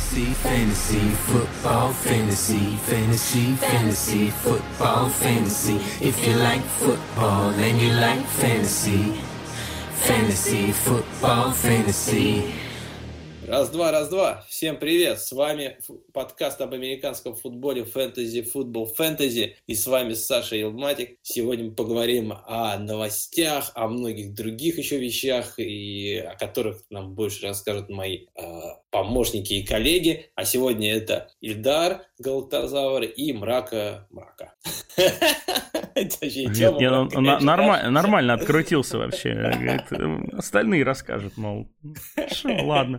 Fantasy, fantasy, football, fantasy, fantasy, fantasy, football, fantasy. If you like football and you like fantasy, fantasy, football, fantasy. Раз-два, раз-два. Всем привет! С вами подкаст об американском футболе Fantasy Football Fantasy. И с вами Саша Елматик. Сегодня мы поговорим о новостях, о многих других еще вещах, и о которых нам больше расскажут мои э, помощники и коллеги. А сегодня это Ильдар Галатозавр и Мрака Мрака. Нормально открутился вообще. Остальные расскажут, мол, ладно.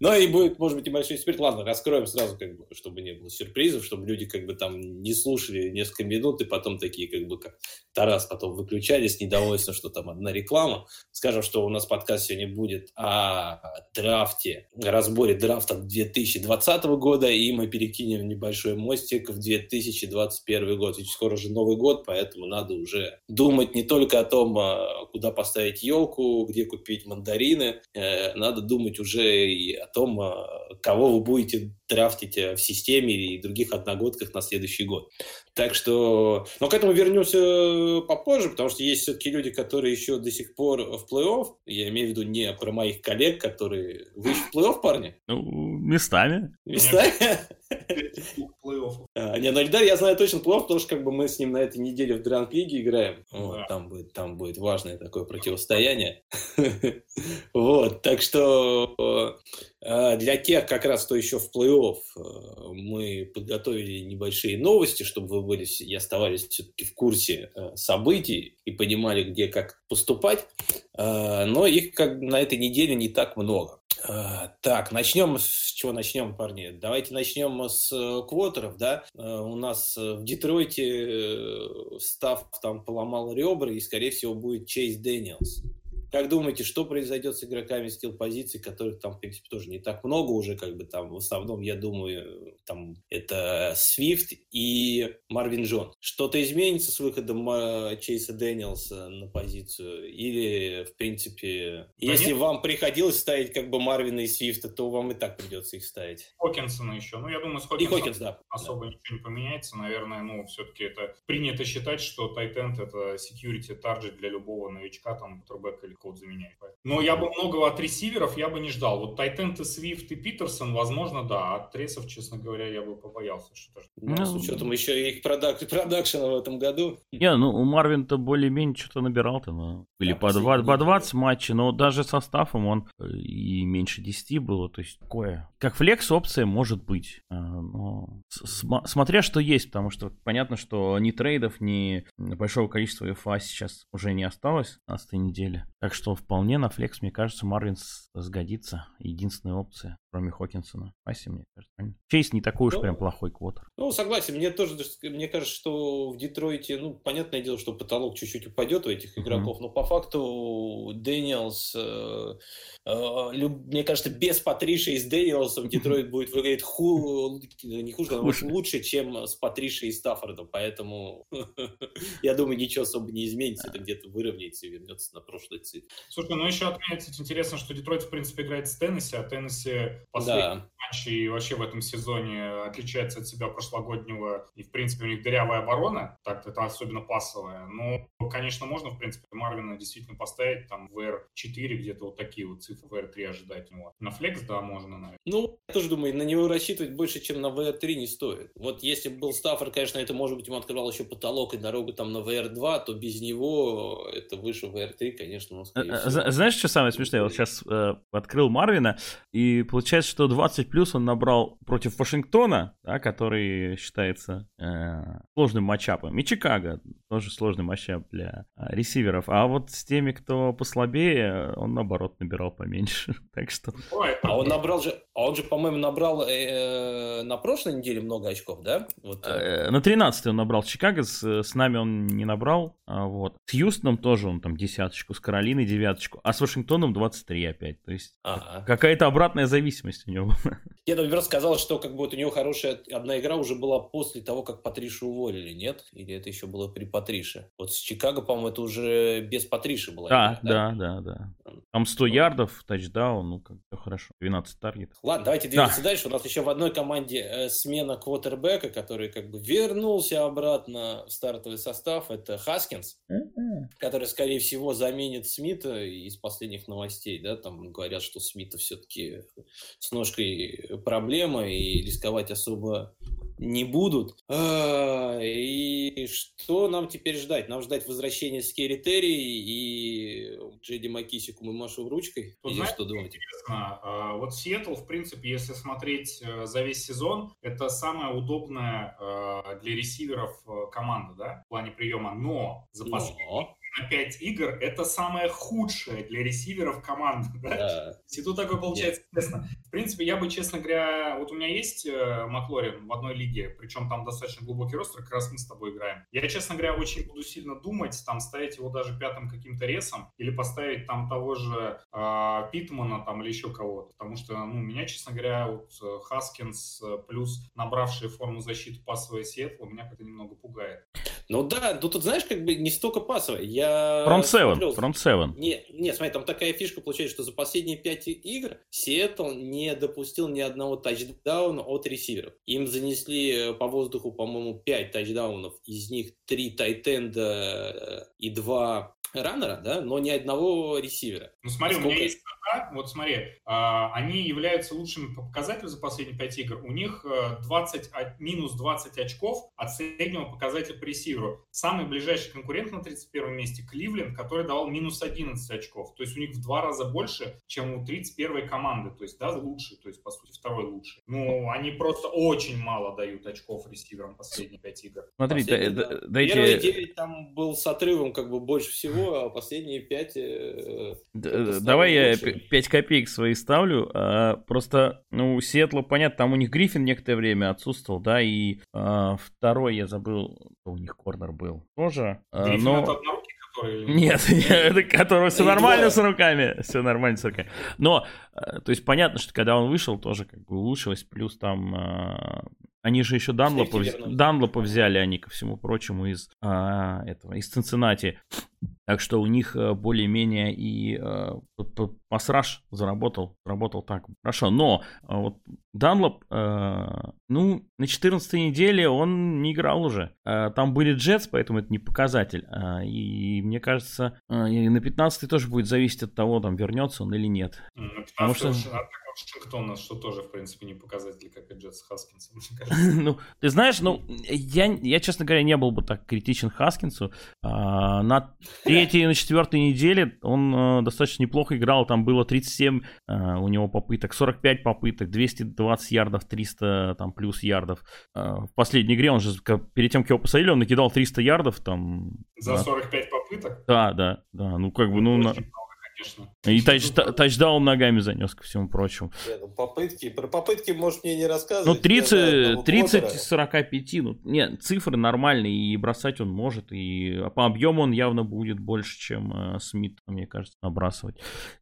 Ну и будет, может быть, небольшой сюрприз. Ладно, раскроем сразу, как бы, чтобы не было сюрпризов, чтобы люди как бы там не слушали несколько минут и потом такие, как бы, как Тарас потом выключались, недовольны, что там одна реклама. Скажем, что у нас подкаст сегодня будет о драфте, разборе драфта 2020 года, и мы перекинем небольшой мостик в 2021 год. Ведь скоро же Новый год, поэтому надо уже думать не только о том, а, куда поставить елку, где купить мандарины, э, надо думать уже и о том, а, кого вы будете драфтить э, в системе и других одногодках на следующий год. Так что... Но к этому вернемся э, попозже, потому что есть все-таки люди, которые еще до сих пор в плей-офф. Я имею в виду не про моих коллег, которые... Вы еще в плей-офф, парни? Ну, местами. Местами? А, не, ну Эльдар я знаю точно плей-офф, потому что как бы мы с ним на этой неделе в Дранг-лиге играем. Вот, там, будет, там будет важное такое противостояние. вот, так что э, для тех, как раз, кто еще в плей-офф, э, мы подготовили небольшие новости, чтобы вы были и оставались все-таки в курсе э, событий и понимали, где как поступать. Но их как на этой неделе не так много. Так, начнем с чего начнем, парни? Давайте начнем с квотеров, да? У нас в Детройте став там поломал ребра, и, скорее всего, будет Чейз Дэниелс. Как думаете, что произойдет с игроками скилл-позиций, которых там, в принципе, тоже не так много уже, как бы там, в основном, я думаю, там это Свифт и Марвин Джон. Что-то изменится с выходом Чейса Дэниелса на позицию? Или, в принципе, да если нет. вам приходилось ставить как бы Марвина и Свифта, то вам и так придется их ставить? Хокинсона еще. Ну, я думаю, с Хокинсом Хокинс, да. особо да. ничего не поменяется. Наверное, ну, все-таки это принято считать, что Тайтенд это security таргет для любого новичка, там, турбека или код заменяет. Но я бы многого от ресиверов я бы не ждал. Вот Тайтенты, Свифт и Питерсон, возможно, да. От Тресов, честно говоря, я бы побоялся. Что ну, ну, с учетом еще их продак продакшена в этом году. Не, ну у Марвин-то более-менее что-то набирал-то. Ну. Или да, по, 2, по 20 матчей, но даже составом он э, и меньше 10 было. То есть такое. Как флекс опция может быть. А, но смотря что есть, потому что понятно, что ни трейдов, ни большого количества FA сейчас уже не осталось на этой неделе. Так что вполне на флекс, мне кажется, Марвин сгодится. Единственная опция, кроме Хокинсона. Аси, мне кажется. Чейз не такой уж ну, прям плохой квотер. Ну, согласен. Мне тоже, мне кажется, что в Детройте, ну, понятное дело, что потолок чуть-чуть упадет у этих игроков, mm-hmm. но по факту Дэниелс, э, э, люб, мне кажется, без Патриши и с Дэниелсом Детройт будет выглядеть ху, не хуже, а хуже. лучше, чем с Патришей и Стаффордом. Поэтому я думаю, ничего особо не изменится. Это где-то выровняется и вернется на прошлый цикл. Слушай, ну еще отметить интересно, что Детройт, в принципе, играет с Теннесси, а Теннесси последний да. матч и вообще в этом сезоне отличается от себя прошлогоднего. И, в принципе, у них дырявая оборона, так это особенно пасовая. Но, конечно, можно, в принципе, Марвина действительно поставить там в WR4, где-то вот такие вот цифры в WR3 ожидать него. На флекс, да, можно, наверное. Ну, я тоже думаю, на него рассчитывать больше, чем на VR3 не стоит. Вот если бы был Стаффорд, конечно, это, может быть, ему открывал еще потолок и дорогу там на VR2, то без него это выше VR3, конечно, но, скорее знаешь, что самое смешное? Я вот сейчас э, открыл Марвина, и получается, что 20 плюс он набрал против Вашингтона, да, который считается э, сложным матчапом, и Чикаго, тоже сложный матчап для э, ресиверов. А вот с теми, кто послабее, он наоборот набирал поменьше. так что... А он набрал же, а он же, по-моему, набрал э, на прошлой неделе много очков, да? Вот. Э, на 13 он набрал Чикаго, с, с нами он не набрал. А вот. С Хьюстоном тоже он там десяточку, с Каролиной девяточку, а с Вашингтоном 23 опять. То есть ага. какая-то обратная зависимость у него. Я, например, сказал, что как бы вот у него хорошая одна игра уже была после того, как Патришу уволили, нет? Или это еще было при Патрише? Вот с Чикаго, по-моему, это уже без Патриши была. Да, игра, да, да, да, да. Там 100 ярдов, тачдаун, ну, как все хорошо. 12 таргетов. Ладно, давайте двигаться да. дальше. У нас еще в одной команде э, смена квотербека, который как бы вернулся обратно в стартовый состав. Это Хаскинс, mm-hmm. который, скорее всего, заменит Смита из последних новостей. Да, там говорят, что Смита все-таки с ножкой проблема и рисковать особо не будут. А, и что нам теперь ждать? Нам ждать возвращения Scary Terry и Джей Ди Маккиссику мы машем ручкой? Тут, Или что думаете? Интересно. А, вот Сиэтл, в принципе, если смотреть э, за весь сезон, это самая удобная э, для ресиверов э, команда, да, в плане приема. Но за последние на 5 игр, это самое худшее для ресиверов команды. Да? Да. И тут такое получается интересно. В принципе, я бы, честно говоря, вот у меня есть э, Маклорин в одной лиге, причем там достаточно глубокий ростер, как раз мы с тобой играем. Я, честно говоря, очень буду сильно думать, там ставить его даже пятым каким-то ресом или поставить там того же э, Питмана там или еще кого-то, потому что, ну, меня, честно говоря, вот э, Хаскинс э, плюс набравшие форму защиты пасовая Сиэтла меня как-то немного пугает. Ну да, ну тут, знаешь, как бы не столько пасовая. Я Front 7, Front 7. Не, не, смотри, там такая фишка получается, что за последние пять игр Сиэтл не допустил ни одного тачдауна от ресиверов. Им занесли по воздуху, по-моему, 5 тачдаунов, из них 3 тайтенда э, и 2 раннера, да, но ни одного ресивера. Ну смотри, Сколько... у меня есть вот смотри, а, они являются лучшими по показателю за последние 5 игр. У них 20, э, минус 20 очков от среднего показателя по ресиверу. Самый ближайший конкурент на 31 месте Кливленд, который давал минус 11 очков. То есть у них в два раза больше, чем у 31 команды. То есть, да, лучше, то есть, по сути, второй лучший. Ну, они просто очень мало дают очков ресиверам последние 5 игр. Смотрите, да, да, дайте... Первые 9 там был с отрывом как бы больше всего, а последние 5... Э, давай я 5 копеек свои ставлю. А, просто, ну, у Сиэтла, понятно, там у них Гриффин некоторое время отсутствовал, да, и а, второй, я забыл, у них корнер был тоже. Гриффин но... это Нет, это которого все нормально с руками. Все нормально с руками. Но, а, то есть понятно, что когда он вышел, тоже как бы улучшилось. Плюс там они же еще Данлопа, Данлопа взяли, они ко всему прочему из а, этого, из Цинциннати. Так что у них э, более-менее и э, пассраж заработал, заработал так хорошо. Но э, вот Данлоп, ну, на 14 неделе он не играл уже. Там были Джетс, поэтому это не показатель. И мне кажется, на 15 тоже будет зависеть от того, там вернется он или нет. На 15 Потому что... Вашингтона, что тоже, в принципе, не показатель, как и Джетс Хаскинсом, Ну, ты знаешь, ну, я, я, честно говоря, не был бы так критичен Хаскинсу. А, на третьей и на четвертой неделе он а, достаточно неплохо играл. Там было 37 а, у него попыток, 45 попыток, 220 ярдов, 300 там плюс ярдов. А, в последней игре он же, перед тем, как его посадили, он накидал 300 ярдов там. За 45 попыток? Да, да, да. Ну, как бы, ну... На конечно. И тач, тачдаун ногами занес, ко всему прочему. Ну, попытки, про попытки, может, мне не рассказывать. Ну, 30, 30 45, ну, нет, цифры нормальные, и бросать он может, и по объему он явно будет больше, чем э, Смит, мне кажется, набрасывать.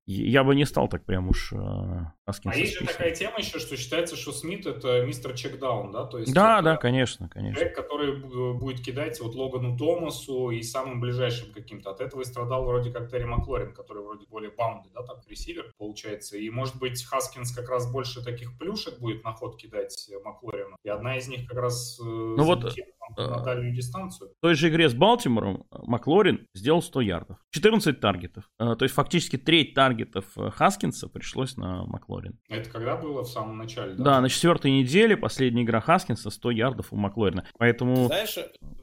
Я бы не стал так прям уж э, А есть же такая тема еще, что считается, что Смит это мистер чекдаун, да? То есть да, да, конечно, конечно. Человек, который будет кидать вот Логану Томасу и самым ближайшим каким-то. От этого и страдал вроде как Терри Маклорин, который вроде более баунды, да, так, ресивер, получается. И, может быть, Хаскинс как раз больше таких плюшек будет на ход кидать э, Маклорину. И одна из них как раз э, ну вот, на дальнюю дистанцию. В той же игре с Балтимором э, Маклорин сделал 100 ярдов. 14 таргетов. То есть фактически треть таргетов Хаскинса пришлось на Маклорин. Это когда было? В самом начале, да? Да, на четвертой неделе последняя игра Хаскинса 100 ярдов у Маклорина. Поэтому... Знаешь,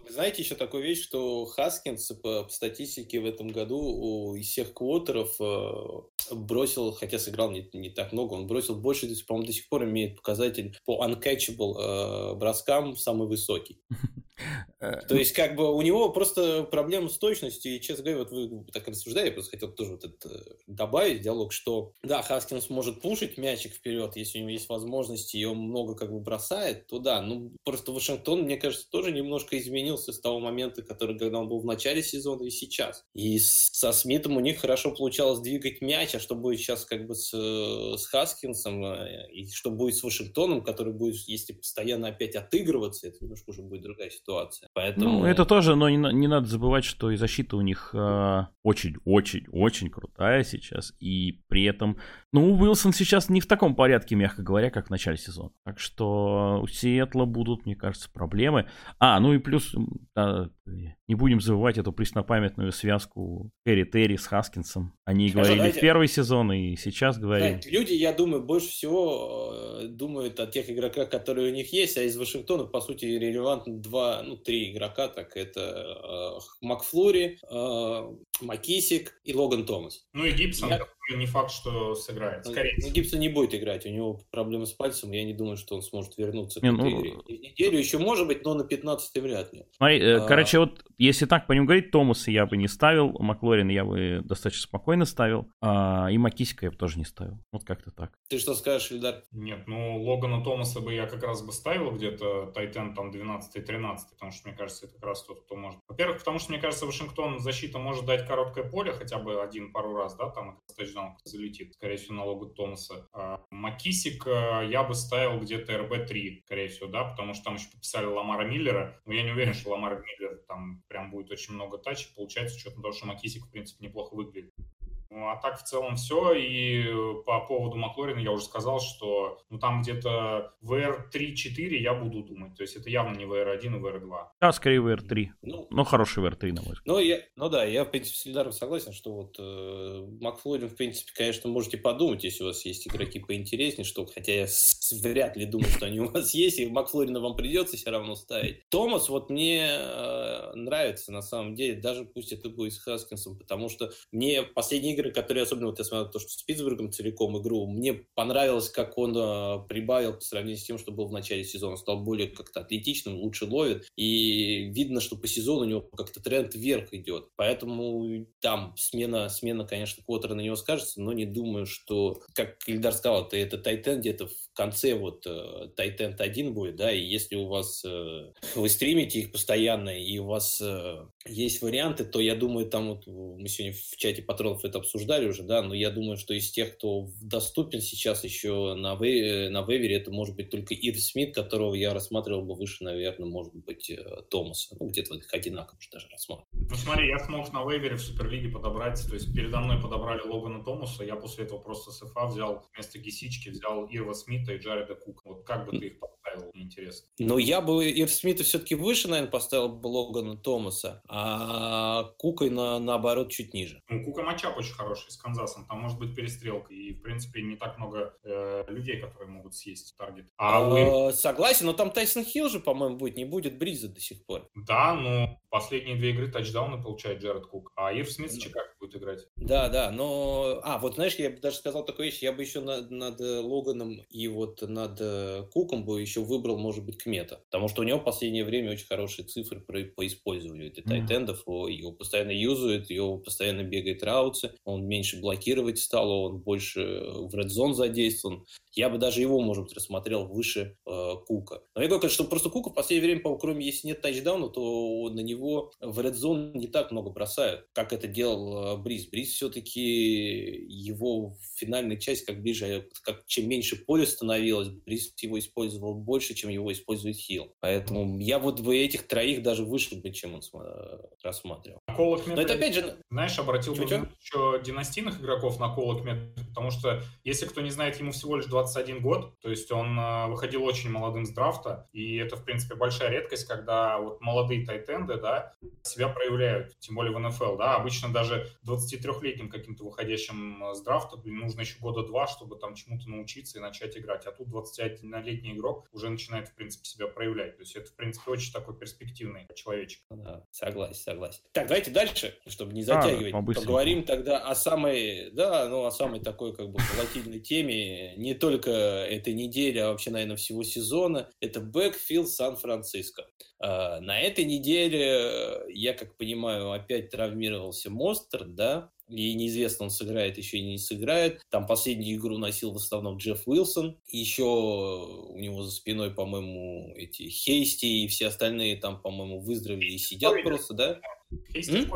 знаете еще такую вещь, что Хаскинс по статистике в этом году из всех квотеров э, бросил, хотя сыграл не, не так много, он бросил больше, по-моему, до сих пор имеет показатель по uncatchable э, броскам самый высокий. То есть, как бы у него просто проблема с точностью, и, честно говоря, вот вы так рассуждали, я просто хотел тоже вот это добавить диалог, что, да, Хаскинс может пушить мячик вперед, если у него есть возможности, и он много как бы бросает, то да, ну, просто Вашингтон, мне кажется, тоже немножко изменился с того момента, который, когда он был в начале сезона и сейчас. И со Смитом у них хорошо получалось двигать мяч, а что будет сейчас как бы с, с Хаскинсом, э, и что будет с Вашингтоном, который будет, если постоянно опять отыгрываться, это немножко уже будет другая ситуация. Поэтому... Ну, это тоже, но не, не надо забывать, что и защита у них очень-очень-очень э, крутая сейчас, и при этом, ну, Уилсон сейчас не в таком порядке, мягко говоря, как в начале сезона. Так что у Сиэтла будут, мне кажется, проблемы. А, ну и плюс, да, не будем забывать эту преснопамятную связку Кэрри Терри с Хаскинсом. Они Хорошо, говорили давайте... в первый сезон и сейчас говорим. Да, люди, я думаю, больше всего э, думают о тех игроках, которые у них есть, а из Вашингтона, по сути, релевантно два, ну, три игрока, так это э, Макфлури, э, Макисик и Логан Томас. Ну и Гибсон, я не факт, что сыграет. Скорее ну, Гибсон не будет играть, у него проблемы с пальцем, я не думаю, что он сможет вернуться не, к ну... игре. Неделю еще может быть, но на 15 вряд ли. Смотри, э, а... короче, вот если так по нему говорить, Томаса я бы не ставил, Маклорин я бы достаточно спокойно ставил, а, и Макисика я бы тоже не ставил. Вот как-то так. Ты что скажешь, Ильдар? Нет, ну Логана Томаса бы я как раз бы ставил где-то Тайтен там 12-13, потому что мне кажется, это как раз тот, кто может. Во-первых, потому что мне кажется, Вашингтон защита может дать короткое поле хотя бы один пару раз, да, там тачдаун залетит, скорее всего, на логу Томаса. А Макисик э, я бы ставил где-то РБ-3, скорее всего, да, потому что там еще подписали Ламара Миллера, но я не уверен, что Ламар Миллер там прям будет очень много тачей, получается, что-то потому что Макисик, в принципе, неплохо выглядит. Ну, а так в целом все. И по поводу Маклорина я уже сказал, что ну, там где-то VR3-4 я буду думать. То есть это явно не VR1 и VR2. Да, скорее VR3. Ну, но хороший VR3, на мой взгляд. Ну, я, ну да, я, в принципе, с Ильдаром согласен, что вот э, Маклорин, в принципе, конечно, можете подумать, если у вас есть игроки поинтереснее, что хотя я с, вряд ли думаю, что они у вас есть, и Маклорина вам придется все равно ставить. Томас вот мне э, нравится на самом деле, даже пусть это будет с Хаскинсом, потому что мне последние игры игры, которые, особенно вот я смотрел то, что с Питтсбургом целиком игру, мне понравилось, как он э, прибавил по сравнению с тем, что был в начале сезона. Стал более как-то атлетичным, лучше ловит. И видно, что по сезону у него как-то тренд вверх идет. Поэтому там смена, смена конечно, Квотера на него скажется, но не думаю, что, как Ильдар сказал, это, это Тайтен где-то в конце вот Тайтен 1 будет, да, и если у вас э, вы стримите их постоянно, и у вас э, есть варианты, то я думаю, там вот мы сегодня в чате патронов это обсуждали уже, да, но я думаю, что из тех, кто доступен сейчас еще на, вей, на вейвере, это может быть только Ир Смит, которого я рассматривал бы выше, наверное, может быть, э, Томаса. Ну, где-то их одинаково даже рассматривал. Ну, смотри, я смог на вейвере в Суперлиге подобрать, то есть передо мной подобрали Логана Томаса, я после этого просто с ФА взял вместо Гисички, взял Ирва Смита и Джареда Кука. Вот как бы ты их поставил, мне интересно. Ну, я бы Ир Смита все-таки выше, наверное, поставил бы Логана Томаса, а Кукой, на, наоборот, чуть ниже. Ну, Кука матчап очень хороший с Канзасом. Там может быть перестрелка. И, в принципе, не так много э, людей, которые могут съесть таргет. А, а, вы... Согласен, но там Тайсон Хилл же, по-моему, будет. Не будет Бриза до сих пор. Да, но последние две игры тачдауны получает Джаред Кук. А Ив Смит с Чикаго будет играть. Да, да, но... А, вот знаешь, я бы даже сказал такую вещь. Я бы еще над, над Логаном и вот над э, Куком бы еще выбрал, может быть, Кмета. Потому что у него в последнее время очень хорошие цифры по, по использованию этих mm-hmm. тайтендов. Его постоянно юзают, его постоянно бегает раутсы. Он меньше блокировать стал, он больше в Red Zone задействован. Я бы даже его, может быть, рассмотрел выше э, Кука. Но я говорю, что просто Кука в последнее время, по кроме если нет тачдауна, то на него в Red Zone не так много бросают, как это делал э, Бриз. Бриз все-таки его финальная часть, как ближе, как чем меньше поля становилось, Бриз его использовал больше, чем его использует Хилл. Поэтому я вот в этих троих даже выше бы, чем он э, рассматривал. Колок Но это опять же... Знаешь, обратил бы еще династийных игроков на Колок потому что, если кто не знает, ему всего лишь 21 год, то есть он э, выходил очень молодым с драфта, и это, в принципе, большая редкость, когда вот молодые тайтенды, да, себя проявляют, тем более в НФЛ, да, обычно даже 23-летним каким-то выходящим с драфта нужно еще года два, чтобы там чему-то научиться и начать играть, а тут 21-летний игрок уже начинает, в принципе, себя проявлять, то есть это, в принципе, очень такой перспективный человечек. Да, согласен, согласен. Так, давайте давайте дальше, чтобы не затягивать. А, Поговорим тогда о самой, да, ну, о самой такой, как бы, волатильной теме не только этой недели, а вообще, наверное, всего сезона. Это бэкфилд Сан-Франциско. А, на этой неделе, я как понимаю, опять травмировался Мостер, да, и неизвестно, он сыграет еще и не сыграет. Там последнюю игру носил в основном Джефф Уилсон. Еще у него за спиной, по-моему, эти Хейсти и все остальные там, по-моему, выздоровели и сидят просто, да? Хейсти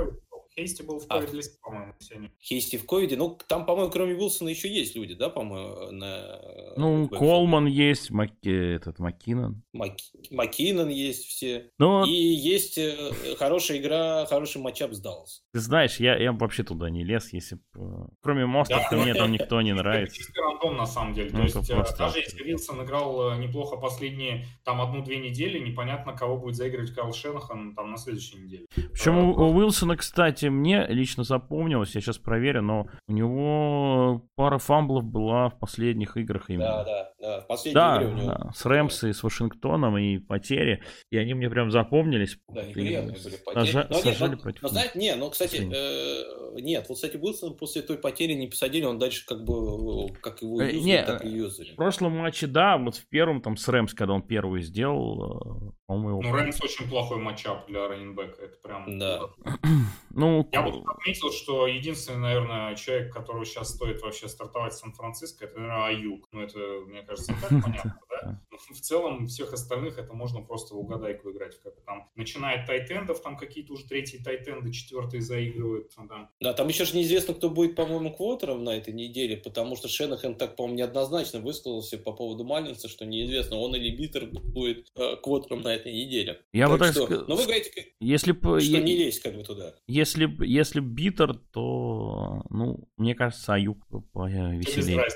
Хейсти был в а, ковид по-моему, сегодня. Хейсти в ковиде. Ну, там, по-моему, кроме Уилсона еще есть люди, да, по-моему, на... Ну, Колман есть, Маки... этот Маккинон. Мак... Маккинон есть все. Ну, И есть э, хорошая игра, хороший матчап с Даллас. Ты знаешь, я, я вообще туда не лез, если... Э, кроме Моста, да, мне там никто не нравится. Это рандом, на самом деле. Ну, То есть, э, просто... даже если Вилсон играл неплохо последние, там, одну-две недели, непонятно, кого будет заигрывать Кайл Шенахан там на следующей неделе. Причем у Уилсона, кстати, кстати, мне лично запомнилось, я сейчас проверю, но у него пара фамблов была в последних играх именно. Да, да, да. В последней да, игре у него. Да, с Рэмс и с Вашингтоном и потери. И они мне прям запомнились. Да, неприятные были потери. Сажа... Но, сажали нет, против но, знаете, не, ну, кстати, э, нет, вот, кстати, Уилсон после той потери не посадили, он дальше как бы, как его э, юзали, так и юзали. В прошлом матче, да, вот в первом, там, с Рэмс, когда он первый сделал, э, по-моему... Ну, Рэмс очень плохой матчап для раненбека, это прям... Да. ну, я вот отметил, что единственный, наверное, человек, которого сейчас стоит вообще стартовать в Сан-Франциско, это, наверное, Аюк. Ну, это, мне кажется, так понятно, да? Но в целом всех остальных это можно просто в угадайку играть. Как там начинает тайтендов, там какие-то уже третьи тайтенды, четвертые заигрывают. Да. да, там еще же неизвестно, кто будет, по-моему, квотером на этой неделе, потому что Шенахан так, по-моему, неоднозначно высказался по поводу Малинса, что неизвестно, он или Битер будет э, квотером на этой неделе. Я так бы так сказал. Но вы говорите, если бы, что я... не лезть как бы туда. Если, если битер, то, ну, мне кажется, Аюк повеселее.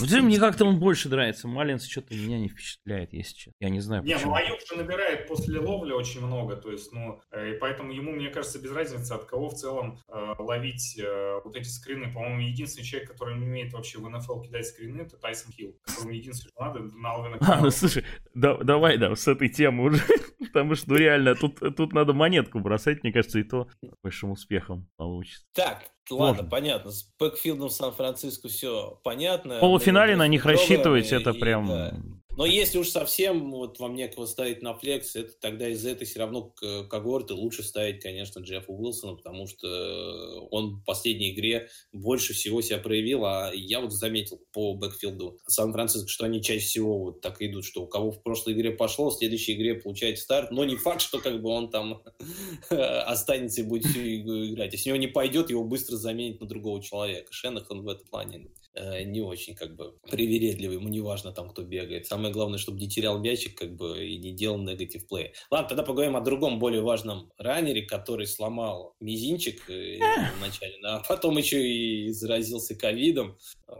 Ну, мне как-то он больше нравится. Малинс что-то меня не впечатляет, если честно. Я не знаю, Не, ну Аюк же набирает после ловли очень много, то есть, ну, э, и поэтому ему, мне кажется, без разницы, от кого в целом э, ловить э, вот эти скрины. По-моему, единственный человек, который не умеет вообще в НФЛ кидать скрины, это Тайсон Хилл, которому единственное, что надо, на Алвина А, ну слушай, да, давай, да, с этой темы уже, потому что, ну реально, тут, тут надо монетку бросать, мне кажется, и то большим успехом получится. Так, Ладно, Можно. понятно. С бэкфилдом Сан-Франциско все понятно. В полуфинале на них рассчитывать, это прям... Да. Но если уж совсем вот вам некого ставить на флекс, это тогда из этой все равно когорты лучше ставить, конечно, Джеффа Уилсона, потому что он в последней игре больше всего себя проявил, а я вот заметил по бэкфилду Сан-Франциско, что они чаще всего вот так идут, что у кого в прошлой игре пошло, в следующей игре получает старт, но не факт, что как бы он там останется и будет всю игру играть. Если у него не пойдет, его быстро заменит на другого человека. Шенахан в этом плане э, не очень как бы привередливый, ему не важно там, кто бегает. Самое главное, чтобы не терял мячик как бы и не делал negative play. Ладно, тогда поговорим о другом, более важном раннере, который сломал мизинчик э, вначале, а потом еще и заразился ковидом.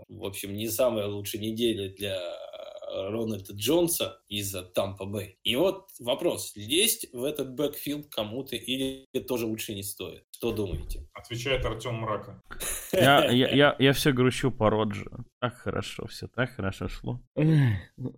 В общем, не самая лучшая неделя для Рональда Джонса из Тампа Бэй. И вот вопрос, лезть в этот бэкфилд кому-то или тоже лучше не стоит? Что думаете? Отвечает Артем Мрака. Я, я, я, я все грущу по Роджеру. Так хорошо, все так хорошо шло.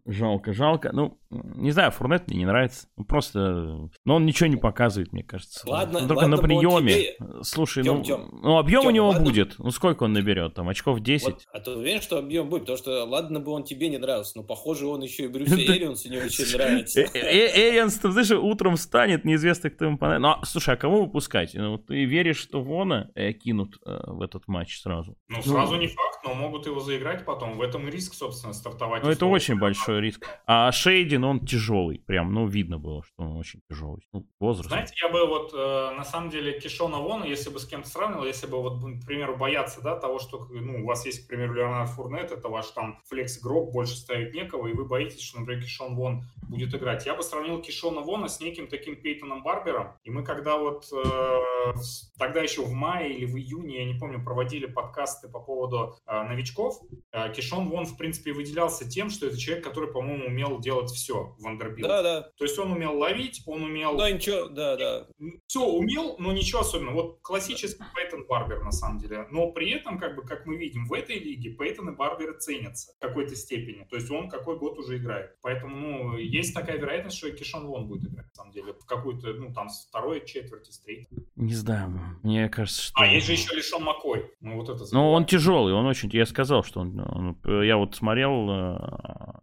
Жалко, жалко. Ну, не знаю, Фурнет мне не нравится. Ну, просто, но он ничего не показывает, мне кажется. Ладно, он только ладно, на приеме. Тебе... Слушай, Тем, ну, Тем. ну объем Тем, у него ладно. будет. Ну сколько он наберет? Там очков 10. Вот, а ты уверен, что объем будет? Потому что ладно бы он тебе не нравился, но похоже он еще и Брюсу Эриансу не очень нравится. Э, э, Эрианс, ты знаешь, утром встанет, неизвестно, кто ему понравится. Ну, слушай, а кого выпускать? Ну, ты веришь, что Вона э, кинут э, в этот матч сразу? Ну, сразу не факт, но могут его заиграть потом. В этом риск, собственно, стартовать. Ну, это очень большой риск. А Шейдин, он тяжелый. Прям, ну, видно было, что он очень тяжелый. Ну, возраст. Знаете, я бы вот, э, на самом деле, Кишона Вона, если бы с кем-то сравнивал, если бы, вот, к примеру, бояться, да, того, что, ну, у вас есть, к примеру, Леонард Фурнет, это ваш там флекс-игрок, больше ставить некого, и вы боитесь, что, например, Кишон Вон будет играть. Я бы сравнил Кишона Вона с неким таким Пейтоном Барбером, и мы когда вот э, тогда еще в мае или в июне, я не помню, проводили подкасты по поводу э, новичков, э, Кишон Вон, в принципе, выделялся тем, что это человек, который, по-моему, умел делать все в Вандербилд. Да, да. То есть он умел ловить, он умел... Да, ничего, да, да. Все умел, но ничего особенного. Вот классический Пейтон Барбер, на самом деле. Но при этом, как бы, как мы видим, в этой лиге Пейтоны Барберы ценятся в какой-то степени. То есть он какой год уже играет. Поэтому, ну, есть такая вероятность, что и Кишон Вон будет играть, на самом деле. В какую-то, ну, там, с второй четверти, с третьей. Не знаю, мне кажется, что... А, есть же еще Лишон Макой. Ну, вот это... Ну, он тяжелый, он очень... Я сказал, что он... он я вот смотрел...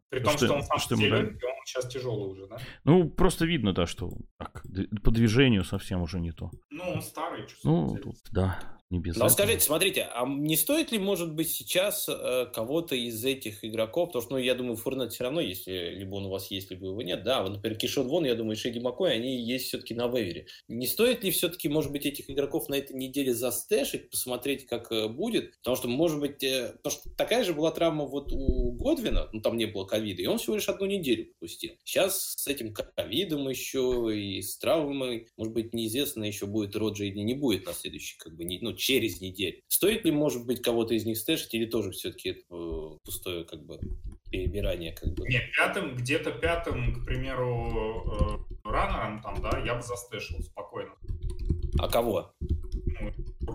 При том, что, что он сам что силен, он сейчас тяжелый уже, да? Ну, просто видно, да, что так, по движению совсем уже не то. Ну, он старый. Ну, тут, да не без Но этого. скажите, смотрите, а не стоит ли, может быть, сейчас э, кого-то из этих игроков, потому что, ну, я думаю, Фурнет все равно, если либо он у вас есть, либо его нет, да, вот, например, Кишот Вон, я думаю, Шеди Макой, они есть все-таки на вейвере. Не стоит ли все-таки, может быть, этих игроков на этой неделе застэшить, посмотреть, как э, будет? Потому что, может быть, э, потому что такая же была травма вот у Годвина, ну, там не было ковида, и он всего лишь одну неделю пропустил. Сейчас с этим ковидом еще и с травмой, может быть, неизвестно еще будет Роджи или не будет на следующий, как бы, не, ну, через неделю. Стоит ли, может быть, кого-то из них стэшить, или тоже все-таки это э, пустое как бы перебирание? Как бы? Нет, пятым, где-то пятым, к примеру, э, раннером там, да, я бы застэшил спокойно. А кого?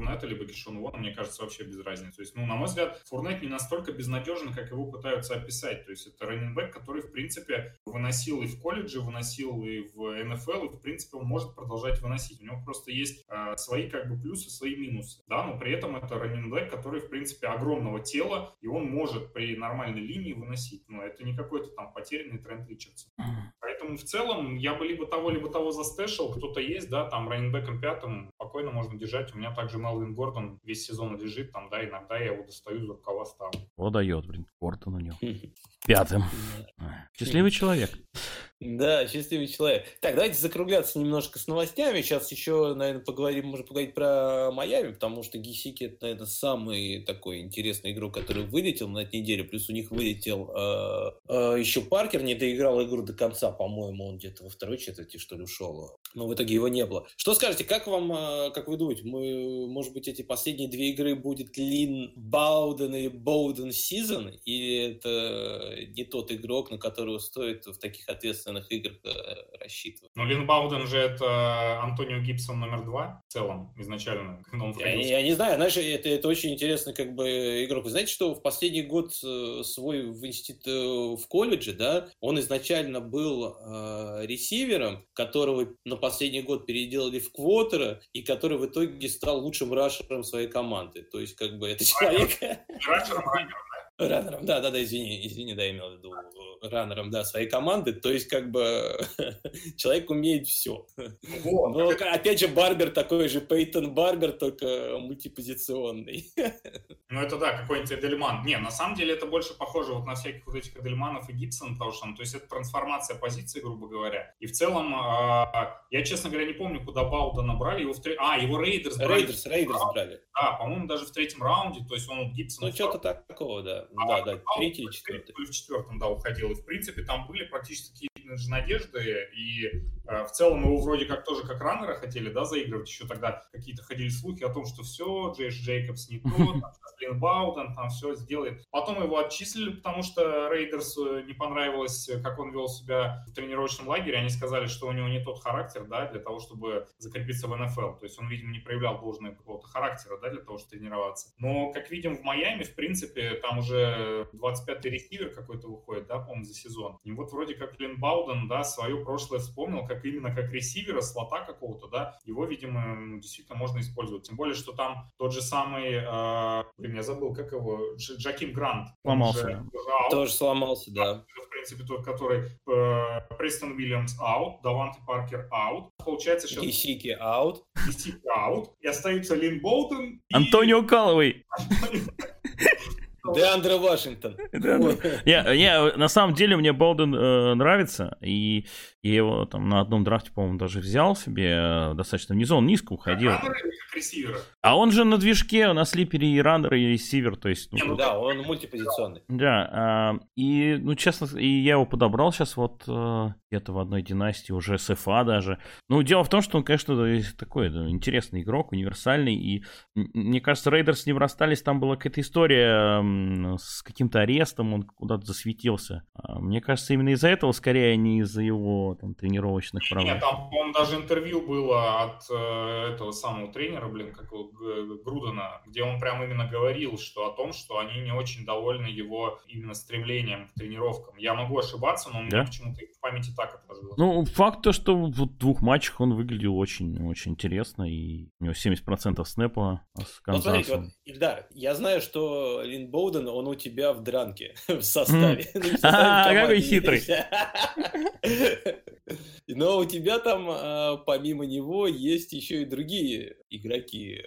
Фурнета, либо Кишон Вона, мне кажется, вообще без разницы. То есть, ну, на мой взгляд, Фурнет не настолько безнадежен, как его пытаются описать. То есть, это раненбэк, который, в принципе, выносил и в колледже, выносил и в НФЛ, и, в принципе, он может продолжать выносить. У него просто есть э, свои, как бы, плюсы, свои минусы, да, но при этом это раненбэк, который, в принципе, огромного тела, и он может при нормальной линии выносить. Но это не какой-то там потерянный тренд Ричардсон. Поэтому, в целом, я бы либо того, либо того застэшил, кто-то есть, да, там, раненбэком пятым спокойно можно держать. У меня также Мелвин Гордон весь сезон лежит там, да, иногда я его достаю за рукава ставлю. О, дает, блин, Гордон у него. Пятым. Счастливый человек. Да, счастливый человек. Так, давайте закругляться немножко с новостями. Сейчас еще, наверное, поговорим, можно поговорить про Майами, потому что Гисики это, наверное, самый такой интересный игрок, который вылетел на этой неделе. Плюс у них вылетел э, э, еще Паркер, не доиграл игру до конца, по-моему, он где-то во второй четверти, что ли, ушел. Но в итоге его не было. Что скажете, как вам, э, как вы думаете, мы, может быть, эти последние две игры будет Лин Бауден или Боуден Сизон, или это не тот игрок, на которого стоит в таких ответственных играх э, рассчитывать. Ну, Лин Бауден же это Антонио Гибсон номер два в целом изначально. Он я, я не знаю, знаешь, это, это очень интересно как бы игрок. Вы знаете, что в последний год э, свой в институт э, в колледже, да, он изначально был э, ресивером, которого на последний год переделали в квотера, и который в итоге стал лучшим рашером своей команды. То есть, как бы, это человек... Рашером, раннером, да, да, да, извини, извини, да, я имел в виду раннером, да, своей команды, то есть как бы человек умеет все. Вот. Но опять же Барбер такой же Пейтон Барбер, только мультипозиционный. Ну это да, какой-нибудь Эдельман. Не, на самом деле это больше похоже вот на всяких вот этих Эдельманов и Гибсон, потому что, ну, то есть это трансформация позиции, грубо говоря. И в целом, э, я, честно говоря, не помню, куда Баудена брали, его в три... А, его Рейдерс брали. Рейдерс, Рейдерс брали. Да, по-моему, даже в третьем раунде, то есть он Гибсон... Ну, что-то такого, да. А, да, да, третий или четвертый. В четвертом, да, уходил. И, в принципе, там были практически же надежды, и э, в целом его вроде как тоже как раннера хотели, да, заигрывать. Еще тогда какие-то ходили слухи о том, что все, Джош Джейкобс не то, там, Лин Бауден там все сделает. Потом его отчислили, потому что Рейдерс не понравилось, как он вел себя в тренировочном лагере. Они сказали, что у него не тот характер, да, для того, чтобы закрепиться в НФЛ. То есть он, видимо, не проявлял должного какого-то характера, да, для того, чтобы тренироваться. Но, как видим, в Майами, в принципе, там уже 25-й ресивер какой-то выходит, да, по-моему, за сезон. И вот вроде как Лин Бауден да, свое прошлое вспомнил, как именно как ресивера, слота какого-то, да, его, видимо, ну, действительно можно использовать. Тем более, что там тот же самый, э, блин, я забыл, как его, Дж, Джаким Грант. Сломался. Же, Тоже сломался, да. В принципе, тот, который э, Престон Уильямс аут, Даванте Паркер аут. Получается сейчас... Гисики аут. Гисики аут. И остаются Лин Боуден и... Антонио Каллоуэй. Деандре Вашингтон. Не, на самом деле мне Боуден э, нравится, и я его там на одном драфте, по-моему, даже взял себе э, достаточно внизу, он низко уходил. А он же на движке, на Sleeper е и раннер, и ресивер, то есть... Ну, да, он мультипозиционный. Да, а, и, ну, честно, и я его подобрал сейчас вот э, где-то в одной династии, уже с ФА даже. Ну, дело в том, что он, конечно, такой да, интересный игрок, универсальный, и мне кажется, Рейдерс с ним расстались, там была какая-то история с каким-то арестом, он куда-то засветился. А, мне кажется, именно из-за этого, скорее, а не из-за его там, тренировочных прав. Нет, там, по-моему, даже интервью было от э, этого самого тренера, блин, как Грудена, где он прям именно говорил, что о том, что они не очень довольны его именно стремлением к тренировкам. Я могу ошибаться, но у меня да? почему-то в памяти так отложилось. Ну, факт то, что в двух матчах он выглядел очень-очень интересно, и у него 70% снэпа с Канзасом. Ну, смотрите, вот, Ильдар, я знаю, что Лин Боуден, он у тебя в дранке в составе. А, какой хитрый. Но у тебя там, а, помимо него, есть еще и другие игроки.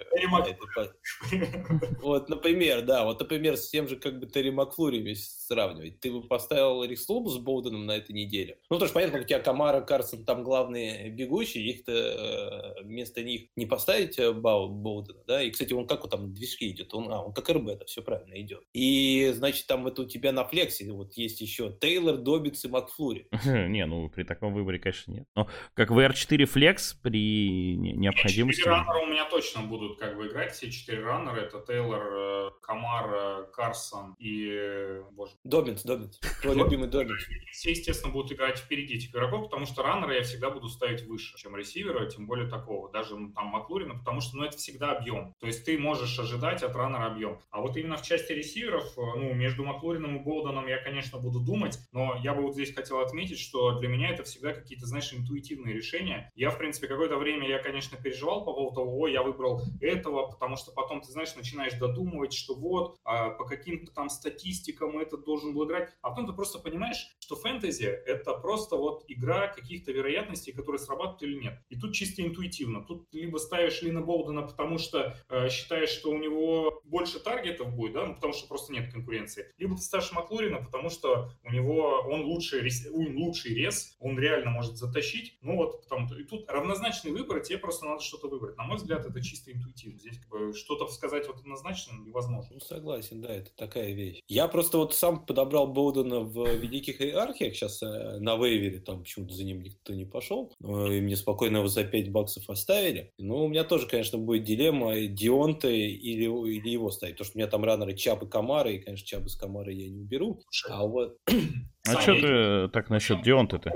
Вот, например, да, вот, например, с тем же, как бы Терри Макфлури весь сравнивать. Ты бы поставил Рикслобу с Боуденом на этой неделе? Ну, тоже понятно, у тебя Камара, Карсон там главные бегущие, их-то э, вместо них не поставить э, Боудена, да? И, кстати, он как он там движки идет? Он, а, он как РБ, это все правильно идет. И, значит, там это у тебя на флексе вот есть еще Тейлор, Добитс и Макфлури. Не, ну, при таком выборе, конечно, нет. Но как VR4 флекс при необходимости... Четыре раннера у меня точно будут как бы играть. Все четыре раннера. Это Тейлор, э, Камар, Карсон и... Боже. Добинс, Добинс. Твой любимый Добинс. Все, естественно, будут играть впереди этих игроков, потому что раннера я всегда буду ставить выше, чем ресивера, тем более такого. Даже ну, там Маклурина, потому что ну, это всегда объем. То есть ты можешь ожидать от раннера объем. А вот именно в части ресиверов, э, ну, между Маклурином и Болденом я, конечно, буду думать, но я бы вот здесь хотел отметить, что для меня это всегда какие-то, знаешь, интуитивные решения. Я, в принципе, какое-то время я, конечно, переживал по поводу того, я выбрал этого, потому что потом, ты знаешь, начинаешь додумывать, что вот, а, по каким-то там статистикам это должен был играть, а потом ты просто понимаешь, что фэнтези — это просто вот игра каких-то вероятностей, которые срабатывают или нет. И тут чисто интуитивно. Тут либо ставишь Лина Болдена, потому что э, считаешь, что у него больше таргетов будет, да, ну, потому что просто нет конкуренции. Либо ты ставишь Маклурина, потому что у него он лучший, он лучший рез, он реально может затащить. Ну вот, потому, и тут равнозначный выбор, тебе просто надо что-то выбрать. На мой взгляд, это чисто интуитивно. Здесь как бы что-то сказать вот однозначно невозможно. Ну, согласен, да, это такая вещь. Я просто вот сам подобрал Боудена в Великих Иерархиях сейчас э, на вейвере, там почему-то за ним никто не пошел, э, и мне спокойно его за 5 баксов оставили. Но у меня тоже, конечно, будет дилемма Дионта или, или его ставить, потому что у меня там раннеры Чап и Камара, и, конечно, Чап с Камары я не уберу. А вот... А что ты так насчет Дионта-то?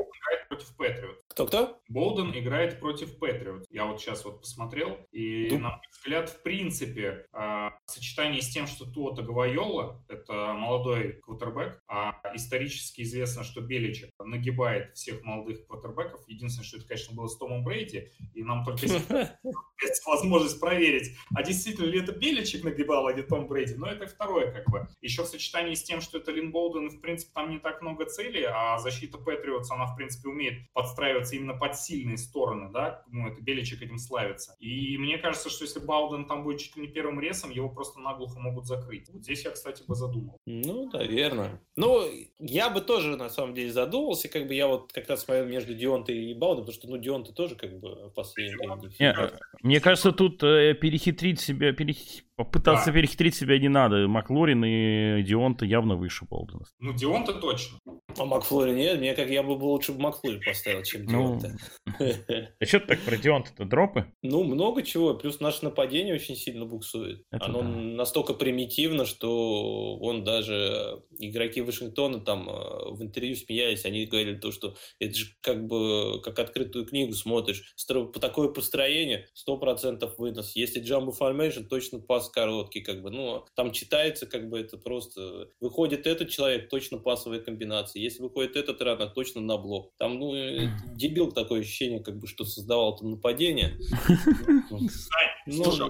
Против Патриот. Кто-кто? Болден играет против Патриот. Я вот сейчас вот посмотрел, и, Дум. на мой взгляд, в принципе, э, сочетание с тем, что Туа Таговайола, это молодой квотербек, а исторически известно, что Беличек нагибает всех молодых квотербеков. Единственное, что это, конечно, было с Томом Брейди, и нам только есть возможность проверить, а действительно ли это Беличек нагибал, а не Том Брейди. Но это второе, как бы. Еще в сочетании с тем, что это Лин Болден, в принципе, там не так много целей, а защита Патриотс, она, в принципе, умеет умеет подстраиваться именно под сильные стороны, да, ну, это Беличек этим славится. И мне кажется, что если Балден там будет чуть ли не первым ресом, его просто наглухо могут закрыть. Вот здесь я, кстати, бы задумал. Ну, да, верно. Ну, я бы тоже, на самом деле, задумался, как бы я вот как раз смотрел между Дионтой и Балдом, потому что, ну, Дионта тоже как бы в последнее время. Мне кажется, тут э, перехитрить себя, перехитрить Попытаться да. перехитрить себя не надо. Маклорин и Дионта явно выше Болдена. Ну, Дионта точно. А Макфлори нет, мне как я бы лучше бы Макфлори поставил, чем ну, Дионта. А что ты так про Дионта-то? Дропы? Ну, много чего. Плюс наше нападение очень сильно буксует. Оно настолько примитивно, что он даже... Игроки Вашингтона там э, в интервью смеялись, они говорили то, что это же как бы как открытую книгу смотришь. По такое построение 100% вынос. Если Jumbo Formation, точно пас короткий, как бы, ну, там читается, как бы, это просто... Выходит этот человек, точно пасовая комбинация. Если выходит этот раннер, точно на блок. Там, ну, дебил такое ощущение, как бы, что создавал там нападение. Ну, Слушай,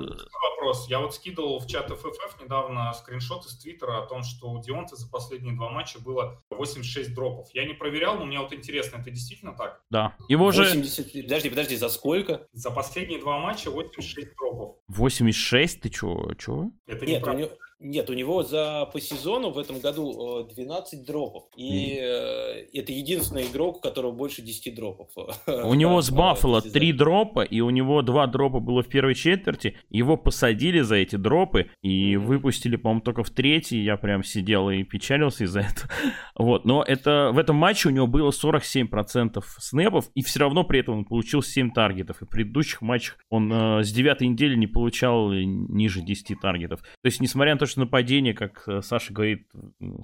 вопрос. Я вот скидывал в чат ФФФ недавно скриншот из Твиттера о том, что у Дионта за последние два матча было 86 дропов. Я не проверял, но мне вот интересно, это действительно так? Да. Его 80... же... Подожди, подожди, за сколько? За последние два матча 86 дропов. 86? Ты чё? чё? Это Нет, у него... Нет, у него за по сезону в этом году 12 э, дропов. И mm. это единственный игрок, у которого больше 10 дропов. У него с Баффало 3 дропа, и у него 2 дропа было в первой четверти. Его посадили за эти дропы и выпустили, по-моему, только в третьей. Я прям сидел и печалился из-за этого. Вот, но это в этом матче у него было 47% снэпов, и все равно при этом он получил 7 таргетов. И в предыдущих матчах он э, с 9 недели не получал ниже 10 таргетов. То есть, несмотря на то, что нападение, как э, Саша говорит,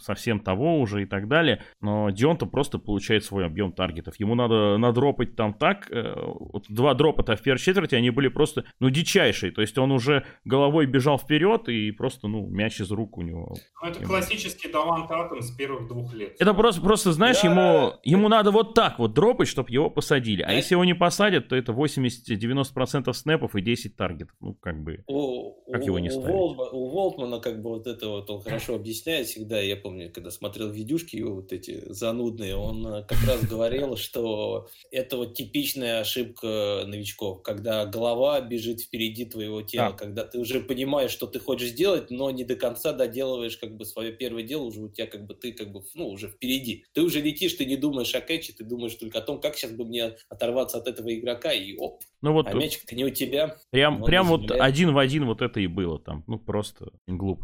совсем того уже и так далее, но Дионта просто получает свой объем таргетов. Ему надо надропать там так, э, вот два дропа-то в первой четверти, они были просто, ну, дичайшие, то есть он уже головой бежал вперед и просто, ну, мяч из рук у него. Ну, это классический Давант Атом с первых двух лет. Это просто, просто знаешь, да. ему, ему надо вот так вот дропать, чтобы его посадили, а если его не посадят, то это 80-90% снэпов и 10 таргетов, ну, как бы, у, как у, его не ставить. У, у Волтмана как бы вот это вот он хорошо объясняет всегда. Я помню, когда смотрел видюшки его вот эти занудные, он э, как раз говорил, что это вот типичная ошибка новичков, когда голова бежит впереди твоего тела, когда ты уже понимаешь, что ты хочешь сделать, но не до конца доделываешь как бы свое первое дело, уже у тебя как бы ты как бы, ну, уже впереди. Ты уже летишь, ты не думаешь о кэче, ты думаешь только о том, как сейчас бы мне оторваться от этого игрока, и оп, ну вот а мячик-то не у тебя. Прям, прям вот один в один вот это и было там. Ну, просто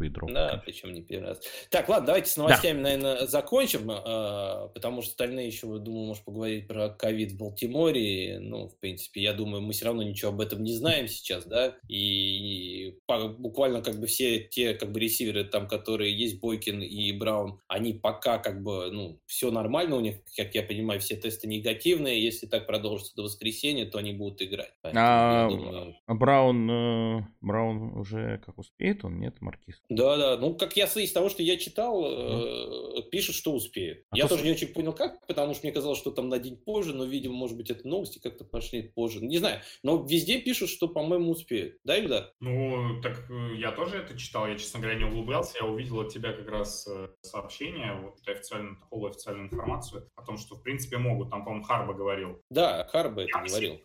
глупый дроп. Да, конечно. причем не первый раз. Так, ладно, давайте с новостями, да. наверное, закончим, э, потому что остальные еще, думаю, может поговорить про ковид в Балтиморе. Ну, в принципе, я думаю, мы все равно ничего об этом не знаем сейчас, да, и буквально как бы все те как бы ресиверы там, которые есть, Бойкин и Браун, они пока как бы, ну, все нормально у них, как я понимаю, все тесты негативные. Если так продолжится до воскресенья, то они будут играть играть. А, думаю... Браун, э, Браун уже как успеет он, нет, Маркиз? Да, да. Ну, как я из того, что я читал, э, пишут, что успеет. А я тоже не очень понял, как, потому что мне казалось, что там на день позже, но, видимо, может быть, это новости как-то пошли позже. Не знаю. Но везде пишут, что, по-моему, успеет. Да или да? Ну, так э, я тоже это читал. Я, честно говоря, не углублялся. Я увидел от тебя как раз э, сообщение, вот официальную, полуофициальную информацию о том, что, в принципе, могут. Там, по-моему, Харба говорил. Да, Харба это я говорил.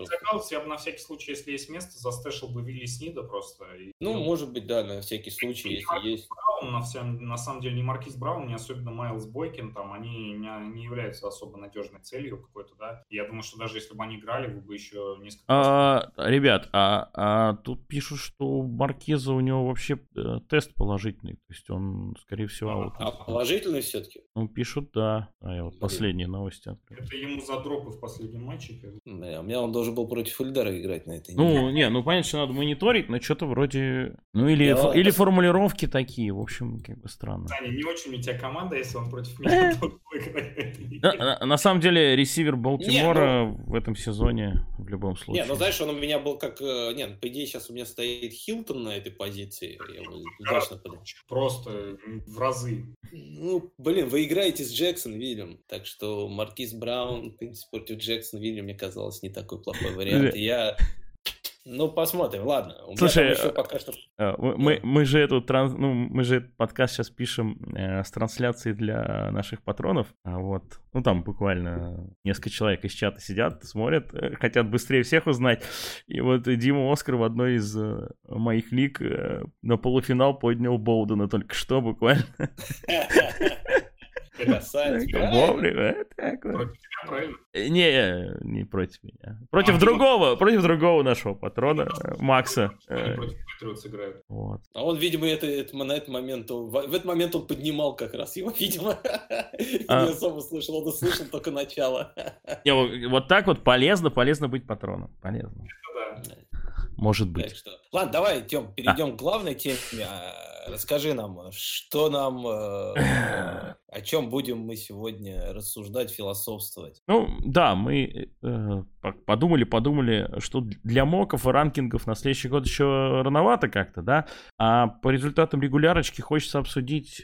Я бы на всякий случай, если есть место, застэшил бы Вилли Снида просто. И, ну, ну, может быть, да, на всякий случай, если Маркис есть. Браун, на, всем, на самом деле, не Маркиз Браун, не особенно Майлз Бойкин, там, они не, не являются особо надежной целью какой-то, да. Я думаю, что даже если бы они играли, вы бы еще несколько... А, ребят, а, а тут пишут, что у Маркиза у него вообще э, тест положительный, то есть он, скорее всего... А, а положительный все-таки? Ну, пишут, да. А я вот последние новости. Это ему за дропы в последнем матче? Да, у меня он должен был против Ильда Ильдара играть на этой неделе. Ну, не, ну понятно, что надо мониторить, но что-то вроде... Ну, или, фо- или формулировки такие, в общем, как бы странно. Саня, не очень у тебя команда, если он против меня. На самом деле, ресивер Балтимора ну- в этом сезоне в любом случае. Не, ну знаешь, он у меня был как... Э, не, по идее, сейчас у меня стоит Хилтон на этой позиции. Я удачно Просто в разы. Ну, блин, вы играете с Джексон Вильям, так что Маркиз Браун, в принципе, против Джексон Вильям, мне казалось, не такой плохой вариант. Я ну, посмотрим, ладно. У Слушай, еще пока что... Э, мы, мы же эту транс... ну, мы же этот подкаст сейчас пишем э, с трансляцией для наших патронов. А вот, ну там буквально несколько человек из чата сидят, смотрят, э, хотят быстрее всех узнать. И вот Дима Оскар в одной из э, моих лиг э, на полуфинал поднял Боудена только что буквально. Красавец. Вовремя. Так вот. правильно? Э, не, не против меня. Против а, другого, против другого нашего патрона, Макса. Э, против. Вот. А он, видимо, это, это, на этот момент, он, в, в этот момент он поднимал как раз его, видимо. А... Не особо слышал, он услышал только начало. Не, вот так вот полезно, полезно быть патроном. Полезно. Это да. Может быть. что... Ладно, давай, Тем, перейдем а. к главной теме. А, расскажи нам, что нам, э, о чем будем мы сегодня рассуждать, философствовать? Ну, да, мы э, подумали, подумали, что для моков и ранкингов на следующий год еще рановато как-то, да? А по результатам регулярочки хочется обсудить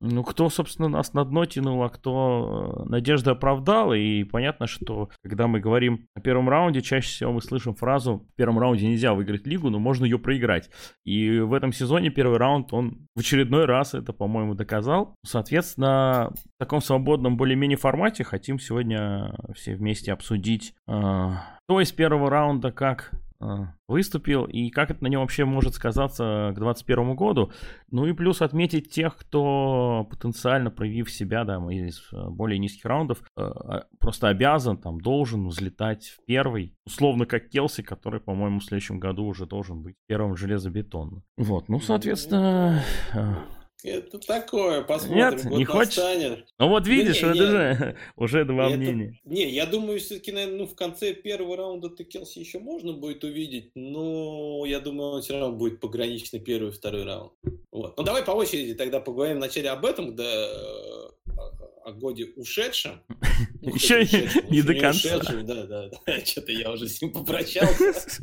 Ну, кто, собственно, нас на дно тянул, а кто э, надежды оправдал. И понятно, что когда мы говорим о первом раунде, чаще всего мы слышим фразу «в первом раунде нельзя выиграть лигу, но можно ее проиграть». И в этом сезоне первый раунд он в очередной раз это, по-моему, доказал. Соответственно, в таком свободном более-менее формате хотим сегодня все вместе обсудить, э, кто из первого раунда как выступил и как это на нем вообще может сказаться к 2021 году. Ну и плюс отметить тех, кто потенциально проявив себя, да, из э, более низких раундов, э, а, просто обязан, там, должен взлетать в первый, условно как Келси, который, по-моему, в следующем году уже должен быть первым железобетонным. Вот, ну, соответственно, э, это такое, посмотрим. Нет, не хочешь? Настанет. Ну вот видишь, да, не, это же уже два это, мнения. Не, я думаю, все-таки, наверное, ну, в конце первого раунда Келси еще можно будет увидеть, но я думаю, он все равно будет пограничный первый и второй раунд. Вот. Ну давай по очереди тогда поговорим вначале об этом, да, о годе ушедшем. Ну, еще не до конца. Да, да, да. Что-то я уже с ним попрощался.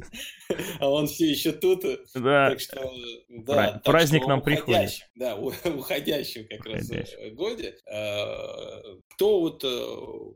А он все еще тут. Да. Так что, да. Праздник нам приходит. Да, уходящем как раз годе. А, кто вот, э,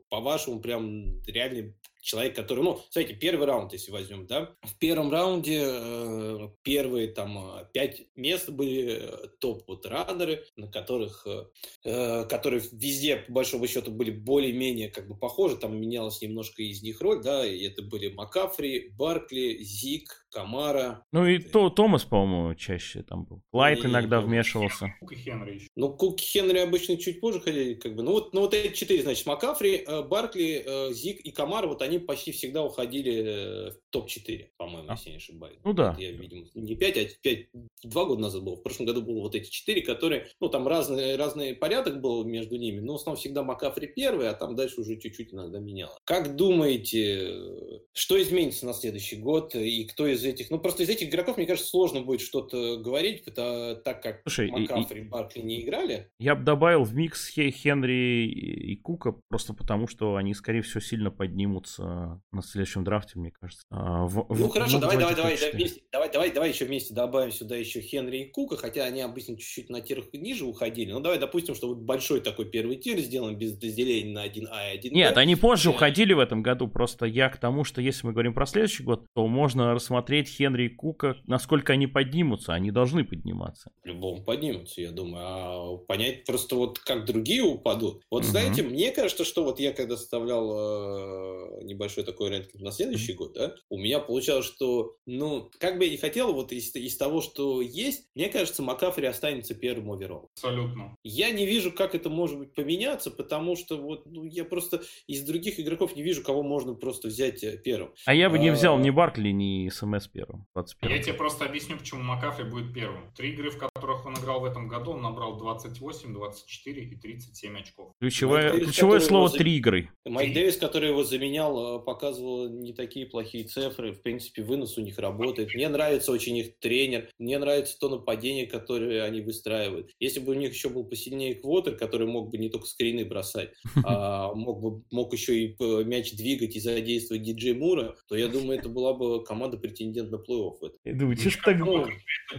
по-вашему, прям реально человек, который, ну, смотрите, первый раунд, если возьмем, да, в первом раунде э, первые там э, пять мест были э, топ вот раннеры, на которых, э, э, которые везде, по большому счету, были более-менее как бы похожи, там менялась немножко из них роль, да, и это были Макафри, Баркли, Зик, Камара. Ну и то, Томас, по-моему, чаще там был. Лайт и, иногда вмешивался. Кук и Хенри еще. Ну, Кук и Хенри обычно чуть позже ходили, как бы. Ну вот, ну вот эти четыре, значит, Макафри, э, Баркли, э, Зик и Камара, вот они почти всегда уходили э, в топ-4, по-моему, а. если не ошибаюсь. Ну да. Вот я, видимо, не 5, а 5, два года назад был. В прошлом году было вот эти четыре, которые, ну там разный, разный порядок был между ними, но в основном всегда Макафри первый, а там дальше уже чуть-чуть иногда меняло. Как думаете, что изменится на следующий год и кто из этих, ну просто из этих игроков, мне кажется, сложно будет что-то говорить, потому, так как Слушай, Макафри и Баркли не играли. Я бы добавил в микс Хенри и Кука, просто потому что они, скорее всего, сильно поднимутся на следующем драфте, мне кажется. А, в, ну в, хорошо, давай, давай, давай, давай, вместе, давай, давай, давай еще вместе добавим сюда еще Хенри и Кука, хотя они обычно чуть-чуть на тир ниже уходили. Ну давай допустим, что вот большой такой первый тир сделан без разделения на 1А и 1 Нет, они позже уходили в этом году, просто я к тому, что если мы говорим про следующий год, то можно рассмотреть Хенри и Кука, насколько они поднимутся, они должны подниматься. Любому поднимутся, я думаю, а понять просто вот как другие упадут. Вот угу. знаете, мне кажется, что вот я когда составлял э, небольшой такой рейнкинг на следующий год, да, у меня получалось, что, ну, как бы я не хотел, вот из, из того, что есть, мне кажется, Маккаффри останется первым оверолом. Абсолютно. Я не вижу, как это может быть поменяться, потому что вот ну, я просто из других игроков не вижу, кого можно просто взять э, первым. А я бы не взял а, ни Баркли, ни CMC первым. 21. Я тебе просто объясню, почему Макафри будет первым. Три игры, в которых он играл в этом году, он набрал 28, 24 и 37 очков. Ключевое, Дэвис, ключевое слово его, «три игры». Майк Дэвис, который его заменял, э, показывал не такие плохие цифры. В принципе, вынос у них работает. Мне нравится очень их тренер. Мне нравится то нападение, которое они выстраивают. Если бы у них еще был посильнее квотер, который мог бы не только скрины бросать, а мог, бы, мог еще и э, мяч двигать и задействовать диджей Мура, то я думаю, это была бы команда претендент на плей-офф. Я думаю, что ж так?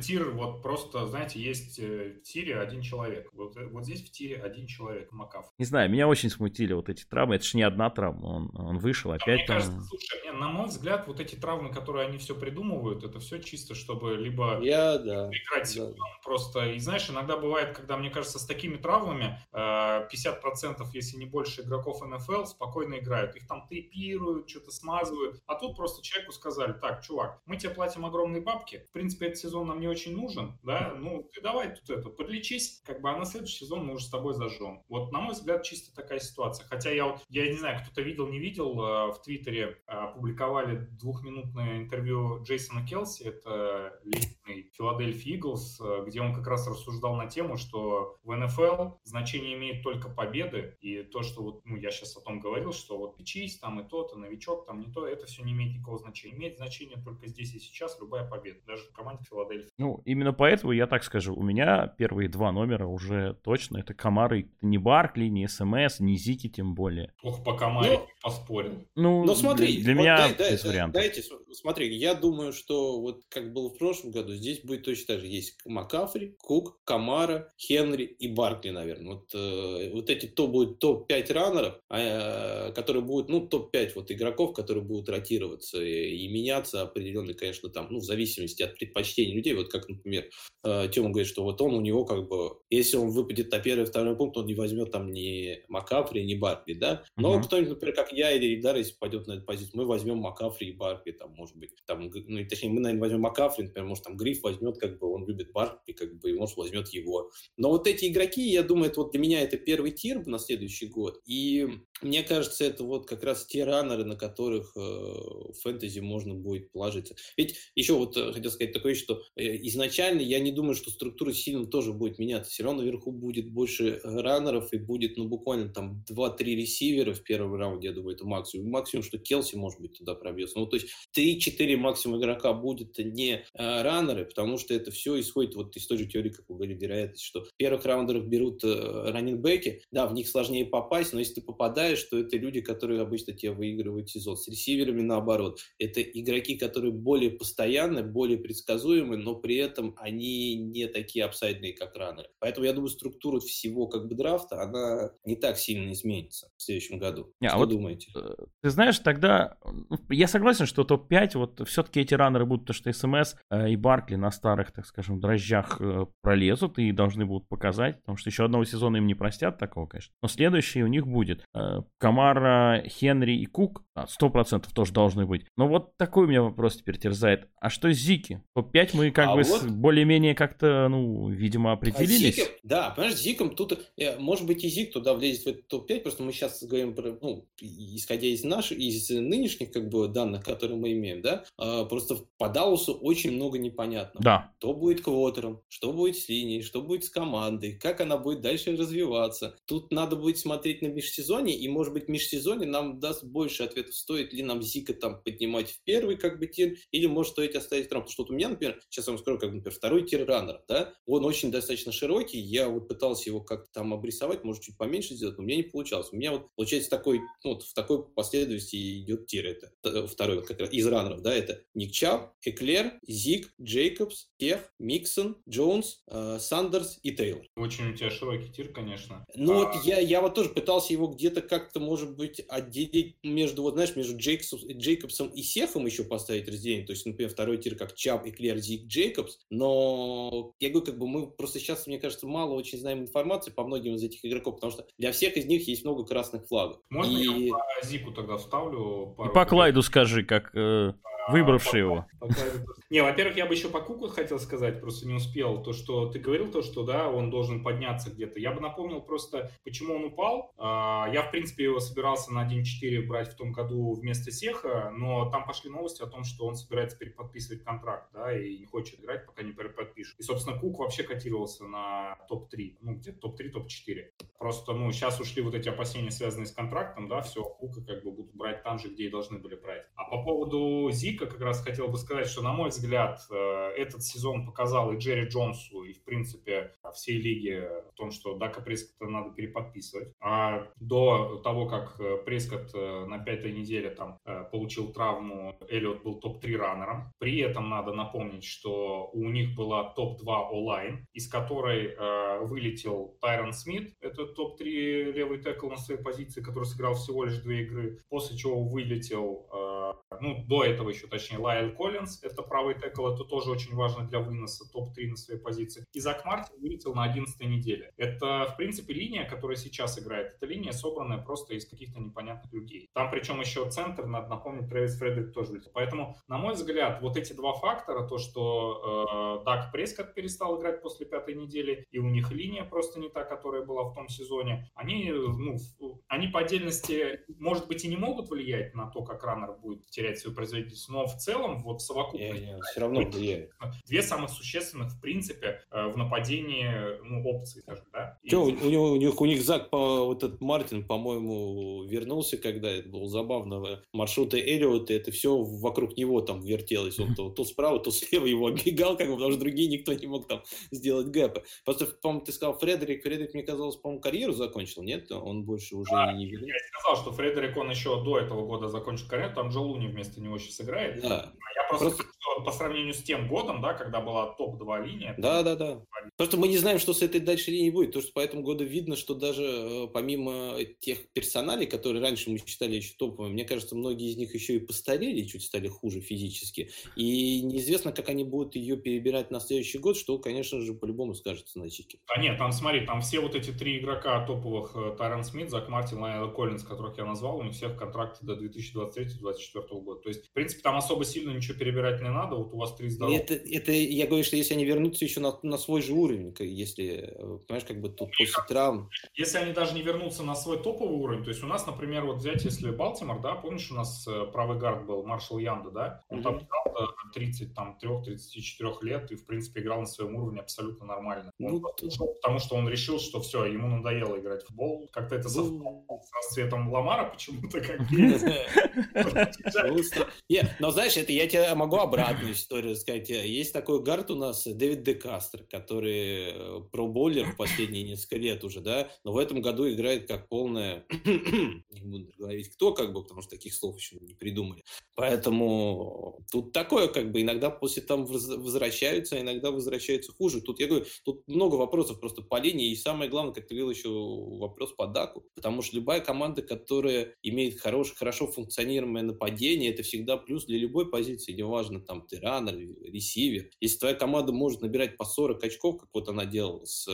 Тир, вот просто, знаете, есть э, в тире один человек. Вот, вот здесь в тире один человек, Макаф. Не знаю, меня очень смутили вот эти травмы. Это же не одна травма. Он, он вышел опять. Мне там... кажется, слушай, на мой взгляд, вот эти травмы, которые они все придумывают, это все чисто, чтобы либо Я, да, играть сезон да. просто. И знаешь, иногда бывает, когда, мне кажется, с такими травмами 50%, э, если не больше игроков НФЛ спокойно играют. Их там трепируют, что-то смазывают. А тут просто человеку сказали, так, чувак, мы тебе платим огромные бабки. В принципе, этот сезон нам не очень нужен, да, ну, ты давай тут это, подлечись, как бы, а на следующий сезон мы уже с тобой зажжем. Вот, на мой взгляд, чисто такая ситуация. Хотя я вот, я не знаю, кто-то видел, не видел, э, в Твиттере опубликовали двухминутное интервью Джейсона Келси, это личный Филадельфия Иглс, э, где он как раз рассуждал на тему, что в НФЛ значение имеет только победы, и то, что вот, ну, я сейчас о том говорил, что вот печись, там и то-то, новичок, там не то, это все не имеет никакого значения. Имеет значение только здесь и сейчас любая победа, даже в команде Филадельфии. Ну, именно поэтому я так скажу, у меня первые два номера уже точно, это Камары, не Баркли, не СМС, не Зики тем более. Ох, по Камаре ну, поспорил. Ну, ну смотри, для, для вот меня дай, дай, дай, дайте, смотри, я думаю, что вот как было в прошлом году, здесь будет точно так же. Есть Макафри, Кук, Камара, Хенри и Баркли, наверное. Вот, э, вот эти то будет топ-5 раннеров, э, которые будут, ну, топ-5 вот игроков, которые будут ротироваться и, и меняться определенно, конечно, там, ну, в зависимости от предпочтений людей. Вот как, например, э, Тёма говорит, что вот он у него как бы, если он выпадет на первый, второй пункт, он не возьмет там ни Макафри, ни Баркли, да? Но uh-huh. кто-нибудь, например, как я или Ильдар, если пойдет на эту позицию, мы возьмем Макафри и Баркли, там, может быть, там, ну, точнее, мы, наверное, возьмем Макафри, например, может, там Гриф возьмет, как бы, он любит Баркли, как бы, и, может, возьмет его. Но вот эти игроки, я думаю, это вот для меня это первый тир на следующий год. И мне кажется, это вот как раз те раннеры, на которых э, фэнтези можно будет положиться. Ведь еще вот э, хотел сказать такое, что э, изначально я не думаю, что структура сильно тоже будет меняться. Все равно наверху будет больше раннеров и будет, ну, буквально там 2-3 ресивера в первом раунде, я думаю, это максимум. Максимум, что Келси, может быть, туда пробьется. Ну, то есть 3-4 максимум игрока будет не э, раннеры, потому что это все исходит вот из той же теории, как вы говорили, вероятность, что первых раундеров берут э, раннингбеки, да, в них сложнее попасть, но если ты попадаешь, что это люди, которые обычно тебе выигрывают сезон. С ресиверами наоборот. Это игроки, которые более постоянны, более предсказуемы, но при этом они не такие апсайдные, как раннеры. Поэтому я думаю, структура всего как бы драфта, она не так сильно изменится в следующем году. Не, а что а вот, думаете? Э, ты знаешь, тогда ну, я согласен, что топ-5, вот все-таки эти раннеры будут, то что СМС э, и Баркли на старых, так скажем, дрожжах э, пролезут и должны будут показать, потому что еще одного сезона им не простят такого, конечно. Но следующий у них будет. Камара, Хенри и Кук, сто процентов тоже должны быть. Но вот такой у меня вопрос теперь терзает. А что с Зики? Топ-5 мы как а бы вот... более-менее как-то, ну, видимо, определились. А Зики, да, понимаешь, Зиком тут, может быть, и Зик туда влезет в этот топ-5, просто мы сейчас говорим про, ну, исходя из наших, из нынешних, как бы, данных, которые мы имеем, да, а, просто по Даусу очень много непонятного. Да. Кто будет квотером, что будет с линией, что будет с командой, как она будет дальше развиваться. Тут надо будет смотреть на межсезонье, и, может быть, межсезонье нам даст больше ответов, стоит ли нам Зика там поднимать в первый, как бы, тир, или может стоит оставить Трамп. Потому что вот у меня, например, сейчас я вам скажу, как, например, второй тир раннер, да, он очень достаточно широкий, я вот пытался его как-то там обрисовать, может, чуть поменьше сделать, но у меня не получалось. У меня вот получается такой, ну, вот в такой последовательности идет тир это. Э, второй вот как раз из раннеров, да, это Ник Чап, Эклер, Зик, Джейкобс, Тех, Миксон, Джонс, э, Сандерс и Тейлор. Очень у тебя широкий тир, конечно. Ну а... вот я, я вот тоже пытался его где-то как-то, может быть, отделить между, вот знаешь, между Джейкобс, Джейкобсом и CEH ом еще поставить разделение. То есть, например, второй тир как Чабб, Экелер, Зик, Джейкобс. Но я говорю, как бы мы просто сейчас, мне кажется, мало очень знаем информации по многим из этих игроков, потому что для всех из них есть много красных флагов. Можно и... я по Зику тогда вставлю? Пару и по Клайду скажи, как э, выбравший его. Не, во-первых, я бы еще по Куку хотел сказать, просто не успел. То, что ты говорил, то, что да, он должен подняться где-то. Я бы напомнил просто, почему он упал. А, я, в принципе, его собирался на 1.4 брать в том году вместо Сеха, но там пошли новости о том, что он собирается переподписывать контракт, да, и не хочет играть, пока не переподпишет. И, собственно, Кук вообще котировался на топ-3, ну, где-то топ-3, топ-4. Просто, ну, сейчас ушли вот эти опасения, связанные с контрактом, да, все, Кука как бы будут брать там же, где и должны были брать. А по поводу Зика как раз хотел бы сказать, что, на мой взгляд, э, этот сезон показал и Джерри Джонсу, и, в принципе, всей лиге в том, что Дака Прескотта надо переподписывать. А до того, как э, Прескотт э, на пятой неделе там получил травму, Эллиот был топ-3 раннером. При этом надо напомнить, что у них была топ-2 онлайн, из которой вылетел Тайрон Смит, это топ-3 левый текл на своей позиции, который сыграл всего лишь две игры, после чего вылетел ну, до этого еще, точнее, Лайл Коллинз, это правый текл, это тоже очень важно для выноса, топ-3 на своей позиции. И Зак Мартин вылетел на 11 неделе. Это, в принципе, линия, которая сейчас играет, это линия, собранная просто из каких-то непонятных людей. Там, причем, еще центр, надо напомнить, Трэвис Фредерик тоже вылетел. Поэтому, на мой взгляд, вот эти два фактора, то, что э, Дак Прескотт перестал играть после пятой недели, и у них линия просто не та, которая была в том сезоне, они, ну, они по отдельности, может быть, и не могут влиять на то, как раннер будет терять свою производительность, но в целом вот совокупность... Не, не, все равно влияет. Две самых существенных, в принципе, э, в нападении ну, опции, скажем, да? Че, у, у, у, них, у них Зак, по, вот этот Мартин, по-моему, вернулся, когда это было забавно. Маршруты Эллиота, это все вокруг него там вертелось. Он то, то справа, то слева его оббегал, как бы, потому что другие никто не мог там сделать гэпы. Просто, по-моему, ты сказал Фредерик. Фредерик, мне казалось, по-моему, карьеру закончил, нет? Он больше уже а, не, не Я сказал, что Фредерик, он еще до этого года закончил карьеру, там Джо Луни вместо него сейчас играет. Да. Я просто, просто... по сравнению с тем годом, да, когда была топ-2 линия. Да, да, да. Просто мы не знаем, что с этой дальше линией будет. Потому что по этому году видно, что даже э, помимо тех персоналей, которые раньше мы считали еще топовыми, мне кажется, многие из них еще и постарели, чуть стали хуже физически. И неизвестно, как они будут ее перебирать на следующий год, что, конечно же, по-любому скажется на чеке. А нет, там смотри, там все вот эти три игрока топовых, э, Тайрон Смит, Зак Мартин, Лайла Коллинз, которых я назвал, у них всех контракты до 2023-2024 года. То есть, в принципе, там особо сильно ничего перебирать не надо. Вот у вас три здоровых. Это, это я говорю, что если они вернутся еще на, на свой же уровень, если, э, понимаешь, как бы тут после травм. Если они даже не вернутся на свой топовый уровень, то есть у нас, например, вот взять, если Балтимор, да, помнишь, у нас э, правый гард был Маршал Янда, да, он mm-hmm. там играл 30, там, 3-34 лет и, в принципе, играл на своем уровне абсолютно нормально. Он ну, послушал, потому что он решил, что все, ему надоело играть в футбол. Как-то это совпало ну. с расцветом Ламара почему-то как Но знаешь, это я тебе могу обратную историю сказать. Есть такой гард у нас, Дэвид Де Кастро, который э, проболлер последние несколько лет уже, да, но в этом году играет как полная, не буду говорить кто, как бы, потому что таких слов еще не придумали. Поэтому тут такое, как бы, иногда после там возвращаются, а иногда возвращаются хуже. Тут, я говорю, тут много вопросов просто по линии, и самое главное, как ты говорил, еще вопрос по даку, потому что любая команда, которая имеет хорош, хорошо функционируемое нападение, это всегда плюс для любой позиции, неважно, там, ты раннер, ресивер. Если твоя команда может набирать по 40 очков, как вот она делала с,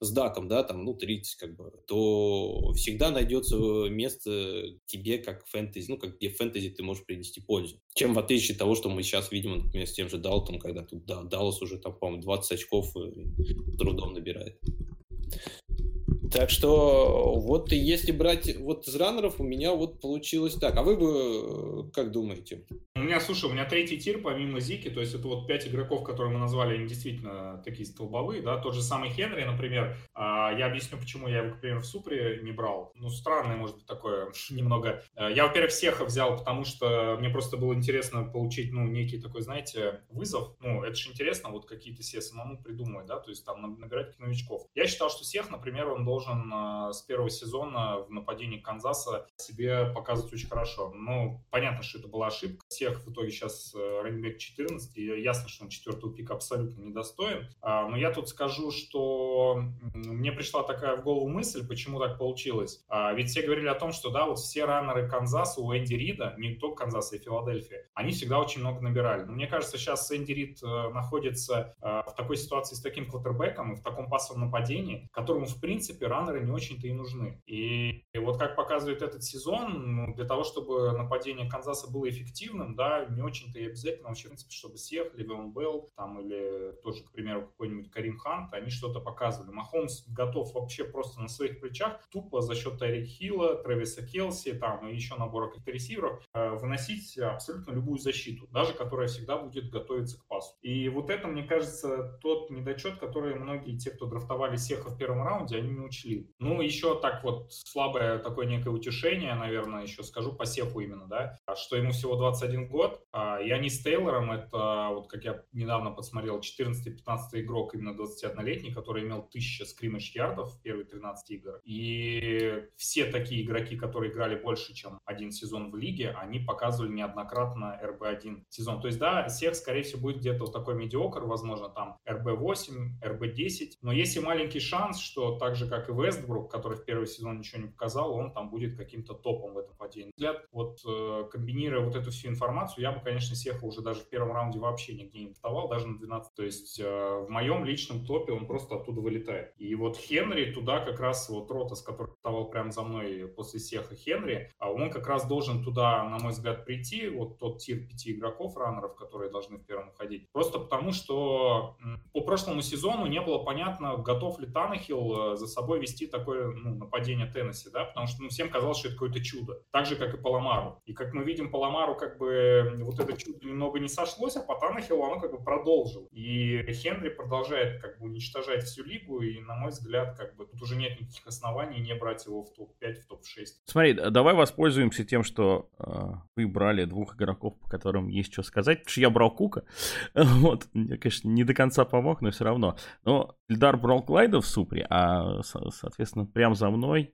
с даком, да, там, ну, 30, как бы, то всегда найдется место тебе как фэнтези, ну, как где фэнтези ты можешь принести пользу. Чем в отличие от того, что мы сейчас видим, например, с тем же Далтом, когда тут да, Даллас уже там, по-моему, 20 очков трудом набирает. Так что вот если брать вот из раннеров, у меня вот получилось так. А вы бы как думаете? У меня, слушай, у меня третий тир помимо Зики, то есть это вот пять игроков, которые мы назвали, они действительно такие столбовые, да, тот же самый Хенри, например, а, я объясню, почему я его, к примеру, в Супре не брал. Ну, странное, может быть, такое немного. А, я, во-первых, всех взял, потому что мне просто было интересно получить, ну, некий такой, знаете, вызов. Ну, это же интересно, вот какие-то все самому придумывать, да, то есть там набирать новичков. Я считал, что всех, например, он должен а, с первого сезона в нападении Канзаса себе показывать очень хорошо. Ну, понятно, что это была ошибка. Все, CEH в итоге сейчас э, раннинг 14, и ясно, что он четвертого пика абсолютно недостоин. А, но я тут скажу, что мне пришла такая в голову мысль, почему так получилось. А, ведь все говорили о том, что да, вот все раннеры Канзаса у Энди Рида, не только Канзаса и Филадельфия, они всегда очень много набирали. Но мне кажется, сейчас Энди Рид э, находится э, в такой ситуации с таким квотербеком и в таком пассовом нападении, которому, в принципе, раннеры не очень-то и нужны. И, и вот как показывает этот сезон, ну, для того, чтобы нападение Канзаса было эффективным, да, не очень-то и обязательно вообще, в принципе, чтобы Сех, Левион Белл, там, или тоже, к примеру, какой-нибудь Карим Хант, они что-то показывали. Махомс готов вообще просто на своих плечах, тупо за счет Тарик Хилла, Трэвиса Келси, там, и еще набора каких-то ресиверов, э, выносить абсолютно любую защиту, даже которая всегда будет готовиться к пасу. И вот это, мне кажется, тот недочет, который многие те, кто драфтовали Сеха в первом раунде, они не учли. Ну, еще так вот слабое такое некое утешение, наверное, еще скажу по Сеху именно, да, что ему всего 21 год. А, и они с Тейлором, это, вот как я недавно посмотрел, 14-15 игрок, именно 21-летний, который имел 1000 скриммидж ярдов в первые 13 игр. И все такие игроки, которые играли больше, чем один сезон в лиге, они показывали неоднократно РБ-1 сезон. То есть, да, всех, скорее всего, будет где-то вот такой mediocre, возможно, там РБ-8, РБ-10. Но есть и маленький шанс, что так же, как и Вестбрук, который в первый сезон ничего не показал, он там будет каким-то топом в этом нападении. Взгляд, вот э, комбинируя вот эту всю информацию, я бы, конечно, CEH а уже даже в первом раунде вообще нигде не драфтовал, даже на 12. То есть э, в моем личном топе он просто оттуда вылетает. И вот Хенри туда как раз вот Ротас, который драфтовал прямо за мной после CEH а Хенри, а он как раз должен туда, на мой взгляд, прийти, вот тот тир пяти игроков, раннеров, которые должны в первом уходить. Просто потому, что по прошлому сезону не было понятно, готов ли Танахил э, за собой вести такое ну, нападение Теннесси, да, потому что ну, всем казалось, что это какое-то чудо. Так же, как и Паламару. И как мы видим, Паламару как бы вот это чудо немного не сошлось, а по Танахилу оно как бы продолжил. И Хенри продолжает как бы уничтожать всю лигу, и, на мой взгляд, как бы тут уже нет никаких оснований не брать его в топ-5, в топ-6. Смотри, давай воспользуемся тем, что э, вы брали двух игроков, по которым есть что сказать, потому что я брал Кука. Вот, я, конечно, не до конца помог, но все равно. Но Ильдар брал Клайда в Супре, а, соответственно, прямо за мной.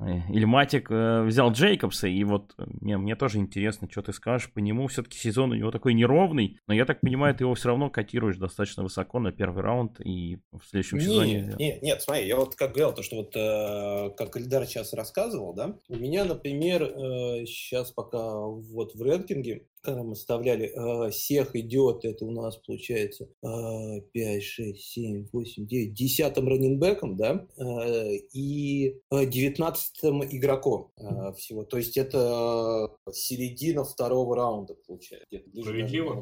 Или Матик э, взял Джейкобса, и вот мне, мне тоже интересно, что ты скажешь по нему. Все-таки сезон у него такой неровный, но я так понимаю, ты его все равно котируешь достаточно высоко на первый раунд, и в следующем нет, сезоне... Нет, нет, смотри, я вот как говорил, то, что вот э, как Эльдар сейчас рассказывал, да, у меня, например, э, сейчас пока вот в рэнкинге когда мы вставляли, э, всех идет, это у нас получается э, 5, 6, 7, 8, 9, десятым раненбеком, да, э, и девятнадцатым игроком э, всего. То есть это середина второго раунда получается.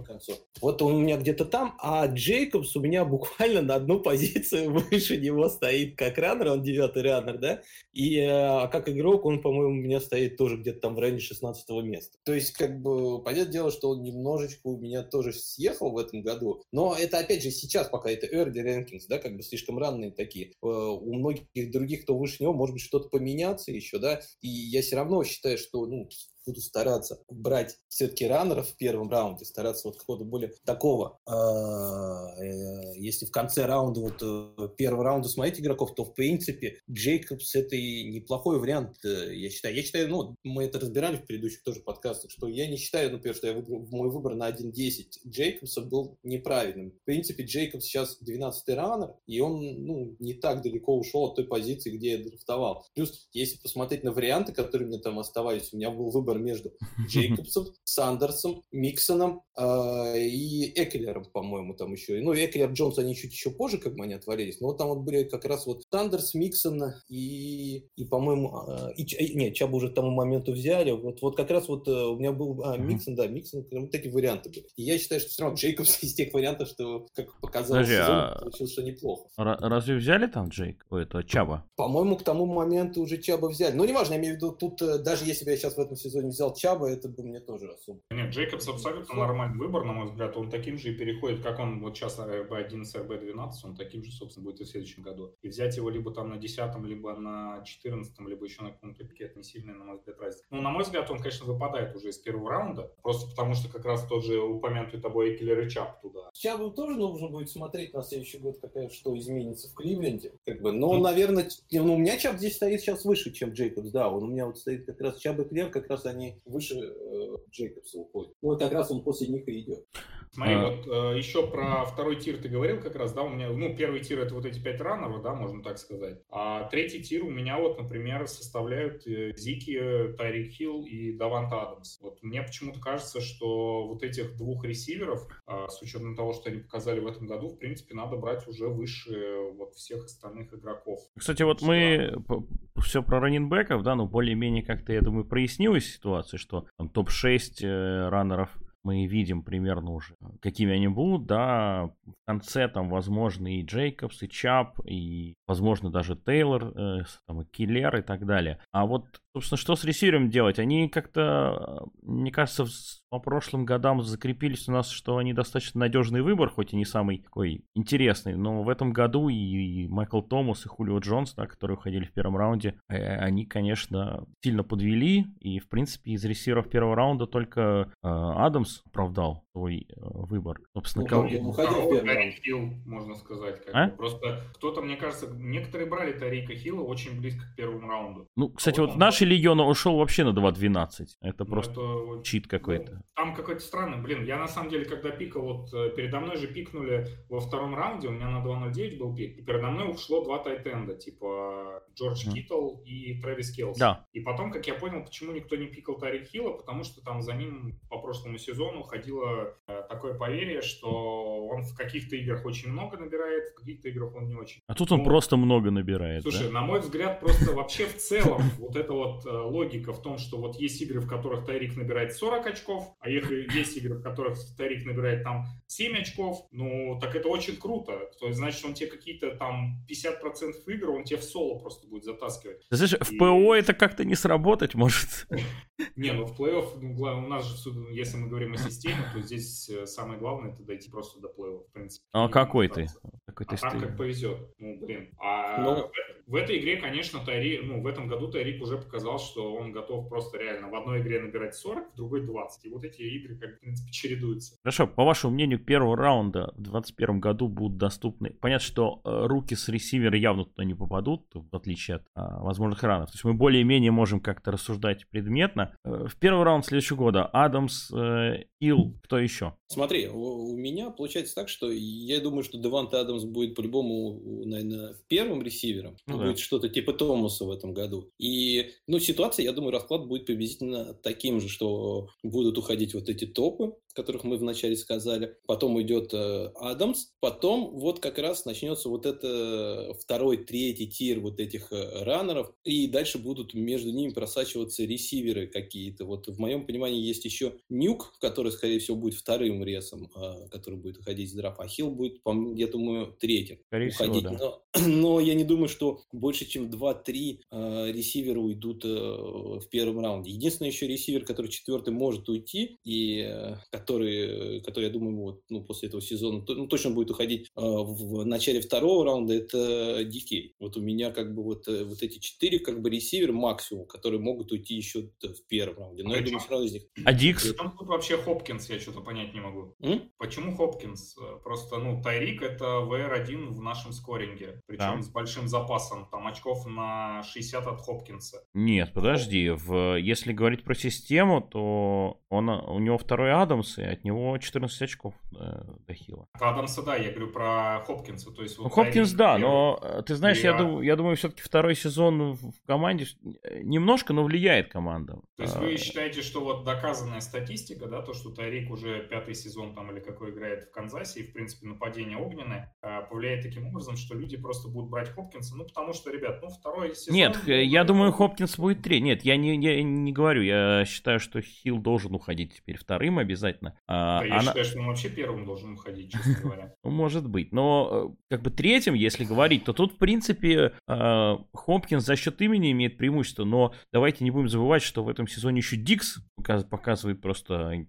Концу. Вот он у меня где-то там, а Джейкобс у меня буквально на одну позицию выше него стоит как раннер, он девятый раннер, да, и э, как игрок он, по-моему, у меня стоит тоже где-то там в районе 16 места. То есть, как бы, понятное дело, что он немножечко у меня тоже съехал в этом году, но это, опять же, сейчас пока это early rankings, да, как бы слишком ранние такие. Э, у многих других, кто выше него, может быть, что-то поменяться еще, да, и я все равно считаю, что, ну, буду стараться брать все-таки раннеров в первом раунде, стараться вот какого-то более такого. А, э, если в конце раунда, вот э, первого раунда смотреть игроков, то в принципе Джейкобс это и неплохой вариант, э, я считаю. Я считаю, ну, мы это разбирали в предыдущих тоже подкастах, что я не считаю, например, что я выбрал, мой выбор на 1.10 Джейкобса был неправильным. В принципе, Джейкобс сейчас 12-й раннер, и он, ну, не так далеко ушел от той позиции, где я драфтовал. Плюс, если посмотреть на варианты, которые мне там оставались, у меня был выбор выбор между Джейкобсом, Сандерсом, Миксоном и Экелером, по-моему, там еще. Ну, Экелер, Джонс, они чуть еще позже, как бы они отвалились, но вот там вот были как раз вот Сандерс, Миксон и, и по-моему, э, и, э, нет, Чаба уже к тому моменту взяли. Вот, вот как раз вот э, у меня был а, Миксон, да, Миксон, вот такие варианты были. И я считаю, что все равно Джейкобс из тех вариантов, что, как показалось, Подожди, сезон, а... получилось, что неплохо. Разве взяли там Джейк? Это Чаба? По-моему, к тому моменту уже Чаба взяли. Ну, неважно, я имею в виду, тут даже если бы я сейчас в этом сезоне не взял Чаба, это бы мне тоже особо. Нет, Джейкобс абсолютно Все. Выбор, на мой взгляд. Он таким же и переходит, как он вот сейчас RB11, RB12, он таким же, собственно, будет и в следующем году. И взять его либо там на 10 либо на 14 либо еще на каком-то пике, это не сильная, на мой взгляд, разница. Ну, на мой взгляд, он, конечно, выпадает уже из первого раунда, просто потому что как раз тот же упомянутый тобой Экелер и Чап туда. Чабу тоже нужно будет смотреть на следующий год, какая что изменится в Кливленде. Как бы, но, mm. наверное, ну, у меня Чап здесь стоит сейчас выше, чем Джейкобс, да, он у меня вот стоит как раз Чаб и Клер, как раз они выше э, Джейкобса уходит. Вот как раз он после них и идет. Смотри, а... вот э, еще про второй тир ты говорил как раз, да, у меня, ну, первый тир это вот эти пять раннеров, да, можно так сказать. А третий тир у меня вот, например, составляют э, Зики, Тайрик Хилл и Давант Адамс. Вот мне почему-то кажется, что вот этих двух ресиверов, э, с учетом того, что они показали в этом году, в принципе, надо брать уже выше вот всех остальных игроков. Кстати, вот мы все про раненбеков, да, ну, более-менее как-то, я думаю, прояснилась ситуация, что там топ-6 э, раннеров мы видим примерно уже, какими они будут, да, в конце там, возможно, и Джейкобс, и Чап, и, возможно, даже Тейлор, э, там, и Киллер и так далее. А вот Собственно, что с ресивером делать? Они как-то, мне кажется, по прошлым годам закрепились у нас, что они достаточно надежный выбор, хоть и не самый такой интересный. Но в этом году и, Майкл Томас, и Хулио Джонс, да, которые уходили в первом раунде, э, они, конечно, сильно подвели. И, в принципе, из ресиверов первого раунда только э, Адамс оправдал свой э, выбор. Собственно, ну, кого... уходил в первый раунд. Хилл, можно сказать. Как а? Просто кто-то, мне кажется, некоторые брали Тарика Хилла очень близко к первому раунду. Ну, кстати, вот, вот наши Легиона ушел вообще на 2.12. Это ну, просто это, чит какой-то. Ну, там какой-то странный. Блин, я на самом деле, когда пикал, вот э, передо мной же пикнули во втором раунде, у меня на 2.09 был пик, и передо мной ушло два тайтенда, типа Джордж mm. Киттл и Трэвис Келс. Да. И потом, как я понял, почему никто не пикал Тарик Хилла, потому что там за ним по прошлому сезону ходило э, такое поверье, что он в каких-то играх очень много набирает, в каких-то играх он не очень. А тут он ну, просто много набирает. Слушай, да? на мой взгляд, просто вообще в целом вот это вот Э, логика в том, что вот есть игры, в которых Тайрик набирает 40 очков, а есть игры, в которых Тайрик набирает там 7 очков, ну, так это очень круто. То есть, значит, он тебе какие-то там 50% игр, он тебе в соло просто будет затаскивать. Ты знаешь, в ПО это как-то не сработать может. Не, ну в плей-офф, ну, у нас же, если мы говорим о системе, то здесь э, самое главное это дойти просто до плей-офф, в принципе. А какой ты? Какой ты а там как повезет. Ну, блин. А ну, в этой игре, конечно, Тайри, ну, в этом году Тайрик уже показал, что он готов просто реально в одной игре набирать 40, в другой 20. И вот эти игры, как, в принципе, чередуются. Хорошо, по вашему мнению, первого раунда в 2021 году будут доступны. Понятно, что э, руки с ресивера явно туда не попадут, в отличие от а, возможных ранов. То есть мы более-менее можем как-то рассуждать предметно. Э, в первый раунд следующего года Адамс, э, Ил, кто еще? Смотри, у, у меня получается так, что я думаю, что Девант Адамс будет по-любому, наверное, первым ресивером. Ну, будет да. что-то типа Томаса в этом году. И, ну, ситуация, я думаю, расклад будет приблизительно таким же, что будут уходить вот эти топы, которых мы вначале сказали. Потом идет э, Адамс. Потом вот как раз начнется вот это второй, третий тир вот этих э, раннеров. И дальше будут между ними просачиваться ресиверы какие-то. Вот в моем понимании есть еще Нюк, который, скорее всего, будет вторым ресом, э, который будет уходить с драфа. А Хилл будет, я думаю, третьим скорее уходить. Всего, да. но, но я не думаю, что больше, чем 2-3 э, ресивера уйдут э, в первом раунде. Единственный еще ресивер, который четвертый может уйти, и э, который, который, я думаю, вот, ну, после этого сезона ну, точно будет уходить э, в начале второго раунда, это Дикей. Вот у меня как бы вот, э, вот эти четыре как бы ресивер максимум, которые могут уйти еще в первом раунде. Но а я думаю, равно из них... А Дикс? Там тут вообще Хопкинс, я что-то понять не могу. М? Почему Хопкинс? Просто, ну, Тайрик это VR1 в нашем скоринге. Причем да. с большим запасом. Там очков на 60 от Хопкинса. Нет, подожди. В, если говорить про систему, то он, у него второй Адамс, и от него 14 очков э, до Хила. Адамса, да, я говорю про Хопкинса. То есть, вот ну, Хопкинс, да, но э, ты знаешь, я, думаю, я думаю, все-таки второй сезон в команде немножко, но влияет команда. То есть вы а, считаете, что вот доказанная статистика, да, то, что Тайрик уже пятый сезон там или какой играет в Канзасе, и, в принципе, нападение огненное, а, повлияет таким образом, что люди просто будут брать Хопкинса, ну, потому что, ребят, ну, второй сезон... Нет, ну, я думаю, Хопкинс будет три. Нет, я не, я не говорю, я считаю, что Хилл должен уходить теперь вторым обязательно. А, я она... считаю, что он вообще первым должен уходить, честно говоря. Ну, может быть, но э, как бы третьим, если говорить, то тут, в принципе, э, Хопкинс за счет имени имеет преимущество, но давайте не будем забывать, что в этом сезоне еще Дикс показывает просто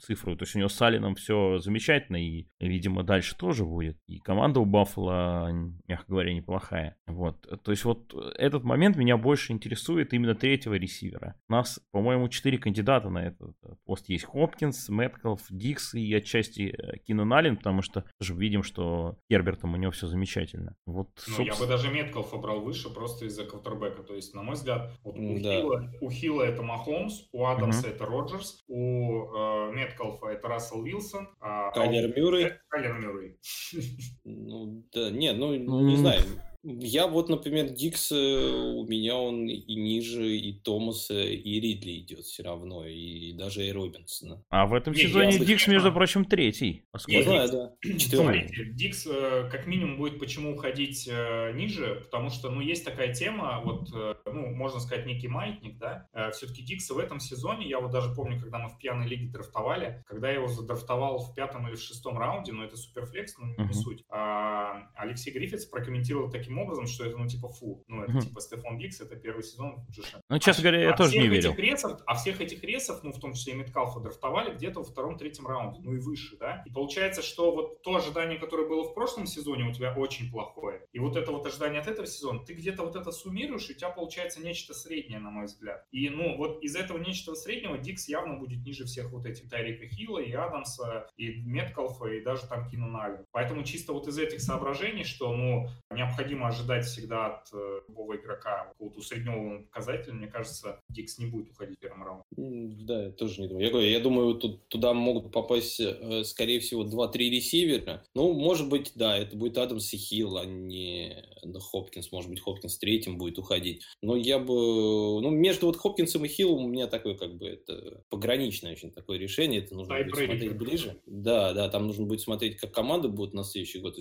цифру, то есть у него с Алином все замечательно, и, видимо, дальше тоже будет. И команда у Баффала, мягко говоря, неплохая. Вот. То есть вот этот момент меня больше интересует именно третьего ресивера. У нас, по-моему, четыре кандидата на этот пост есть. Хопкинс, Мэткалф, Дикс и отчасти э, Кинан Аллен, потому что тоже видим, что Гербертом у него все замечательно. Вот, ну, собственно... я бы даже Меткалфа брал выше просто из-за квотербека. То есть, на мой взгляд, вот у, да. Хилла, у Хилла это Махомс, у Адамса uh-huh. это Роджерс, у э, Меткалфа это Рассел Вилсон, а, Кайлер а Мюррей. Кайлер Мюррей. Ну, да, нет, ну, не знаю. Я вот, например, Дикс, э, у меня он и ниже, и Томаса, и Ридли идет все равно, и даже и Робинсона. А в этом сезоне я Дикс, между прочим, третий. Я знаю, да. Смотрите, Дикс э, как минимум будет почему уходить э, ниже, потому что, ну, есть такая тема, вот, ну, можно сказать, некий маятник, да, все-таки Дикса в этом сезоне, я вот даже помню, когда мы в пьяной лиге драфтовали, когда я его задрафтовал в пятом или в шестом раунде, но это суперфлекс, но не uh-huh. суть, а, Алексей Гриффитс прокомментировал таким таким образом, что это, ну, типа, фу. Ну, это, mm-hmm. типа, Стефан Дикс, это первый сезон в Ну, честно а, говоря, я а тоже не верил. Ресов, а всех этих ресов, ну, в том числе и Меткалфа, драфтовали где-то во втором-третьем раунде, ну, и выше, да. И получается, что вот то ожидание, которое было в прошлом сезоне, у тебя очень плохое. И вот это вот ожидание от этого сезона, ты где-то вот это суммируешь, и у тебя получается нечто среднее, на мой взгляд. И, ну, вот из этого нечто среднего Дикс явно будет ниже всех вот этих Тайрика Хилла и Адамса, и Меткалфа, и даже там Кина Нави. Поэтому чисто вот из этих соображений, что, ну, необходимо ожидать всегда от э, любого игрока какого-то усредненного показателя, мне кажется, Дикс не будет уходить в первом раунде. Да, я тоже не думаю. Я, говорю, я думаю, тут, туда могут попасть, э, скорее всего, 2-3 ресивера. Ну, может быть, да, это будет Адамс и Хилл, а не Хопкинс. Может быть, Хопкинс третьим будет уходить. Но я бы... Ну, между вот Хопкинсом и Хиллом у меня такое, как бы, это пограничное очень такое решение. Это нужно будет смотреть ближе. Да, да, там нужно будет смотреть, как команды будут на следующий год.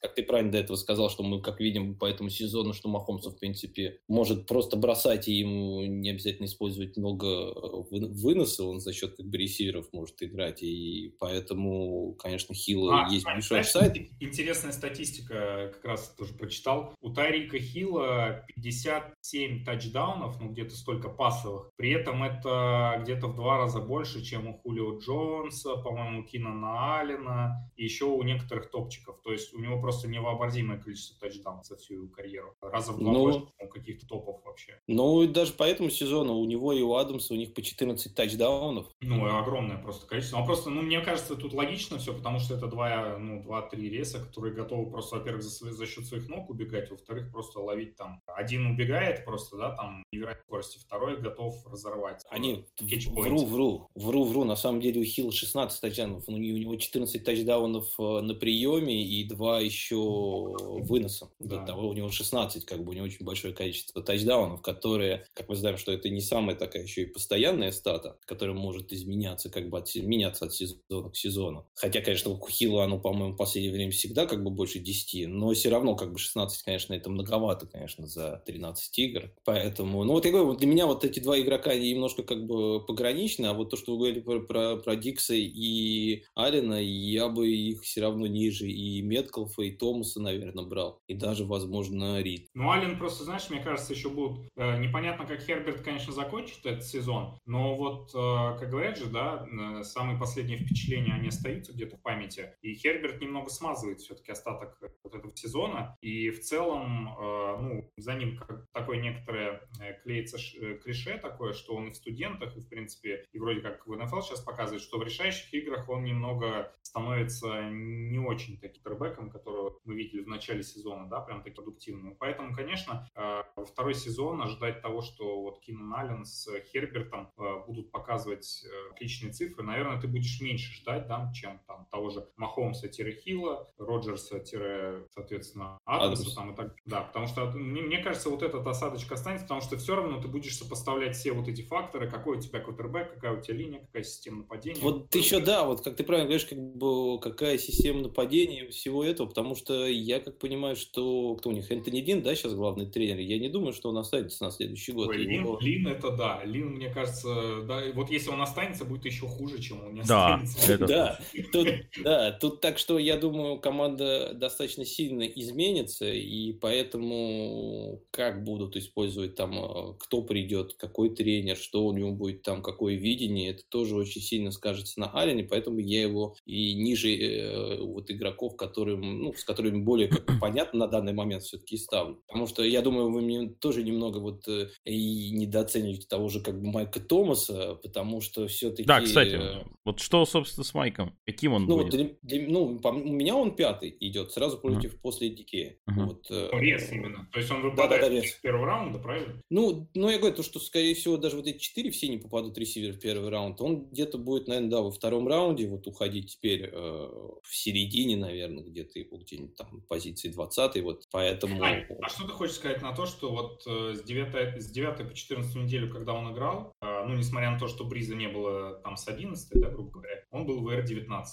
Как ты правильно до этого сказал, что мы, как видим, по этому сезону, что Махомцев, в принципе, может просто бросать, и ему не обязательно использовать много э, выноса, он за счет как бы ресиверов может играть, и поэтому, конечно, Хилла а, есть большой сайт. Интересная статистика, как раз тоже прочитал. У Тайрика Хилла 57 тачдаунов, ну где-то столько пасовых, при этом это где-то в два раза больше, чем у Хулио Джонса, по-моему, Кинана Аллена, и еще у некоторых топчиков, то есть у него просто невообразимое количество тачдаунов. Набрал за всю карьеру. Раза в два ну, больше каких-то топов вообще. Ну, даже по этому сезону у него и у Адамса у них по 14 тачдаунов. Ну, огромное просто количество. Ну, просто, ну, мне кажется, тут логично все, потому что это два, ну, два-три реса, которые готовы просто, во-первых, за, за счет своих ног убегать, во-вторых, просто ловить там. Один убегает просто, да, там невероятной скорости, второй готов разорвать. Они, вру, вру, вру, вру, на самом деле у Хилла 16 тачдаунов, у него 14 тачдаунов э, на приеме и два еще выносом. Да. До того у него 16, как бы у него очень большое количество тачдаунов, которые, как мы знаем, что это не самая такая еще и постоянная стата, которая может изменяться, как бы от, меняться от сезона к сезону. Хотя, конечно, у Хилла оно, по-моему, в последнее время всегда как бы больше 10, но все равно как бы 16, конечно, это многовато, конечно, за 13 игр. Поэтому, ну вот я говорю, для меня вот эти два игрока они немножко как бы пограничны, а вот то, что вы говорили про, про, про Дикса и Алина, я бы их все равно ниже и Меткалфа, и Томаса, наверное, брал. И даже, возможно, Рид. Ну, Ален просто, знаешь, мне кажется, еще будут... Э, непонятно, как Херберт, конечно, закончит этот сезон, но вот, э, как говорят же, да, самые последние впечатления, они остаются где-то в памяти. И Херберт немного смазывает все-таки остаток вот этого сезона. И в целом, э, ну, за ним как такое некоторое э, клеится э, клише такое, что он и в студентах, и, в принципе, и вроде как в НФЛ сейчас показывает, что в решающих играх он немного становится не очень таким тербеком, которого мы видели в начале сезона, да, прям таки продуктивным. Поэтому, конечно, во второй сезон ожидать того, что вот Кинан Аллен с Хербертом будут показывать отличные цифры, наверное, ты будешь меньше ждать, да, чем там того же Махомса-Хилла, Роджерса-соответственно Адамса там и так. Да, потому что мне, мне кажется, вот этот осадочка останется, потому что все равно ты будешь сопоставлять все вот эти факторы, какой у тебя квотербек, какая у тебя линия, какая система нападения. Вот еще, да, вот как ты правильно говоришь, как бы какая система нападения всего этого, потому что я как понимаю, что кто у них, Энтони Дин, да, сейчас главный тренер, я не думаю, что он останется на следующий год. Ой, Его... Лин, Лин это да, Лин, мне кажется, да, вот если он останется, будет еще хуже, чем он не останется. Да, да, тут, да, тут так что я думаю, команда достаточно сильно изменится, и поэтому как будут использовать там, э, кто придет, какой тренер, что у него будет там, какое видение, это тоже очень сильно скажется на Алене, поэтому я его и ниже э, вот игроков, которым, ну, с которыми более понятно на данный момент все-таки ставлю. Потому что я думаю, вы мне тоже немного вот э, и недооцениваете того же как бы Майка Томаса, потому что все-таки... Да, кстати, вот что, собственно, с Майком? Каким он ну, будет? Для, для, ну, у меня он пятый идет, сразу против uh-huh. после Дикея. Uh-huh. Вот, э, Рез именно. То есть он выпадает да, да, да, с первого раунда, правильно? Ну, ну, я говорю, то, что, скорее всего, даже вот эти четыре все не попадут ресиверы в первый раунд. Он где-то будет, наверное, да, во втором раунде вот уходить теперь э, в середине, наверное, где-то его где-нибудь там позиции 20 вот, поэтому... Ань, а что ты хочешь сказать на то, что вот э, с 9, с 9 по 14 неделю, когда он играл, э, ну, несмотря на то, что Бриза не было там с 11, да, грубо говоря, он был в R19.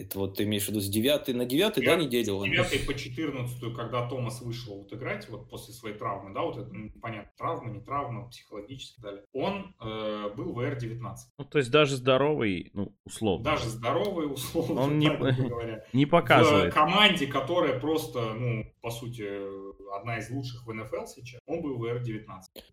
Это вот ты имеешь в виду с 9 на 9, да, неделю? С 9 по 14, когда Томас вышел вот играть, вот после своей травмы, да, вот это непонятно, травма, не травма, психологически и далее, он э, был в R19. Ну, то есть даже здоровый, ну, условно. Даже здоровый, условно, он не, не показывает. В команде, которая просто, ну, по сути, одна из лучших в НФЛ сейчас, он был в R19.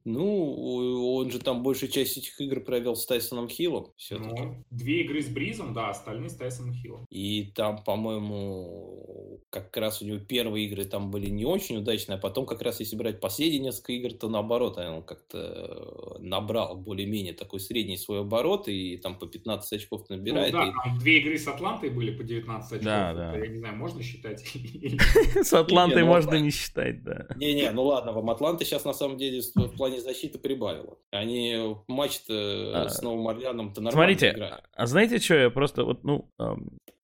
Ну, он же там большую часть этих игр провел с Тайсоном Хиллом. Ну, две игры с Бризом, да, остальные с Тайсоном Хиллом. И там, по-моему, как раз у него первые игры там были не очень удачные, а потом как раз если брать последние несколько игр, то наоборот, он как-то набрал более-менее такой средний свой оборот и там по 15 очков набирает. Ну, да, и... там две игры с Атлантой были по 19 очков. Да, да. Я не знаю, можно считать? С Атлантой ну, можно не считать, да. Не-не, ну ладно, вам Атланта сейчас на самом деле в плане защиты прибавила. Они матч-то а. с Новым Орлеаном-то нормально Смотрите, а знаете что, я просто вот, ну,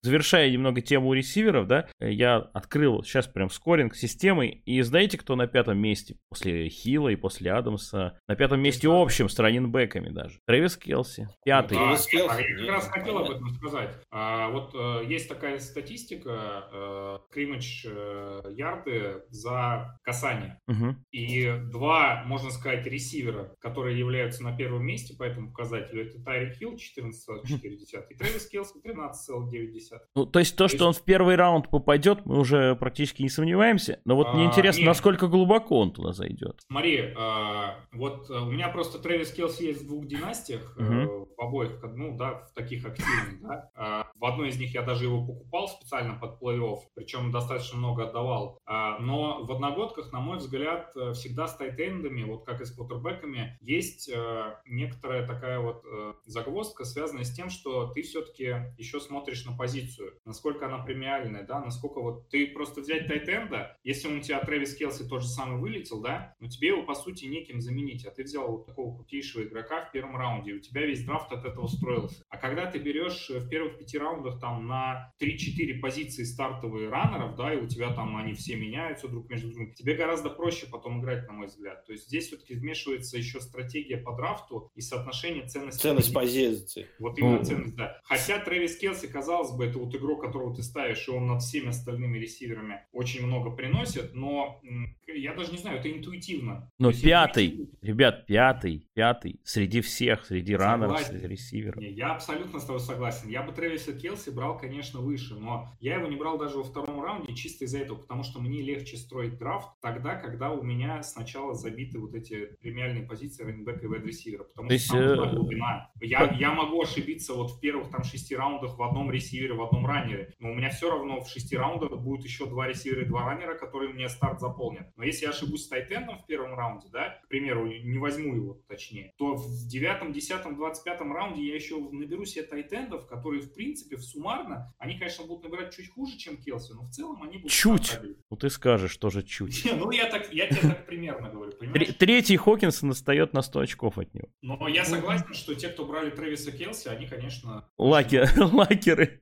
завершая немного тему ресиверов, да, я открыл сейчас прям скоринг системы, и знаете, кто на пятом месте после Хила и после Адамса? На пятом месте общим с раненбеками даже. Трэвис Келси. Пятый. А, я как раз хотел об этом сказать. А, вот э, есть такая статистика, э, кримидж э, ярды за касание. Угу. И два, можно сказать, ресивера, которые являются на первом месте по этому показателю, это Тайрик Хилл 14,4 и Трэвис Келси 13,9. Ну, то есть то, что он в первый раунд попадет, мы уже практически не сомневаемся. Но вот а, мне интересно, нет. насколько глубоко он туда зайдет. Смотри, а, вот э, у меня просто Трэвис Келси есть в двух династиях, угу. в обоих, ну да, в таких активных, да. А, в одной из них я даже его покупал специально под плей-офф, причем достаточно много отдавал. А, но в одногодках, на мой взгляд, э, всегда с тайтендами, вот как и с квотербеками, есть э, некоторая такая вот э, загвоздка, связанная с тем, что ты все-таки еще смотришь на позицию, насколько она премиальная, да, насколько вот ты просто взять тайтенда, если он у тебя Трэвис Келси тот же самый вылетел, да, но тебе его, по сути, неким заменить, а ты взял вот такого крутейшего игрока в первом раунде, у тебя весь драфт от этого строился. А когда ты берешь в первых пяти раундах там на 3-4 позиции стартовые раннеров, да, и у тебя там они все меняются друг между другом, тебе гораздо проще потом играть, на мой взгляд. То есть здесь все-таки вмешивается еще стратегия по драфту и соотношение ценности. Ценность позиции. Вот именно mm. ценность, да. Хотя Трэвис Келси, казалось бы, это вот игрок, которого ты ставишь, и он над всеми остальными ресиверами очень много приносит, но я даже не знаю, это интуитивно. Но пятый, интуитивно. ребят, пятый, пятый, среди всех, среди раннеров, среди ресиверов. Не, я абсолютно с тобой согласен. Я бы Трэвиса Келси брал, конечно, выше, но я его не брал даже во втором раунде чисто из-за этого, потому что мне легче строить драфт тогда, когда у меня сначала забиты вот эти премиальные позиции раннинбека и вайд-ресивера, потому То что есть, там э... глубина. Я, я могу ошибиться вот в первых там шести раундах в одном ресивере, в одном раннере, но у меня все равно в шести раундах будет еще два ресивера и два раннера, которые мне старт заполнят. Но если я ошибусь с тайтендом в первом раунде, да, к примеру, не возьму его точнее, то в девятом, десятом, двадцать пятом раунде я еще наберу себе тайтендов, которые, в принципе, в суммарно, они, конечно, будут набирать чуть хуже, чем Келси, но в целом они будут... Чуть! Ну ты скажешь тоже чуть. ну я, так, я тебе так примерно говорю, понимаешь? Третий Хокинсон отстает на 100 очков от него. Но я согласен, что те, кто брали Трэвиса Келси, они, конечно... Лаки, лакеры.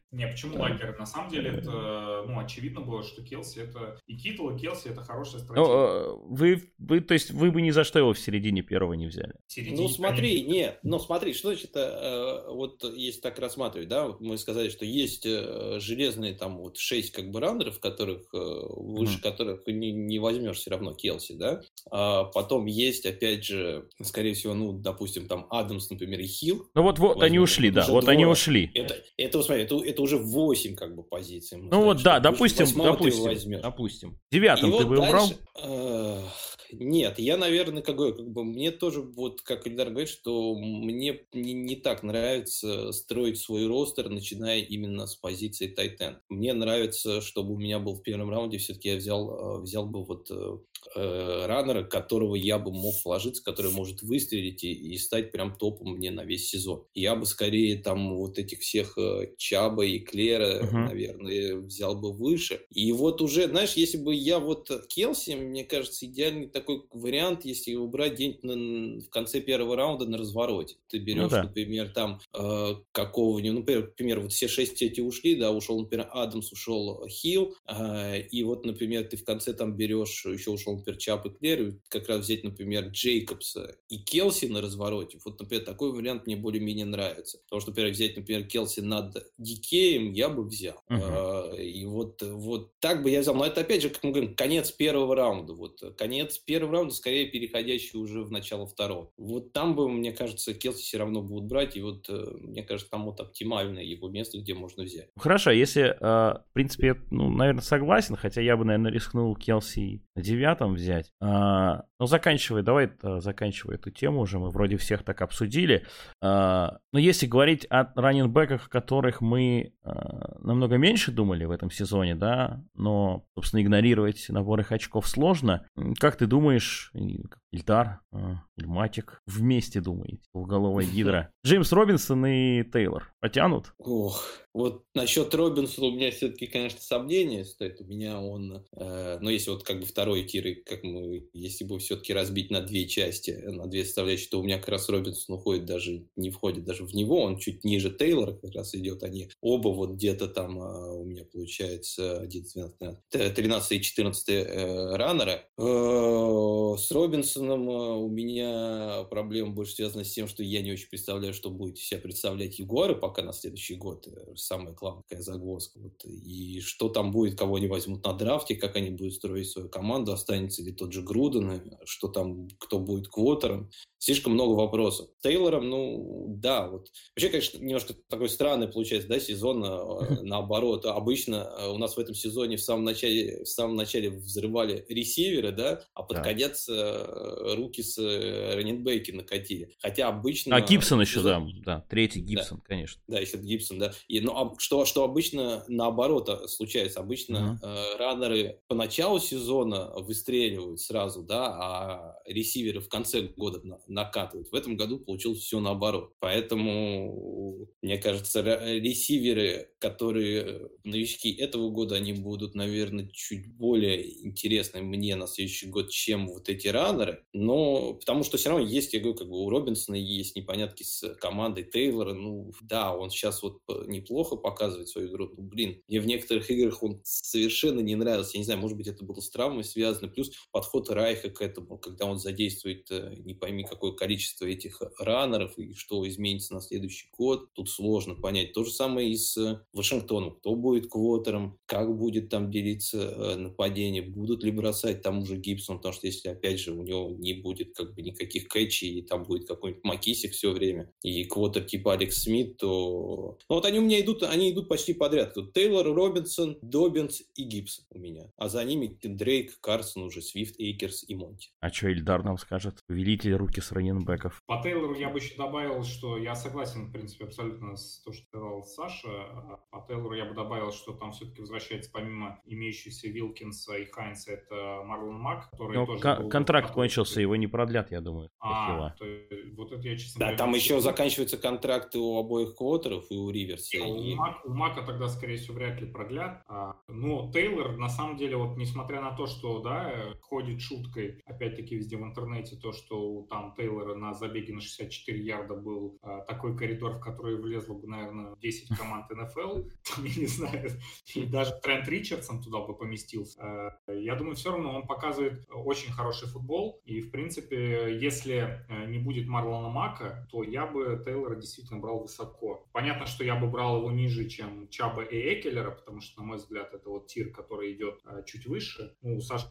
Не, почему лакеры? На самом деле это, ну, очевидно было, что Келси это... И Китл, и Келси это хорошая стратегия. Ну, вы, вы, то есть вы бы ни за что его в середине первого не взяли? Середине, ну, смотри, конечно. не, ну, смотри, что значит, э, вот если так рассматривать, да, мы сказали, что есть э, железные там вот шесть как бы раннеров, которых, э, выше mm. которых не, не возьмешь все равно Келси, да, а потом есть, опять же, скорее всего, ну, допустим, там Адамс, например, и Хилл. Ну, вот, вот они ушли, да, вот двое. они ушли. Это, это, смотри, это, это уже 8 как бы позиций. Ну знаем, вот да, допустим, допустим, допустим. Девятым И ты вот бы убрал? Э, нет, я, наверное, как, бы, как бы мне тоже, вот как Ильдар говорит, что мне не, не так нравится строить свой ростер, начиная именно с позиции Тайтен. Мне нравится, чтобы у меня был в первом раунде, все-таки я взял, э, взял бы вот э, раннера, которого я бы мог вложиться, который может выстрелить и, и стать прям топом мне на весь сезон. Я бы скорее там вот этих всех э, Чаба и Клера, uh-huh. наверное, взял бы выше. И вот уже, знаешь, если бы я вот Келси, мне кажется, идеальный такой вариант, если убрать день на, в конце первого раунда на развороте. Ты берешь, ну, да. например, там э, какого-нибудь, ну, например, вот все шесть эти ушли, да, ушел, например, Адамс, ушел Хилл, э, и вот, например, ты в конце там берешь, еще ушел, Шон Перчап и Клерю, как раз взять, например, Джейкобса и Келси на развороте. Вот, например, такой вариант мне более-менее нравится. Потому что, например, взять, например, Келси над Дикеем я бы взял. Uh-huh. И вот, вот так бы я взял. Но это, опять же, как мы говорим, конец первого раунда. Вот конец первого раунда, скорее переходящий уже в начало второго. Вот там бы, мне кажется, Келси все равно будут брать. И вот, э, мне кажется, там вот оптимальное его место, где можно взять. Хорошо, если, э, в принципе, я, ну, наверное, согласен, хотя я бы, наверное, рискнул Келси 9 там взять. А, ну, заканчивай, давай э, заканчивай эту тему уже, мы вроде всех так обсудили. А, но если говорить о раненбеках, которых мы а, намного меньше думали в этом сезоне, да, но, собственно, игнорировать набор их очков сложно. Как ты думаешь, Ильдар, э, Ильматик вместе думаете, уголовая гидра? Джеймс Робинсон и Тейлор потянут? Ох, вот насчет Робинсона у меня все-таки, конечно, сомнения стоит. У меня он, э, ну, если вот как бы второй тир, как мы, если бы все-таки разбить на две части, на две составляющие, то у меня как раз Робинсон уходит даже, не входит даже в него, он чуть ниже Тейлора как раз идет. Они оба вот где-то там э, у меня получается 11, 12, 13, 13 и 14 э, раннера. Э, с Робинсоном э, у меня проблема больше связана с тем, что я не очень представляю, что будет себя представлять Егоры пока на следующий год. Э, самая главная загвоздка. Вот. И что там будет, кого они возьмут на драфте, как они будут строить свою команду, останется ли тот же Груден, что там, кто будет квотером слишком много вопросов. С Тейлором, ну, да, вот. Вообще, конечно, немножко такой странный получается, да, сезон, э, наоборот. Обычно э, у нас в этом сезоне в самом начале, в самом начале взрывали ресиверы, да, а под да. конец э, руки с раненбеки накатили. Хотя обычно... А Гибсон еще, да, да, третий Гибсон, да, конечно. Да, еще Гибсон, да. И, но Ну, что, что обычно наоборот а, случается. Обычно mm-hmm. э, раннеры по началу сезона выстреливают сразу, да, а ресиверы в конце года на, накатывают. В этом году получилось все наоборот. Поэтому, мне кажется, ресиверы, которые новички этого года, они будут, наверное, чуть более интересны мне на следующий год, чем вот эти раннеры. Но потому что все равно есть, я говорю, как бы у Робинсона есть непонятки с командой Тейлора. Ну, да, он сейчас вот неплохо показывает свою игру. Ну, блин, мне в некоторых играх он совершенно не нравился. Я не знаю, может быть, это было с травмой связано. Плюс подход Райха к этому, когда он задействует э, не пойми какое количество этих раннеров и что изменится на следующий год. Тут сложно понять. То же самое и с Вашингтоном. Кто будет квотербеком, как будет там делиться э, нападение, будут ли бросать там уже Гибсон, потому что если, опять же, у него не будет как бы никаких кэчей, и там будет какой-нибудь Макисик все время, и квотербек типа Алекс Смит, то... Ну вот они у меня идут, они идут почти подряд. Тут Тейлор, Робинсон, Доббинс и Гибсон у меня. А за ними Дрейк, Карсон уже, Свифт, Эйкерс и Монти. А что Ильдар нам скажет? Велите руки с раненбеков. По Тейлору я бы еще добавил, что я согласен, в принципе, абсолютно с то, что сказал Саша. А по Тейлору я бы добавил, что там все-таки возвращается помимо имеющихся Вилкинса и Хайнса, это Марлон Мак, который Но тоже... К- контракт кончился, его не продлят, я думаю. А, то, вот это я, честно Да, там еще заканчиваются контракты у обоих квотеров и у Риверса. И... У, Мак, у Мака тогда, скорее всего, вряд ли продлят. А, но Тейлор, на самом деле, вот несмотря на то, что, да, ходит шуткой, опять-таки везде в интернете, то, что там Тейлора на забеге на 64 ярда был а, такой коридор, в который влезло бы, наверное, 10 команд НФЛ, я не знаю, и даже Трент Ричардсон туда бы поместился. А, я думаю, все равно он показывает очень хороший футбол, и, в принципе, если э, не будет Марлона Мака, то я бы Тейлора действительно брал высоко. Понятно, что я бы брал его ниже, чем Чаба и Экелера, потому что, на мой взгляд, это вот тир, который идет а, чуть выше. Ну, у Саши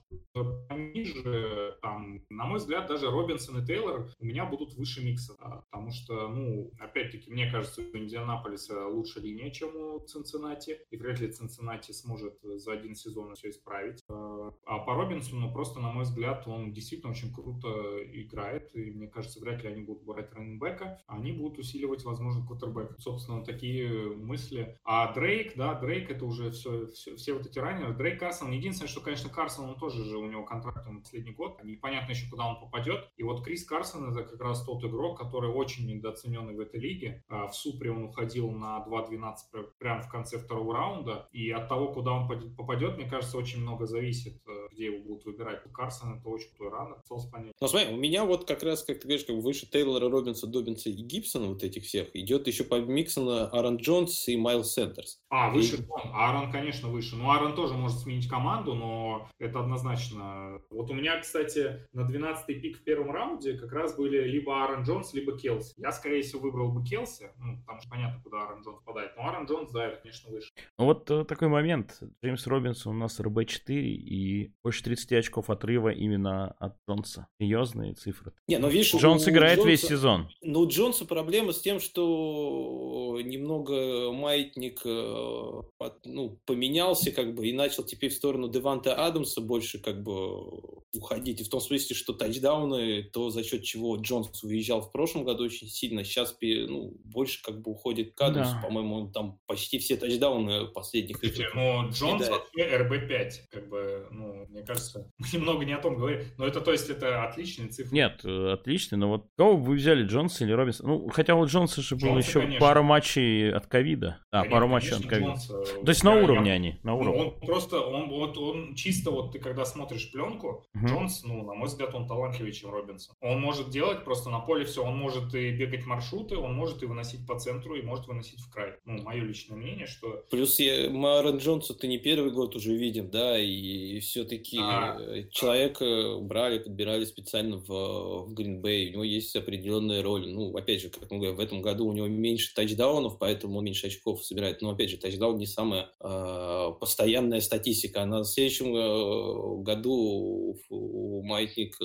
ниже, там, на мой взгляд, даже Робинсон и Тейлор у меня будут выше микса, да, потому что, ну, опять-таки, мне кажется, у Индианаполиса лучше линия, чем у Цинциннати, и вряд ли Цинциннати сможет за один сезон все исправить. А, а по Робинсону просто, на мой взгляд, он действительно очень круто играет, и мне кажется, вряд ли они будут брать раненбека, они будут усиливать, возможно, квотербек. Собственно, такие мысли. А Дрейк, да, Дрейк это уже все, все, все вот эти раннеры. Дрейк Карсон, единственное, что, конечно, Карсон, он тоже же, у него контракт он последний год, непонятно еще, куда он попадет. И вот Крис Карсон это как раз тот игрок, который очень недооцененный в этой лиге. А в Супре он уходил на 2-12 прямо в конце второго раунда. И от того, куда он попадет, мне кажется, очень много зависит, э, где его будут выбирать. Карсон это очень крутой раннер, понять. Ну, смотри, у меня вот как раз, как ты говоришь, как выше Тейлора, Робинса, Добинса и Гибсона, вот этих всех, идет еще по Миксона Аарон Джонс и Майлз Сендерс. А, выше и... он. Аарон, конечно, выше. Ну, Аарон тоже может сменить команду, но это однозначно. Вот у меня, кстати, на 12-й пик в первом раунде как раз были либо Аарон Джонс, либо Келси. Я, скорее всего, выбрал бы Келси, ну, потому что понятно, куда Аарон Джонс попадает. Но Аарон Джонс, да, это, конечно, выше. Ну, вот э, такой момент. Джеймс Робинсон у нас РБ-4 и больше 30 очков отрыва именно от Джонса. Серьезные цифры. Не, ну видишь, Джонс играет Джонса, весь сезон. Ну, у Джонса проблема с тем, что немного маятник э, ну, поменялся как бы и начал теперь в сторону Деванта Адамса больше как бы уходить. И в том смысле, что тачдауны, то за счет чего Джонс уезжал в прошлом году очень сильно, сейчас ну, больше как бы уходит к Адамсу. Да. По-моему, он там почти все тачдауны последних. Слушайте, ну, Джонс вообще РБ-5, как бы, ну, мне кажется, мы немного не о том говорим. Но это, то есть, это отличные цифры. Нет, э, отличный, но вот кого вы взяли, Джонса или Робинса? Ну, хотя у Джонса же было еще конечно. пара матчей от ковида. А, пару матчей от ковида. То есть на уровне я, они, на ну, уровне. Он просто, он, вот, он чисто вот ты когда смотришь пленку, угу. Джонс, ну, на мой взгляд, он талантливее, чем Робинсон. Он может делать просто на поле все. Он может и бегать маршруты, он может и выносить по центру, и может выносить в край. Ну, мое личное мнение, что... Плюс я, мы Аарон Джонса ты не первый год уже видим, да, и все-таки а, человека брали, подбирали специально в, в Гринбей, у него есть определенная роль. Ну, опять же, как мы говорим, в этом году у него меньше тачдаунов, поэтому меньше очков собирает. Но, опять же, тачдаун не самая э, постоянная статистика. А на следующем э, году у Маятник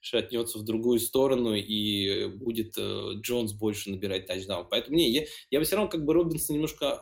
шатнется в другую сторону и будет Джонс больше набирать тачдаун. Поэтому не, я, я бы все равно как бы Робинсон немножко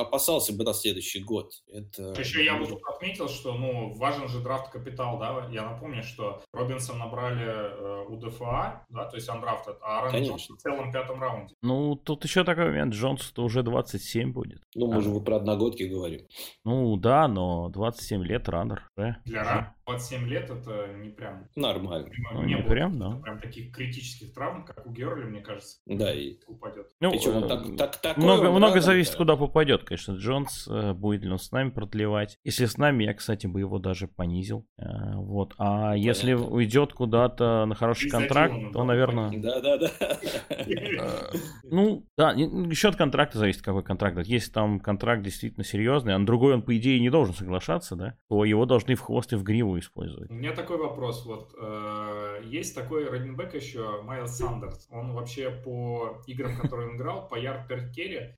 опасался бы на следующий год. Это... Еще я бы тут отметил, что ну, важен же драфт капитал, да, я напомню, что Робинсон набрали э, у ДФА, да, то есть андрафтед, а Аарон Джонс в целом пятом раунде. Ну, тут еще такой момент, Джонс-то уже 27 будет. Ну, мы а. же про одногодки говорим. Ну, да, но 27 лет раннер. Да? Для раннера 27 лет это не прям... Нормально. Ну, не, не прям, да. Прям таких критических травм, как у Герли, мне кажется. Да, и... Упадет. Ну, Причем, так, так, так много, много зависит, куда попадет, конечно. Джонс, э, будет ли он с нами продлевать. Если с нами, я, кстати, бы его даже понизил. Э, вот. А Понятно. если уйдет куда-то на хороший контракт, то, наверное... Да, да, да. Ну, да, еще от контракта зависит, какой контракт. Если там контракт действительно серьезный, а на другой он, по идее, не должен соглашаться, да, то его должны в хвост и в гриву использовать. У меня такой вопрос. Вот э, есть такой раненбэк еще, Майлз Сандерс. Он вообще по играм, которые он играл, по ярд пер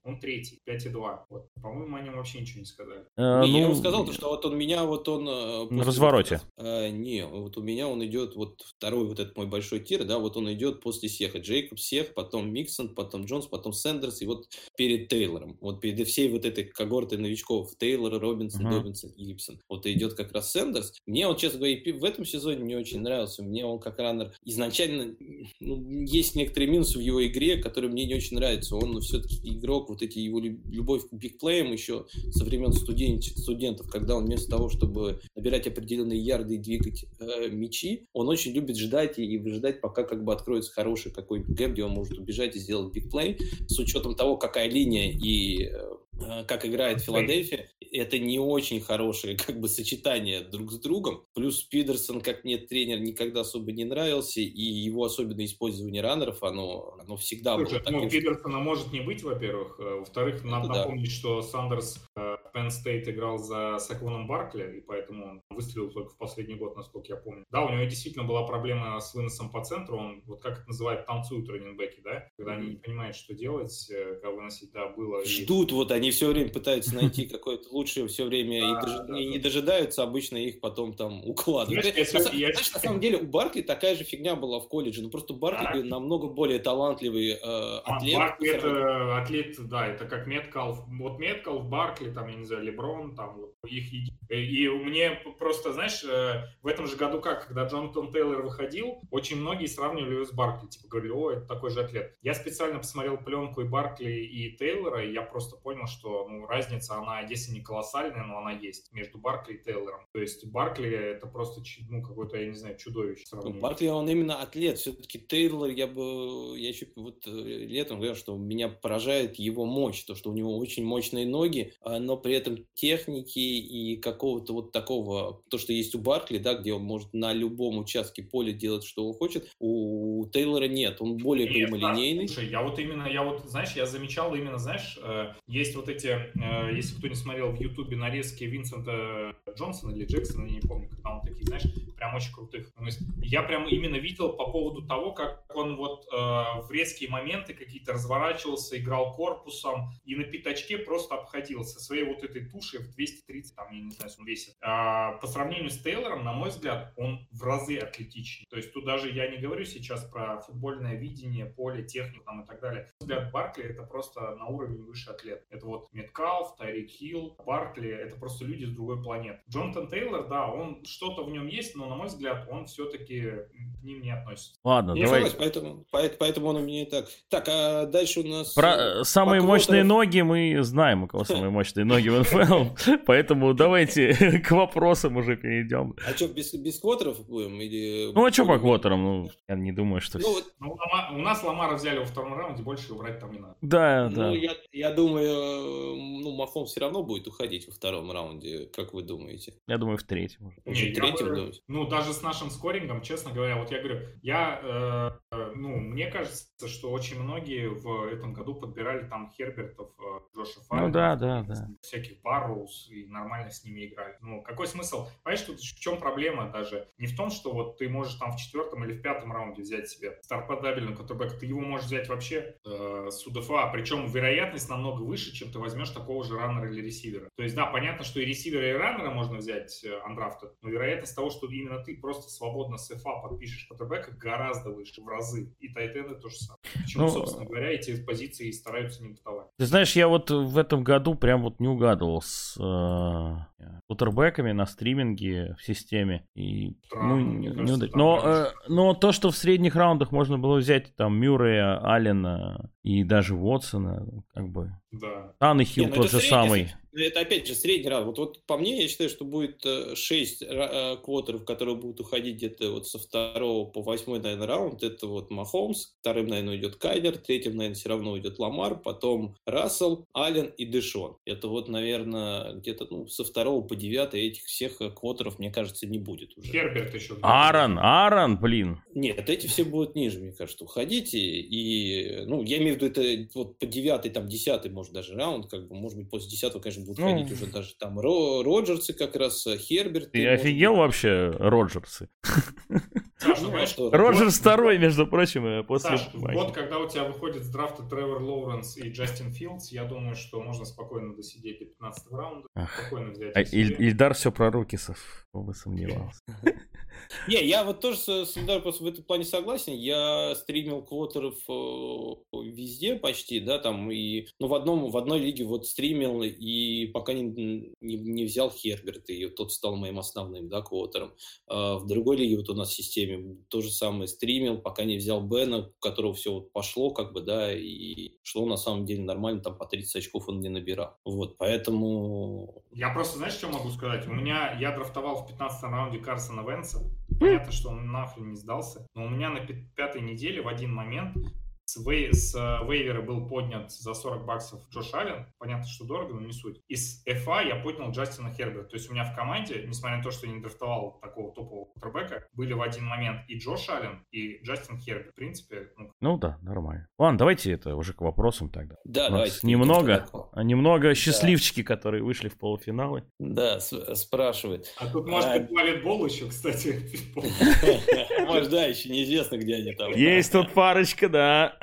он третий, 5,2. Вот, по-моему, о нем вообще ничего не сказали. Э, не, ну, я вам сказал, что вот он меня, вот он... Э, на развороте. Э, не, вот у меня он идет, вот второй вот этот мой большой тир, да, вот он идет после Сеха. Джейкоб, Сех, потом Миксон, потом Джонс, потом Сэндерс, и вот перед Тейлором. Вот перед всей вот этой когортой новичков, Тейлор, Робинсон, uh-huh. Добинсон, Гибсон. Вот идет как раз Сэндерс. Мне он, честно говоря, в этом сезоне не очень нравился. Мне он как раннер изначально... Ну, есть некоторые минусы в его игре, которые мне не очень нравятся. Он все-таки игрок, вот эти его любовь к бигплеям еще со времен студент, студентов, когда он вместо того, чтобы набирать определенные ярды и двигать э, мячи, он очень любит ждать и, и выжидать, пока как бы откроется хороший какой-то гэп, где он может убежать и сделать бигплей. С учетом того, какая линия и э, Э, как играет Филадельфия, это не очень хорошее как бы сочетание друг с другом. Плюс Пидерсон, как мне тренер, никогда особо не нравился, и его особенное использование раннеров, оно, оно всегда Слушай, было таким. Ну, Пидерсона может не быть, во-первых. Э, во-вторых, надо да. напомнить, что Сандерс э, Penn State играл за Саквоном Баркли, и поэтому он выстрелил только в последний год, насколько я помню. Да, у него действительно была проблема с выносом по центру, он, вот как это называют, танцуют раненбеки, да, когда они не понимают, что делать, как выносить, да, было. Ждут, и... вот они все время пытаются найти какое-то лучшее, все время и не дожидаются, обычно их потом там укладывают. Знаешь, на самом деле у Баркли такая же фигня была в колледже, но просто Баркли намного более талантливый э, а, атлет. Баркли это атлет, да, это как Меткалф. Вот Меткалф, Баркли, там, я не знаю, Леброн, там, вот их и мне просто, знаешь, э, в этом же году как, когда Джонатан Тейлор выходил, очень многие сравнивали его с Баркли, типа говорили, о, это такой же атлет. Я специально посмотрел пленку и Баркли, и Тейлора, и я просто понял, что ну, разница, она, если не колоссальная, но она есть между Баркли и Тейлором. То есть Баркли это просто, ну, какой-то, я не знаю, чудовище. Ну, Баркли, он именно атлет. Все-таки Тейлор, я бы, я еще вот э, летом говорил, что меня поражает его мощь, то, что у него очень мощные ноги, а, но при этом техники и какого-то вот такого, то, что есть у Баркли, да, где он может на любом участке поля делать, что он хочет, у Тейлора нет, он более нет, прямолинейный. Да, слушай, я вот именно, я вот, знаешь, я замечал именно, знаешь, э, есть вот эти, э, если кто не смотрел в Ютубе нарезки Винсента Джонсона или Джексона, я не помню, когда он такие, знаешь, прям очень крутых. Я прям именно видел по поводу того, как он вот э, в резкие моменты какие-то разворачивался, играл корпусом и на пятачке просто обходился своей вот этой тушей в 230, там, я не знаю, он весит. А, по сравнению с Тейлором, на мой взгляд, он в разы атлетичнее. То есть тут даже я не говорю сейчас про футбольное видение, поле, технику там, и так далее. На взгляд Баркли это просто на уровень выше атлет. Это вот Меткалф, Тайрик Хилл, Баркли, это просто люди с другой планеты. Джонатан Тейлор, да, он что-то в нем есть, но, на мой взгляд, он все-таки к ним не относится. Ладно, не давай. Поэтому, поэтому он у меня и так. Так, а дальше у нас... Про э, самые мощные ноги мы знаем, у кого самые мощные ноги в НФЛ, поэтому давайте к вопросам уже перейдем. А что, без, без квотеров будем? Или... Ну, а что по квотерам? Ну, я не думаю, что... Ну, вот... ну, у нас Ламара взяли во втором раунде, больше убрать там не надо. Да, ну, да. Я, я думаю, ну, Мафон все равно будет уходить во втором раунде, как вы думаете? Я думаю, в третьем. Не, в третьем, бы, Ну, даже с нашим скорингом, честно говоря, вот я говорю, я, э, ну, мне кажется, что очень многие в этом году подбирали там Хербертов, э, Джоша Файна, ну, да, да, да. Всяких Барроуз и нормально с ними играли. Ну, какой смысл? Понимаешь, тут в чем проблема даже? Не в том, что вот ты можешь там в четвертом или в пятом раунде взять себе старподабельный квотербек, ты его можешь взять вообще э, с УДФА, причем вероятность намного выше, чем ты возьмешь такого же раннера или ресивера. То есть, да, понятно, что и ресивера, и раннера можно взять андрафта, но вероятность того, что именно ты просто свободно с FA подпишешь квотербека, гораздо выше, в разы. И тайтенды то же самое. Почему, ну, собственно говоря, эти позиции стараются не бытовать. Ты знаешь, я вот в этом году прям вот не угадывал Garos. Uh, eh, квотербеками на стриминге в системе. И, Странно, ну, не, кажется, не но, э, но то, что в средних раундах можно было взять там Мюррея, Аллена и даже Уотсона, как бы... Да. Танахил ну тот же самый. Это опять же средний раунд. Вот, вот по мне, я считаю, что будет 6 э, э, квотеров, которые будут уходить где-то вот со второго по восьмой, наверное, раунд. Это вот Махомс, вторым, наверное, идет Кайдер, третьим, наверное, все равно идет Ламар, потом Рассел, Аллен и Дэшон. Это вот, наверное, где-то ну, со второго по девятый этих всех э, квотеров, мне кажется, не будет уже. Херберт еще. Аарон, Аарон, блин. Нет, эти все будут ниже, мне кажется, уходить. И, ну, я имею в виду, это вот по девятый, там, десятый, может, даже раунд, как бы, может быть, после десятого, конечно, будут ну, ходить уже даже там Ро, Роджерсы как раз, э, Херберт. Ты офигел быть. вообще, Роджерсы? Саша, ну, Роджерс второй, между прочим, э, после Саш, вот когда у тебя выходит с драфта Тревор Лоуренс и Джастин Филдс, я думаю, что можно спокойно досидеть до 15 раунда, спокойно взять. А Иль, Ильдар все про Рукисов, кто бы сомневался. Не, я вот тоже с Ильдаром просто в этом плане согласен. Я стримил квотеров э, везде почти, да, там и, ну, в одном, в одной лиге вот стримил и пока не, не, не взял Херберт, и тот стал моим основным, да, квотером. А в другой лиге вот у нас в системе то же самое стримил, пока не взял Бена, у которого все вот пошло, как бы, да, и шло на самом деле нормально, там по 30 очков он не набирал. Вот, поэтому... Я просто, знаешь, что могу сказать? У меня, я драфтовал в 15 раунде Карсона Венса, Понятно, что он нахрен не сдался. Но у меня на пятой неделе в один момент с, вей, с э, вейвера был поднят за 40 баксов Джош Аллен. Понятно, что дорого, но не суть. Из FA я поднял Джастина Херберта. То есть у меня в команде, несмотря на то, что я не драфтовал такого топового квотербека, были в один момент и Джош Аллен, и Джастин Херберт. В принципе, ну... ну да, нормально. Ладно, давайте это уже к вопросам тогда. Да, давайте. Немного, немного счастливчики, да. которые вышли в полуфиналы. Да, спрашивает. А тут, может а... быть, волейбол еще, кстати. Может, да, еще неизвестно, где они там. Есть тут парочка, да.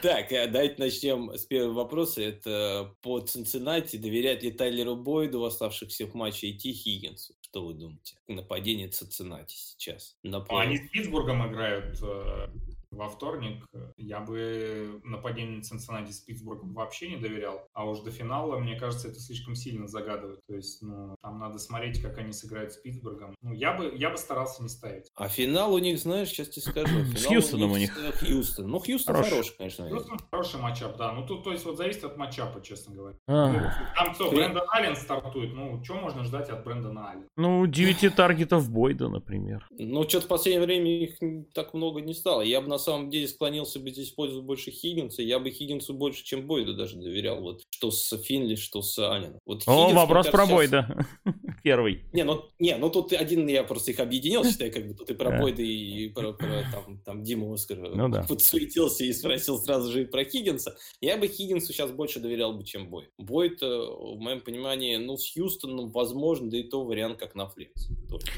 Так, э, давайте начнем с первого вопроса. Это по Цинциннати. Доверять ли Тайлеру Бойду в оставшихся в матче идти Хиггинсу? Что вы думаете? Нападение Цинциннати сейчас. Они с Питтсбургом играют э, во вторник, я бы нападение Цинциннати с Питтсбургом вообще не доверял. А уж до финала, мне кажется, это слишком сильно загадывает. То есть, ну, там надо смотреть, как они сыграют с Питтсбургом. Ну, я бы, я бы старался не ставить. А финал у них, знаешь, сейчас тебе скажу. С Хьюстоном у них. Хьюстон. Ну, Хьюстон хороший, хороший конечно. Хьюстон хороший матчап, да. Ну, тут, то есть, вот зависит от матчапа, честно говоря. А. Ну, там кто, Брэндон Аллен стартует. Ну, что можно ждать от Брэндона Аллена? Ну, 9 таргетов Бойда, например. Ну, что-то в последнее время их так много не стало. Я бы на самом деле склонился бы здесь использовать больше Хиггинса. Я бы Хиггинсу больше, чем Бойду даже доверял. Вот что с Финли, что с Анином. Вот О, Хиггинс, вопрос про сейчас... Бойда. Первый. Не, ну, не, ну тут один я просто их объединил, считай, как бы тут и про да. Бойда, и про, про там, там Диму Оскара ну, да. подсуетился и спросил сразу же и про Хиггинса. Я бы Хиггинсу сейчас больше доверял бы, чем Бойд. Бойд, э, в моем понимании, ну, с Хьюстоном, возможно, да и то вариант, как на флекс. Только.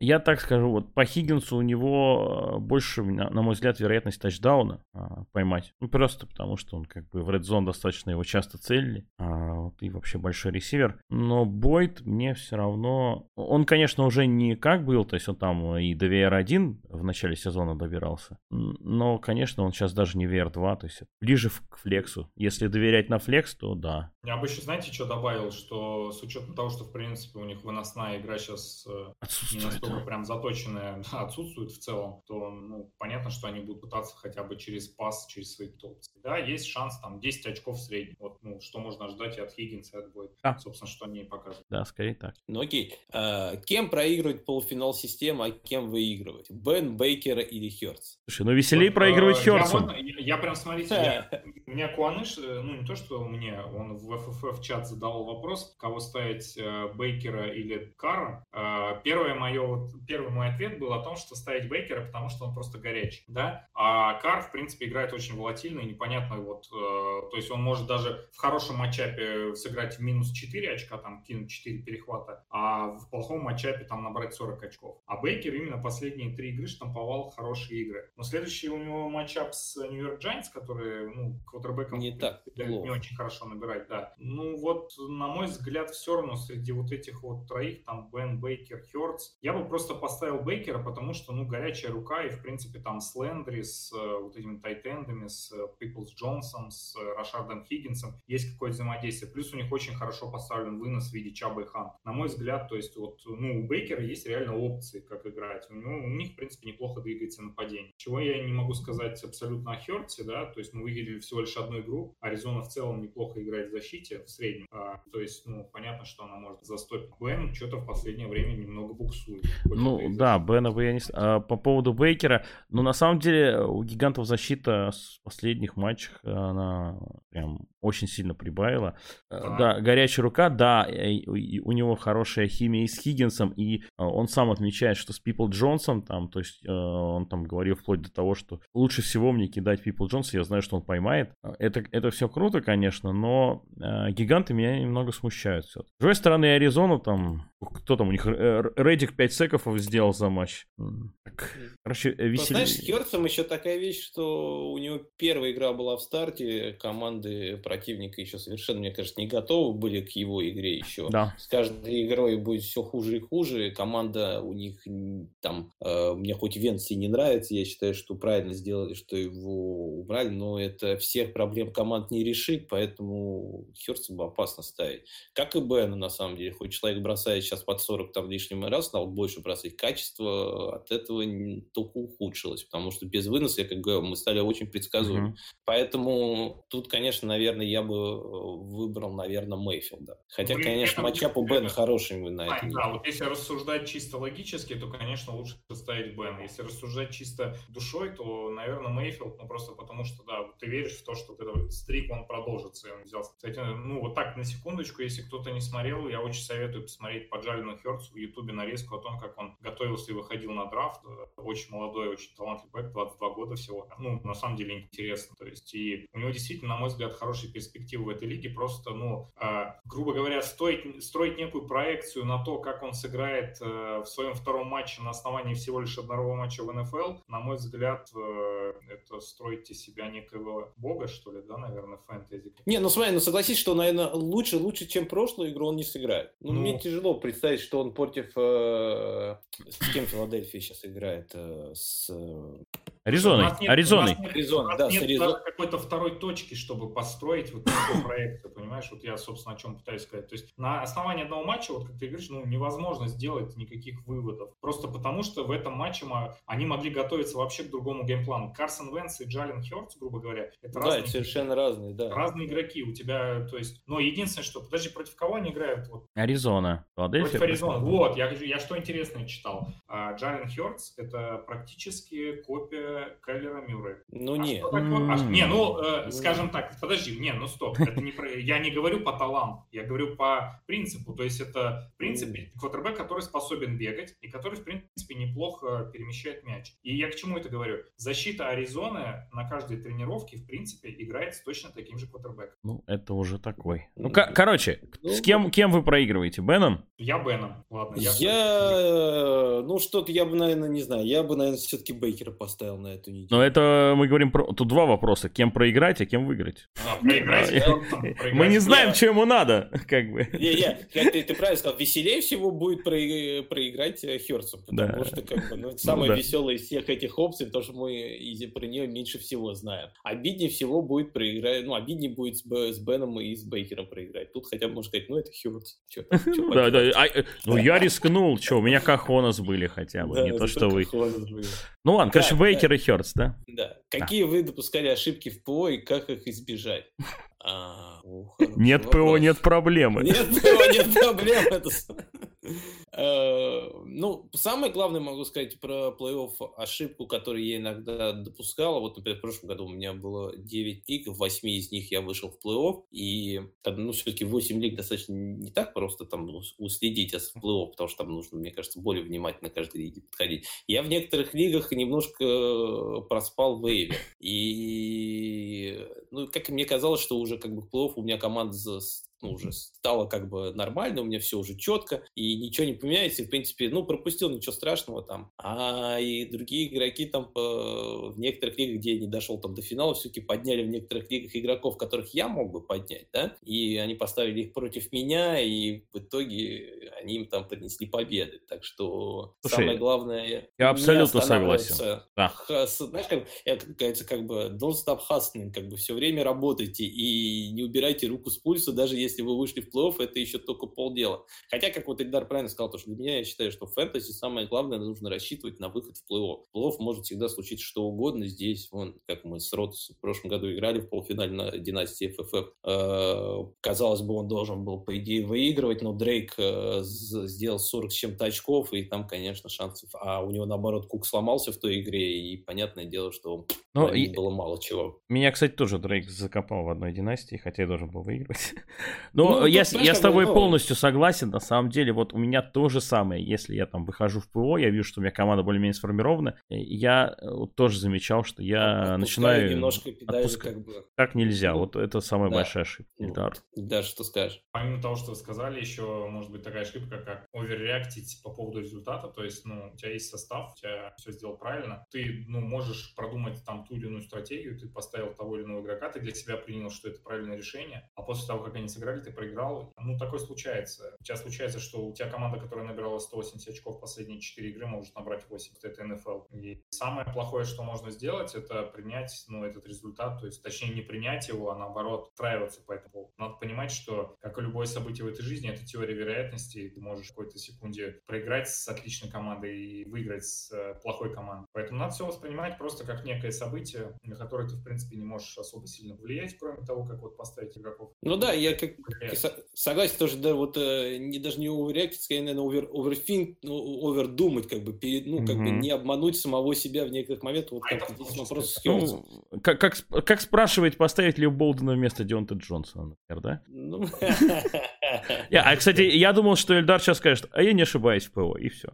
Я так скажу, вот по Хиггинсу у него э, больше, на, мой взгляд, вероятность тачдауна а, поймать. Ну, просто потому, что он как бы в Red Zone достаточно его часто целили. А, вот, и вообще большой ресивер. Но Бойд мне все равно... Он, конечно, уже не как был, то есть он там и до VR1 в начале сезона добирался. Но, конечно, он сейчас даже не VR2, то есть ближе к флексу. Если доверять на флекс, то да. Я бы еще, знаете, что добавил, что с учетом того, что, в принципе, у них выносная игра сейчас э, Отсутствует настолько прям заточенная да, отсутствует в целом, то ну, понятно, что они будут пытаться хотя бы через пас, через свои опции. Да, есть шанс там 10 очков в среднем. Вот, ну, что можно ждать и от Хиггинса, и от Бойда. А. Собственно, что они и показывают. Да, скорее так. Ну окей. А, кем проигрывать полуфинал системы, а кем выигрывать? Бен, Бейкера или Хёртс? Слушай, ну веселее вот, проигрывать э. Я, я, я прям, смотрите, я, у меня Куаныш, э, ну не то, что мне, он в ФФФ чат задал вопрос, кого ставить, э, Бейкера или Кара. Э, первое мое, вот, первый мой ответ был о том, что ставить Бейкера, потому что он просто горячий, да. А Кар, в принципе, играет очень волатильно и непонятно, вот, э, то есть он может даже в хорошем матчапе сыграть в минус 4 очка, там, кинуть 4 перехвата, а в плохом матчапе там набрать 40 очков. А Бейкер именно последние три игры штамповал хорошие игры. Но следующий у него матчап с Нью-Йорк Giants, который, ну, квотербеком не так не очень хорошо набирать, да. Ну вот, на мой взгляд, все равно среди вот этих вот троих, там Бен, Бейкер, Хёртс, я бы просто поставил Бейкера, потому что, ну, горячая рука, и, в принципе, там с Лендри, с э, вот этими тайтендами, с Пиплс Джонсом, с Рашардом Хиггинсом есть какое-то взаимодействие. Плюс у них очень хорошо поставлен вынос в виде Чаба и Хан. На мой взгляд, то есть вот, ну, у Бейкера есть реально опции, как играть. У, него, у них, в принципе, неплохо двигается нападение. Чего я не могу сказать абсолютно о Хёртсе, да, то есть мы выиграли всего лишь одну игру. Аризона в целом неплохо играет в защите, в среднем. А, то есть, ну, понятно, что она может застопить. Бен что-то в последнее время немного буксует. Ну, да, Бена бы я не... А, по поводу Бейкера, ну, на самом деле, у гигантов защита с последних матчах, она прям очень сильно прибавила. А. Да, горячая рука, да, у него хорошая химия и с Хиггинсом, и он сам отмечает, что с Пипл Джонсом, там, то есть э, он там говорил вплоть до того, что лучше всего мне кидать Пипл Джонса, я знаю, что он поймает. Это, это все круто, конечно, но э, гиганты меня немного смущают. С другой стороны, Аризона там, кто там у них, Редик 5 секов сделал за матч. Так, короче, веселее. Знаешь, с Херцем еще такая вещь, что у него первая игра была в старте, команды противника еще совершенно, мне кажется, не готовы были к его игре еще. Да. С каждой игрой будет все хуже и хуже. Команда у них там, э, мне хоть Венции не нравится, я считаю, что правильно сделали, что его убрали, но это всех проблем команд не решит, поэтому Херцу бы опасно ставить. Как и Бена, на самом деле. Хоть человек бросает сейчас под 40 там лишним раз, стал больше бросать качество, от этого только ухудшилось, потому что без выноса, я как говорю, мы стали очень предсказуемы. Mm-hmm. Поэтому тут, конечно, наверное, я бы э, выбрал, наверное, Мейфилда. Хотя, Блин, конечно, матчап у Бена хороший на а, это. Да, вот если рассуждать чисто логически, то, конечно, лучше ставить Бена. Если рассуждать чисто душой, то, наверное, Мейфилд, ну просто потому что, да, ты веришь в то, что этот стрик, он продолжится, и он взял. Кстати, ну вот так, на секундочку, если кто-то не смотрел, я очень советую посмотреть по Джалину Херцу в Ютубе нарезку о том, как он готовился и выходил на драфт. Очень молодой, очень талантливый бэк, 22 года всего. Ну, на самом деле интересно. То есть, и у него действительно, на мой взгляд, хорошие перспективы в этой лиге. Просто, ну, э, грубо говоря, стоить, строить некую проекцию на то, как он сыграет э, в своем втором матче на основании всего лишь одного матча в НФЛ, на мой взгляд, э, это строить из себя некого бога, что ли, да, наверное, фэнтези. Не, ну смотри, ну согласись, что, наверное, лучше, лучше, чем прошлую игру он не сыграет. Ну, ну... мне тяжело представить, что он против... Э, с кем Филадельфия сейчас играет? Э, с... Аризоной. Аризоной. Аризона, да, нет Аризон... какой-то второй точки, чтобы построить вот такой проект, понимаешь? Вот я, собственно, о чем пытаюсь сказать. То есть на основании одного матча, вот как ты говоришь, ну, невозможно сделать никаких выводов. Просто потому, что в этом матче они могли готовиться вообще к другому геймплану. Карсон Венс и Джален Хёртс, грубо говоря, это да, разные, совершенно разные, да. Разные игроки. У тебя, то есть, но единственное, что, подожди, против кого они играют? Вот, Аризона. Против Аризона. Вот, я, я что интересное читал. А, Джален Хёртс — это практически копия Кайлера Мюррея. Ну, а не. А, не, ну, э, скажем так, подожди, не, ну стоп, это не про, я не говорю по таланту, я говорю по принципу, то есть это принцип квотербек, который способен бегать и который, в принципе, неплохо перемещает мяч. И я к чему это говорю? Защита Аризоны на каждой тренировке, в принципе, играет с точно таким же квотербеком. Ну, это уже такой. Ну, короче, ну, с кем, кем вы проигрываете? Беном? Я Беном, ладно. Я, я э, ну, что-то я бы, наверное, не знаю, я бы, наверное, все-таки Бейкера поставил на эту неделю. Но это мы говорим про... Тут два вопроса. Кем проиграть, а кем выиграть? А, мы не знаем, что ему надо, как бы. Не-не, ты правильно сказал, веселее всего будет проиграть э, Херцу, потому что, как бы, ну, самая веселая из всех этих опций, потому что мы про нее меньше всего знаем. Обиднее всего будет проиграть, ну, обиднее будет с Беном и с Бейкером проиграть. Тут хотя бы можно сказать, ну, это Херц. Да, да, а, э, ну, я рискнул, что, у меня Кахонос были хотя бы, не то, что вы. Ну ладно, короче, Бейкер Херц, да? Да. Какие вы допускали ошибки в ПО и как их избежать? А, нет ПО, нет проблемы. Нет ПО, нет проблем. Э, ну, самое главное могу сказать про плей-офф ошибку, которую я иногда допускал. Вот, например, в прошлом году у меня было 9 лиг, в 8 из них я вышел в плей-офф. И, ну, все-таки 8 лиг достаточно не так просто там ну, уследить от плей-офф, потому что там нужно, мне кажется, более внимательно каждой лиге подходить. Я в некоторых лигах немножко э, проспал вейвер. И, ну, как мне казалось, что уже как бы в плей-офф у меня команда ну, уже стало как бы нормально, у меня все уже четко, и ничего не поменяется, и, в принципе, ну, пропустил, ничего страшного там. А и другие игроки там по, в некоторых лигах, где я не дошел там до финала, все-таки подняли в некоторых лигах игроков, которых я мог бы поднять, да, и они поставили их против меня, и в итоге они им там принесли победы. Так что Слушай, самое главное... Я абсолютно согласен. Да. Знаешь, как, это, как, как бы don't stop hustling, как бы все время работайте и не убирайте руку с пульса, даже если вы вышли в плей-офф, это еще только полдела. Хотя, как вот Эльдар правильно сказал, то, что для меня, я считаю, что в фэнтези самое главное, нужно рассчитывать на выход в плей-офф. Плей-офф может всегда случиться что угодно. Здесь, вон, как мы с Ротс в прошлом году играли в полуфинале на династии ФФФ, э, казалось бы, он должен был, по идее, выигрывать, но Дрейк э, сделал 40 с чем-то очков, и там, конечно, шансов. А у него, наоборот, Кук сломался в той игре, и понятное дело, что ну, и... было мало чего. Меня, кстати, тоже Дрейк закопал в одной династии, хотя я должен был выигрывать. Но ну, я, я с тобой ну... полностью согласен. На самом деле, вот у меня то же самое. Если я там выхожу в ПО, я вижу, что у меня команда более-менее сформирована, я э, вот, тоже замечал, что я начинаю... немножко педали, отпускать. как бы. Так нельзя. Ну, вот это самая да. большая ошибка. Ну, да, что скажешь. Помимо того, что вы сказали, еще может быть такая ошибка, как оверреактить по поводу результата. То есть, ну, у тебя есть состав, у тебя все сделал правильно. Ты, ну, можешь продумать там ту или иную стратегию, ты поставил того или иного игрока, ты для себя принял, что это правильное решение, а после того, как они сыграли, ты проиграл. Ну, такое случается. У тебя случается, что у тебя команда, которая набирала 180 очков последние 4 игры, может набрать 8. Это НФЛ. И самое плохое, что можно сделать, это принять, ну, этот результат, то есть, точнее, не принять его, а наоборот, устраиваться по этому. Надо понимать, что, как и любое событие в этой жизни, это теория вероятности, ты можешь в какой-то секунде проиграть с отличной командой и выиграть с э, плохой командой. Поэтому надо все воспринимать просто как некое событие, на которое ты, в принципе, не можешь особо сильно влиять, кроме того, как вот поставить игроков. Ну да, я как согласен тоже, да, вот э, не даже не оверреактить, скорее, наверное, овер, оверфинк, ну, овердумать, как бы, перед, ну, как mm-hmm. бы не обмануть самого себя в некоторых моментах. Вот а как здесь вопрос с ну, как, как, как спрашивает, поставить ли Болдена вместо Дионта Джонсона, например, да? Ну... А, кстати, я думал, что Эльдар сейчас скажет, а я не ошибаюсь в ПО, и все.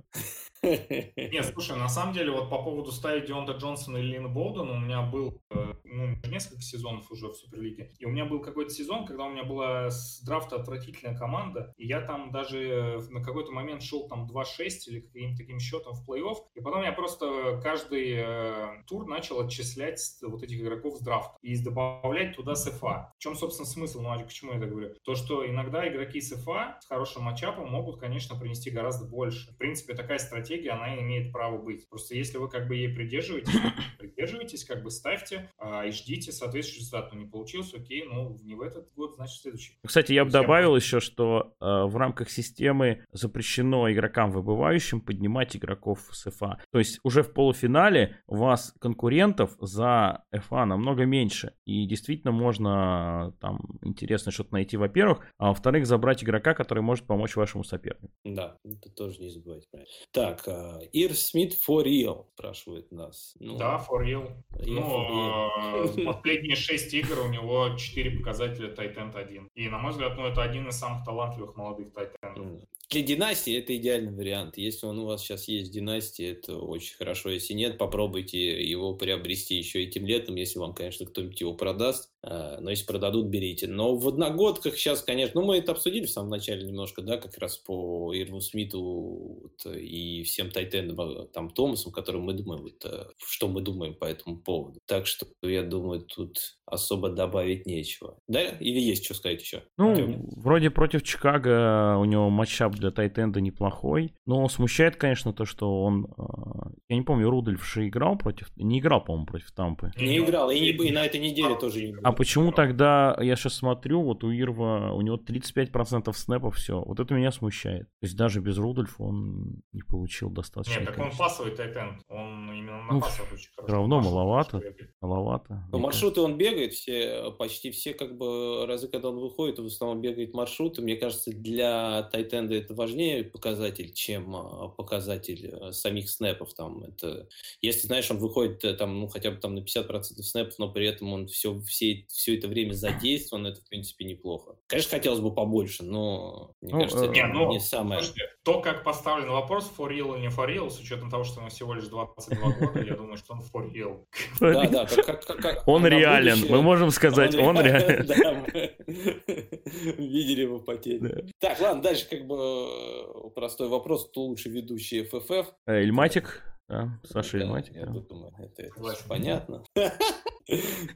Нет, слушай, на самом деле, вот по поводу ставить Дионта Джонсона или Лина Болдена, у меня был э, ну, несколько сезонов уже в Суперлиге. И у меня был какой-то сезон, когда у меня была с драфта отвратительная команда, и я там даже на какой-то момент шел там 2-6 или каким-то таким счетом в плей-офф, и потом я просто каждый э, тур начал отчислять вот этих игроков с драфта и добавлять туда СФА. В чем, собственно, смысл? Ну, а к чему я это говорю? То, что иногда игроки СФА с хорошим матчапом могут, конечно, принести гораздо больше. В принципе, такая стратегия стратегия, она имеет право быть. Просто если вы как бы ей придерживаетесь, придерживайтесь, как бы ставьте а, и ждите соответствующий результат. Ну, не получился, окей, ну, не в этот год, значит, следующий. Кстати, я бы добавил еще, что э, в рамках системы запрещено игрокам выбывающим поднимать игроков с ФА. То есть уже в полуфинале у вас конкурентов за ФА намного меньше. И действительно можно там интересно что-то найти, во-первых, а во-вторых, забрать игрока, который может помочь вашему сопернику. Да, это тоже не забывайте. Так, так, Ир Смит for real, спрашивает нас. Ну, да, for real. ну, for real. последние шесть игр у него четыре показателя Titan 1. И, на мой взгляд, ну, это один из самых талантливых молодых Тайтенов. Для династии это идеальный вариант. Если он у вас сейчас есть в династии, это очень хорошо. Если нет, попробуйте его приобрести еще этим летом, если вам, конечно, кто-нибудь его продаст. А, но если продадут, берите. Но в одногодках сейчас, конечно, ну мы это обсудили в самом начале немножко, да, как раз по Ирву Смиту вот, и всем Тайтендам, а, там, Томасам, которым мы думаем, вот, э, что мы думаем по этому поводу. Так что, я думаю, тут особо добавить нечего. Да? Или есть что сказать еще? Ну, Артем? вроде против Чикаго у него матчап для Тайтенда неплохой. Но смущает, конечно, то, что он... Э, я не помню, Рудольф же играл против... Не играл, по-моему, против Тампы. Не играл, и, не, и на этой неделе а, тоже не играл. А почему тогда, я сейчас смотрю, вот у Ирва, у него 35% снэпов, все. Вот это меня смущает. То есть даже без Рудольфа он не получил достаточно. Нет, так он пасовый Тайтенд. Он именно на ну, пасовых очень хорошо. Все равно маловато. Маловато. Но маршруты он бегает бегает, все, почти все как бы разы, когда он выходит, в основном бегает маршруты. Мне кажется, для Тайтенда это важнее показатель, чем а, показатель э, самих снэпов. Там, это, если, знаешь, он выходит э, там, ну, хотя бы там на 50% снэпов, но при этом он все, все, все это время задействован, это, в принципе, неплохо. Конечно, хотелось бы побольше, но, мне ну, кажется, э, это не, ну, не самое... Слушайте, то, как поставлен вопрос, for real или не for real, с учетом того, что ему всего лишь 22 года, я думаю, что он for real. Да, да. Он реален Мы можем сказать, он, мы видели его потерю. Так, ладно, дальше как бы э, простой вопрос. Кто лучше ведущий ФФФ? Эльматик. Да, Саша да, Матик. Я да. думаю, это, это понятно.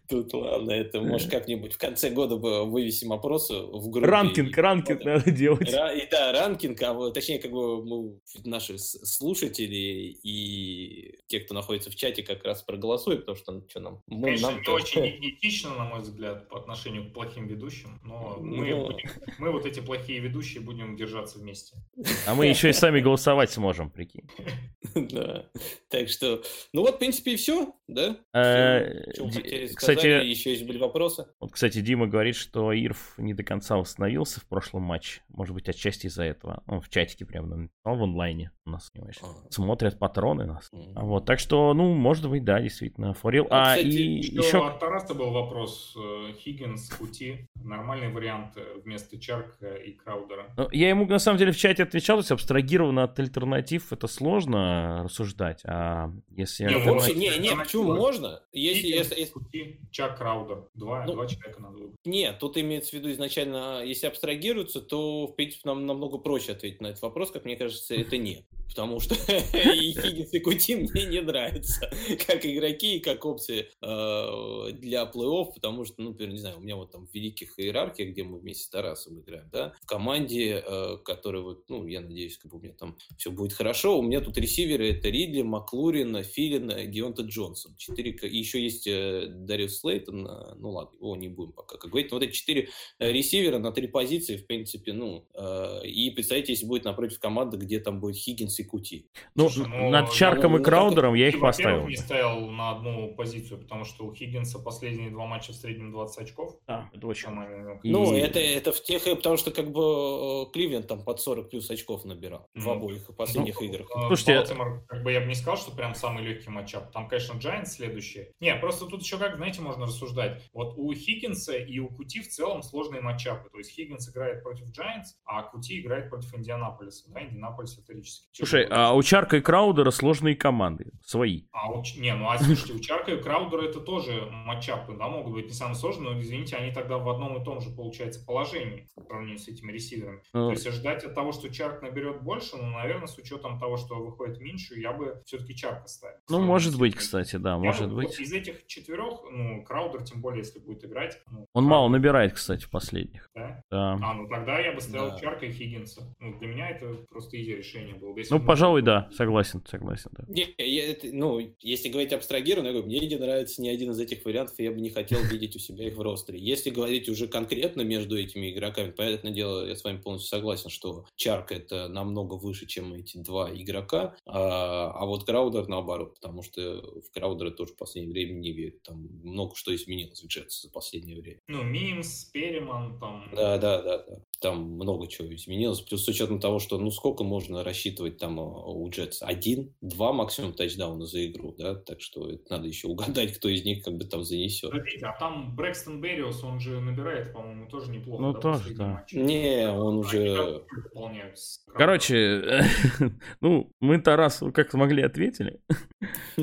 Тут ладно, это может как-нибудь в конце года вывесим опросы в группе. Ранкинг, ранкинг надо делать. И да, ранкинг, а точнее, как бы мы, наши слушатели и те, кто находится в чате, как раз проголосуют, потому что ну, что нам... Мы, Конечно, нам это очень этично, на мой взгляд, по отношению к плохим ведущим, но мы, но... Ну. Будем, мы вот эти плохие ведущие будем держаться вместе. А мы еще и сами голосовать сможем, прикинь. Да. Так что, ну вот, в принципе, и все, да? Э, кстати, еще есть были вопросы. Вот, кстати, Дима говорит, что Ирф не до конца восстановился в прошлом матче. Может быть, отчасти из-за этого. Он в чатике прямо написал в онлайне у нас, понимаешь. Смотрят патроны нас. А вот, так что, ну, может быть, да, действительно, Форил. А, кстати, и еще... От Тараса был вопрос. Э, Хиггинс, Кути. Нормальный вариант э, вместо Чарка и Краудера. Ну, я ему, на самом деле, в чате отвечал, то есть абстрагированно от альтернатив это сложно рассуждать. А если... Не, вообще, не, не, почему можно? Если, если, если... Чак Краудер. Два, ну, два человека надо выбрать. Нет, тут имеется в виду изначально, если абстрагируются, то, в принципе, нам намного проще ответить на этот вопрос, как мне кажется, это нет. Потому что Хиггинс, и Кути мне не нравятся как игроки и как опции э, для плей-офф, потому что, ну, например, не знаю, у меня вот там в великих иерархиях, где мы вместе с Тарасом играем, да, в команде, э, которая вот, ну, я надеюсь, как бы у меня там все будет хорошо, у меня тут ресиверы это Ридли, Маклурин, Филин, Геонта Джонсон. Четыре, и еще есть э, Дариус Слейтон, э, ну ладно, его не будем пока. Как говорить, вот эти четыре э, ресивера на три позиции, в принципе, ну, э, и представьте, если будет напротив команды, где там будет Хиггинс и Кути. Ну, Слушай, ну над Чарком ну, и Краудером я их поставил. не ставил на одну позицию, потому что у Хиггинса последние два матча в среднем 20 очков. А, это очень. Ну, это, это в тех, потому что как бы Кливленд там под 40 плюс очков набирал mm. в обоих последних ну, играх. Слушайте, Балтимор, как бы я бы не сказал, что прям самый легкий матчап. Там, конечно, Giants следующие. Не, просто тут еще как, знаете, можно рассуждать. Вот у Хиггинса и у Кути в целом сложные матчапы. То есть Хиггинс играет против Giants, а Кути играет против Индианаполиса. Да, Индианаполис исторически. Слушай, а у Чарка и Краудера сложные команды, свои. А у, не, ну а слушайте, у Чарка и Краудера это тоже матчапы, да, могут быть не самые сложные, но, извините, они тогда в одном и том же, получается, положении по сравнению с этими ресиверами. Ну... То есть ожидать от того, что Чарк наберет больше, ну, наверное, с учетом того, что выходит меньше, я бы все-таки Чарка ставил. Ну, может быть, кстати, да, я может быть. Из этих четырех, ну, Краудер, тем более, если будет играть. Ну, Он мало набирает, кстати, в последних. Да? Да. А, ну тогда я бы ставил да. Чарка и Хиггинса. Ну, для меня это просто изи решение было. Если ну, пожалуй, да, согласен, согласен, да. Не, я, это, ну, если говорить абстрагированно, я говорю, мне не нравится ни один из этих вариантов, я бы не хотел видеть у себя их в ростере. Если говорить уже конкретно между этими игроками, понятное дело, я с вами полностью согласен, что Чарка это намного выше, чем эти два игрока, а, а вот Краудер наоборот, потому что в Краудера тоже в последнее время не верю. Там много что изменилось в Джетс за последнее время. Ну, Мимс, Переман там. Да, да, да, да. Там много чего изменилось. Плюс с учетом того, что ну сколько можно рассчитывать там а, у Джетс? Один, два максимум тачдауна за игру, да? Так что это надо еще угадать, кто из них как бы там занесет. Подождите, а там Брэкстон Берриус, он же набирает, по-моему, тоже неплохо. Ну, да, тоже, да. Матче. Не, он уже... Короче, ну, мы Тарасу как смогли ответили.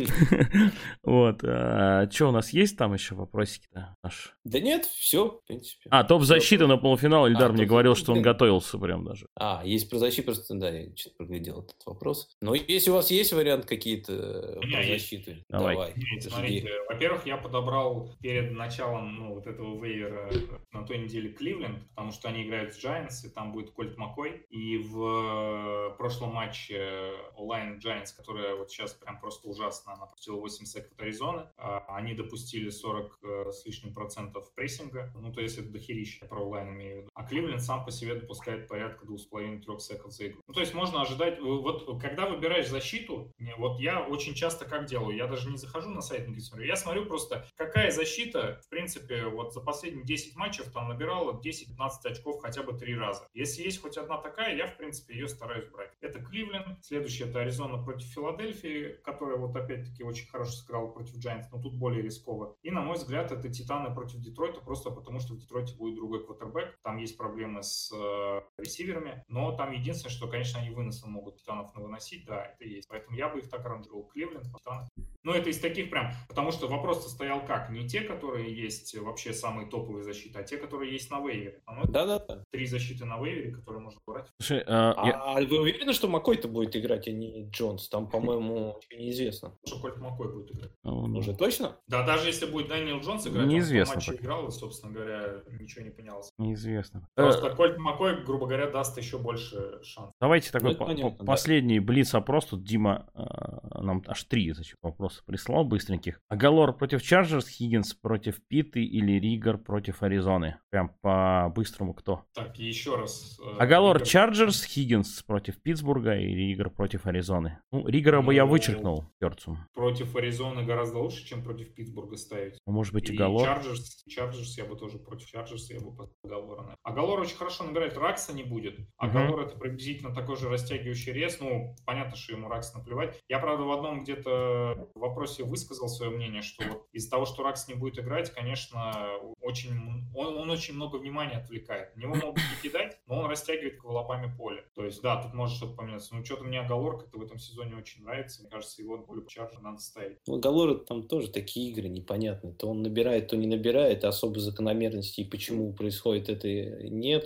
Вот. А, что у нас есть там еще вопросики-то? Да нет, все, в принципе. А, топ-защита на полуфинал. Ильдар а, мне говорил, что он готовился прям даже. А, есть про защиту, просто, да, я что-то проглядел этот вопрос. Но если у вас есть вариант какие-то э, про защиты, давай. Смотрите, во-первых, я подобрал перед началом ну, вот этого вейвера на той неделе Кливленд, потому что они играют с Giants, и там будет Кольт Маккой. И в прошлом матче онлайн Giants, которая вот сейчас прям просто ужасно, она пропустила 8 сек от Аризоны, а они допустили 40 э, с лишним процентов прессинга, ну то есть это дохерища, про онлайн имею в виду. А Кливленд сам по себе допускает порядка 2,5-3 секов за игру. Ну то есть можно ожидать, вот когда выбираешь защиту, вот я очень часто как делаю, я даже не захожу на сайт, не смотрю, я смотрю просто, какая защита, в принципе, вот за последние 10 матчев там набирала 10-15 очков хотя бы три раза. Если есть хоть одна такая, я, в принципе, ее стараюсь брать. Это Кливленд, следующий это Аризона против Филадельфии, которая вот опять-таки очень хорошо сыграла против Giants, но тут более рисково. И, на мой взгляд, это Титаны против Детройта, просто потому что в Детройте будет другой квотербек. Там есть проблемы э, ресиверами, но там единственное, что, конечно, они выносом могут Титанов выносить, да, это есть. Поэтому я бы их так рангировал. Кливленд, Титанов. Ну, это из таких прям, потому что вопрос состоял как? Не те, которые есть вообще самые топовые защиты, а те, которые есть на вейвере. Да-да-да. Три защиты на вейвере, которые можно брать. Слушай, а, а, я... а вы уверены, что Макой-то будет играть, а не Джонс? Там, по-моему, неизвестно. Что Кольт Макой будет играть. Ну, Уже точно? Да, даже если будет Дэниел Джонс играть, неизвестно он в матче играл, и, собственно говоря, ничего не поменялось. Неизвестно. Просто Кольт Макой, грубо говоря, даст еще больше шансов. Давайте такой ну, по понятно, последний да. блиц-опрос. Тут Дима э, нам аж три значит, вопроса прислал быстреньких. Агалор против Чарджерс, Хиггинс против Питы или Ригар против Аризоны? Прям по-быстрому кто? Так, еще раз. Э, Агалор Чарджерс, Хиггинс против Питтсбурга и Ригар против Аризоны. Ну, Ригара ну, бы я ну, вычеркнул первым. Против Аризоны гораздо лучше, чем против Питтсбурга ставить. Ну, может быть, Агалор. Чарджерс, Чарджерс я бы тоже против Чарджерса я бы Агалора. Агалор очень хорошо набирает, Раггса не будет. Агалор uh-huh. это приблизительно такой же растягивающий ресивер. Ну, понятно, что ему Раггс наплевать. Я, правда, в одном где-то вопросе высказал свое мнение, что вот из-за того, что Раггс не будет играть, конечно, очень, он, он очень много внимания отвлекает. Него могут не кидать, но он растягивает лобами поле. То есть, да, тут может что-то поменяться. Но что-то мне оговорка-то в этом сезоне очень нравится. Мне кажется, его более чаржа надо ставить. Ну, Галора там тоже такие игры непонятные. То он набирает, то не набирает. Особо закономерностей, почему происходит это,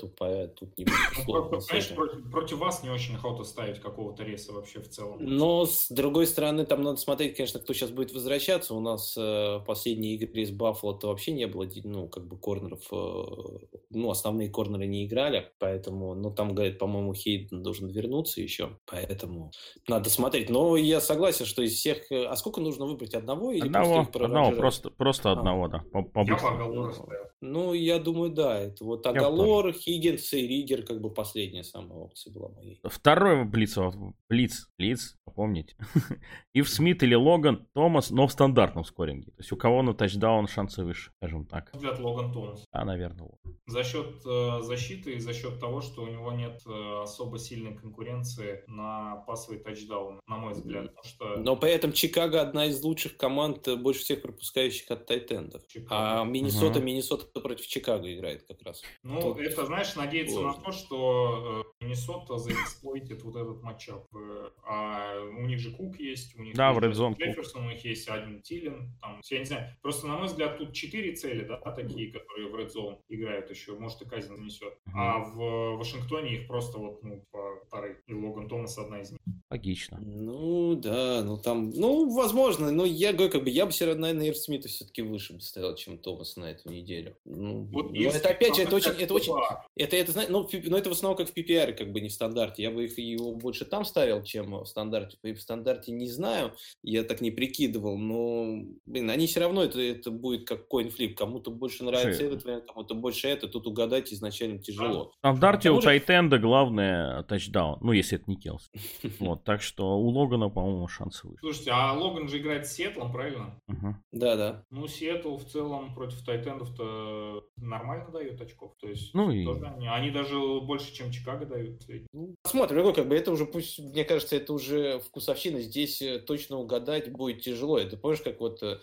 нету. Тут не ну, Конечно, против, против вас не очень охота ставить какого-то реса вообще в целом. Но, с другой стороны, там надо смотреть, конечно, кто сейчас будет возвращаться. У нас э, последние игры из Баффало-то вообще не было, ну, как бы корнеров, э, ну, основные корнеры не играли, поэтому, ну, там, говорит, по-моему, Хейден должен вернуться еще, поэтому надо смотреть. Но я согласен, что из всех... Э, а сколько нужно выбрать? Одного или одного, просто одного, просто, просто а. одного, да. По, по я ну, ну, я думаю, да. Это вот Агалор, Хиггинс и Ригер, как бы последняя самая опция была моей. Второй Блиц, Блиц, Блиц, помните. Ив Смит или Логан Томас, но в стандартном скоринге. То есть у кого на тачдаун шансы выше, скажем так. Взгляд Логан Томас. А, наверное. За счет э, защиты и за счет того, что у него нет э, особо сильной конкуренции на пасовый тачдаун, на мой взгляд. Потому что... Но при этом Чикаго одна из лучших команд, э, больше всех пропускающих от тайтендов. А Миннесота, угу. Миннесота против Чикаго играет как раз. Ну, Тут... это, знаешь, надеяться сложно. на то, что э, Миннесота заэксплойтит вот этот матчап. Э, а у них же Кук есть, у них да, есть в Джефферсон, у них есть один Тилин. Там, я не знаю, просто, на мой взгляд, тут четыре цели, да, такие, которые в Red Zone играют еще. Может, и Казин занесет. Угу. А в Вашингтоне их просто вот, ну, по вторых. И Логан Томас одна из них. Логично. Ну, да, ну там, ну, возможно, но я говорю, как бы, я бы все равно, наверное, Смита все-таки выше бы стоял, чем Томас на эту неделю. Ну, вот ну это опять же, это очень, это очень, это, это, ну, но это в основном как в PPR, как бы не в стандарте. Я бы их, его больше там ставил, чем в стандарте. В стандарте не знаю, я так не прикидывал, но, блин, они все равно, это, это будет как коинфлип. Кому-то больше нравится этот вариант, кому-то больше это, тут угадать изначально тяжело. В стандарте у Тайтенда главное тачдаун, ну, если это не Келс. Вот, так что у Логана, по-моему, шансы выше. Слушайте, а Логан же играет с Сиэтлом, правильно? Да, да. Ну, Сиэтл в целом против Тайтендов-то нормально дает очков. То есть, ну, и... они, они даже больше, чем Чикаго дают. Ну, посмотрим, ну, как бы это уже пусть, мне кажется, это уже вкусовщина. Здесь э, точно угадать будет тяжело. Это помнишь, как вот, э,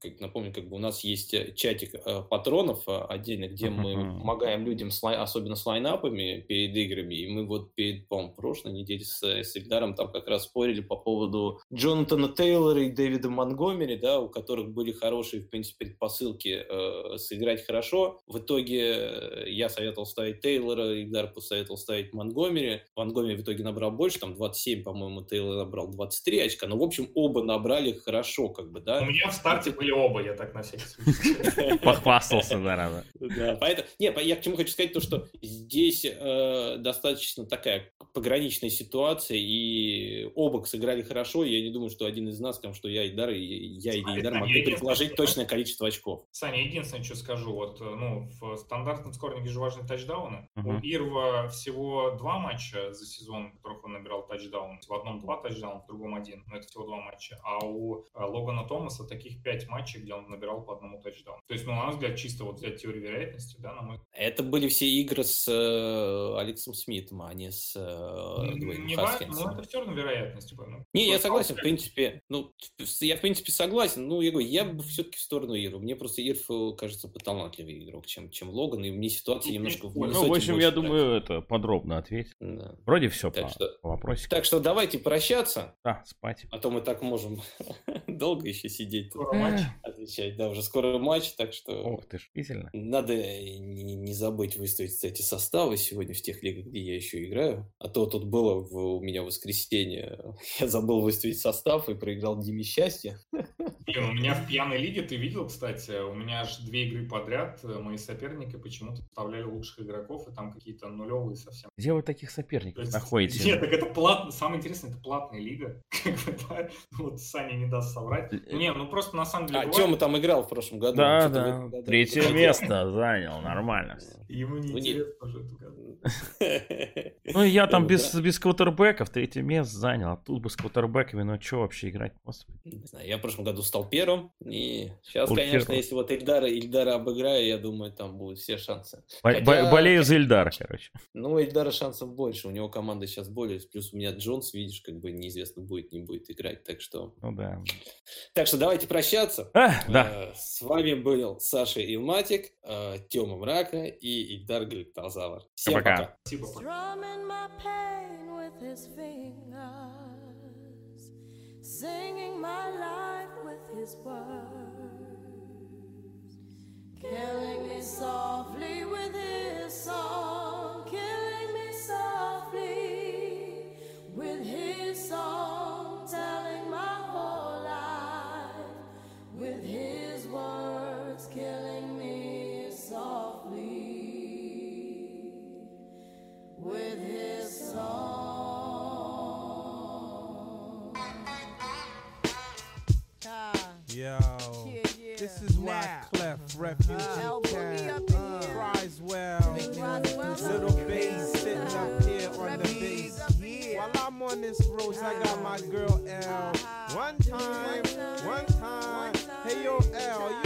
как, напомню, как бы у нас есть э, чатик патронов отдельно, где мы помогаем людям, особенно с лайнапами перед играми. И мы вот перед, по прошлой неделе с, с Ильдаром там как раз спорили по поводу Джонатана Тейлора и Дэвида Монгомери, да, у которых были хорошие, в принципе, предпосылки э, сыграть хорошо. В итоге я советовал ставить Тейлора, Ильдар посоветовал ставить Монгомери. Монгомери в итоге набрал больше, там 27, по-моему, Тейлор набрал 23 очка. Но, в общем, оба набрали хорошо, как бы, да. У меня в старте были оба, я так на всякий случай. Похвастался, да, Да, поэтому... Не, я к чему хочу сказать, то, что здесь э, достаточно такая пограничная ситуация, и оба сыграли хорошо, и я не думаю, что один из нас, там, что я и Дар, и я и Ильдар могли предложить точное количество очков. Саня, единственное, что скажу, вот, ну, в стандартном скоринге же важны тачдауны. Uh-huh. У Ирва всего два матча за сезон, в которых он набирал тачдаун. В одном два тачдауна, в другом один, но это всего два матча. А у э, Логана Томаса таких пять матчей, где он набирал по одному тачдауну. То есть, ну, на мой взгляд, чисто вот взять теорию вероятности, да, на мой Это были все игры с э, Алексом Смитом, а не с э, Дуэйном не Хаскинсом. Ну, это все равно вероятность. Типа, ну, не, я согласен, в принципе. Ну, я, в принципе, согласен. Ну, я говорю, я бы все-таки в сторону Ирфа. Мне просто Ирф кажется поталантливее игрок, чем, чем Логан, и мне ситуация немножко Ну, в общем, я думаю, это подробно ответить. Да. Вроде все так по, что, по вопросику. Так что давайте прощаться. Да, спать. А то мы так можем долго еще сидеть тут. матч. Отвечать. Да, уже скоро матч, так что... Ох ты ж, Надо не, не забыть выставить, кстати, составы сегодня в тех лигах, где я еще играю. А то тут было в, у меня в воскресенье. Я забыл выставить состав и проиграл Диме счастье. Блин, у меня в пьяной лиге, ты видел, кстати, у меня аж две игры подряд э, мои соперники почему-то вставляли лучших игроков, и там какие-то нулевые совсем. Где вы таких соперников есть, находите? Нет, так это платно. Самое интересное, это платная лига. Вот Саня не даст соврать. Э, не, ну просто на самом деле... А, Тёма там играл в прошлом году. Да, да. Третье место занял, нормально. Ему не ну, интересно уже эту Ну, я там без, без квотербеков третье место занял, а тут бы с квотербеками, ну, что вообще играть? Господи. Не знаю, я в прошлом году стал первым, и сейчас, конечно, если вот Ильдара, Ильдара обыграю, я думаю, там будут все шансы. Хотя... Болею за Ильдара, короче. Ну, Ильдара шансов больше, у него команда сейчас более, плюс у меня Джонс, видишь, как бы неизвестно будет, не будет играть, так что... Ну, да. Так что давайте прощаться. А, да. Э, с вами был Саша Илматик, э, Тёма Мрака и Ильдар Гликтозавр. Всем пока. пока. Singing my life with his words, killing me softly with his song, killing me softly with his song, telling my whole life with his words, killing me softly with his song. Yo, yeah, yeah. this is why Clef, Refugee uh, Camp, uh, cries well. Little bass sitting up here on the bass. While I'm on this road, I got my girl L. One time, one time. Hey yo, L,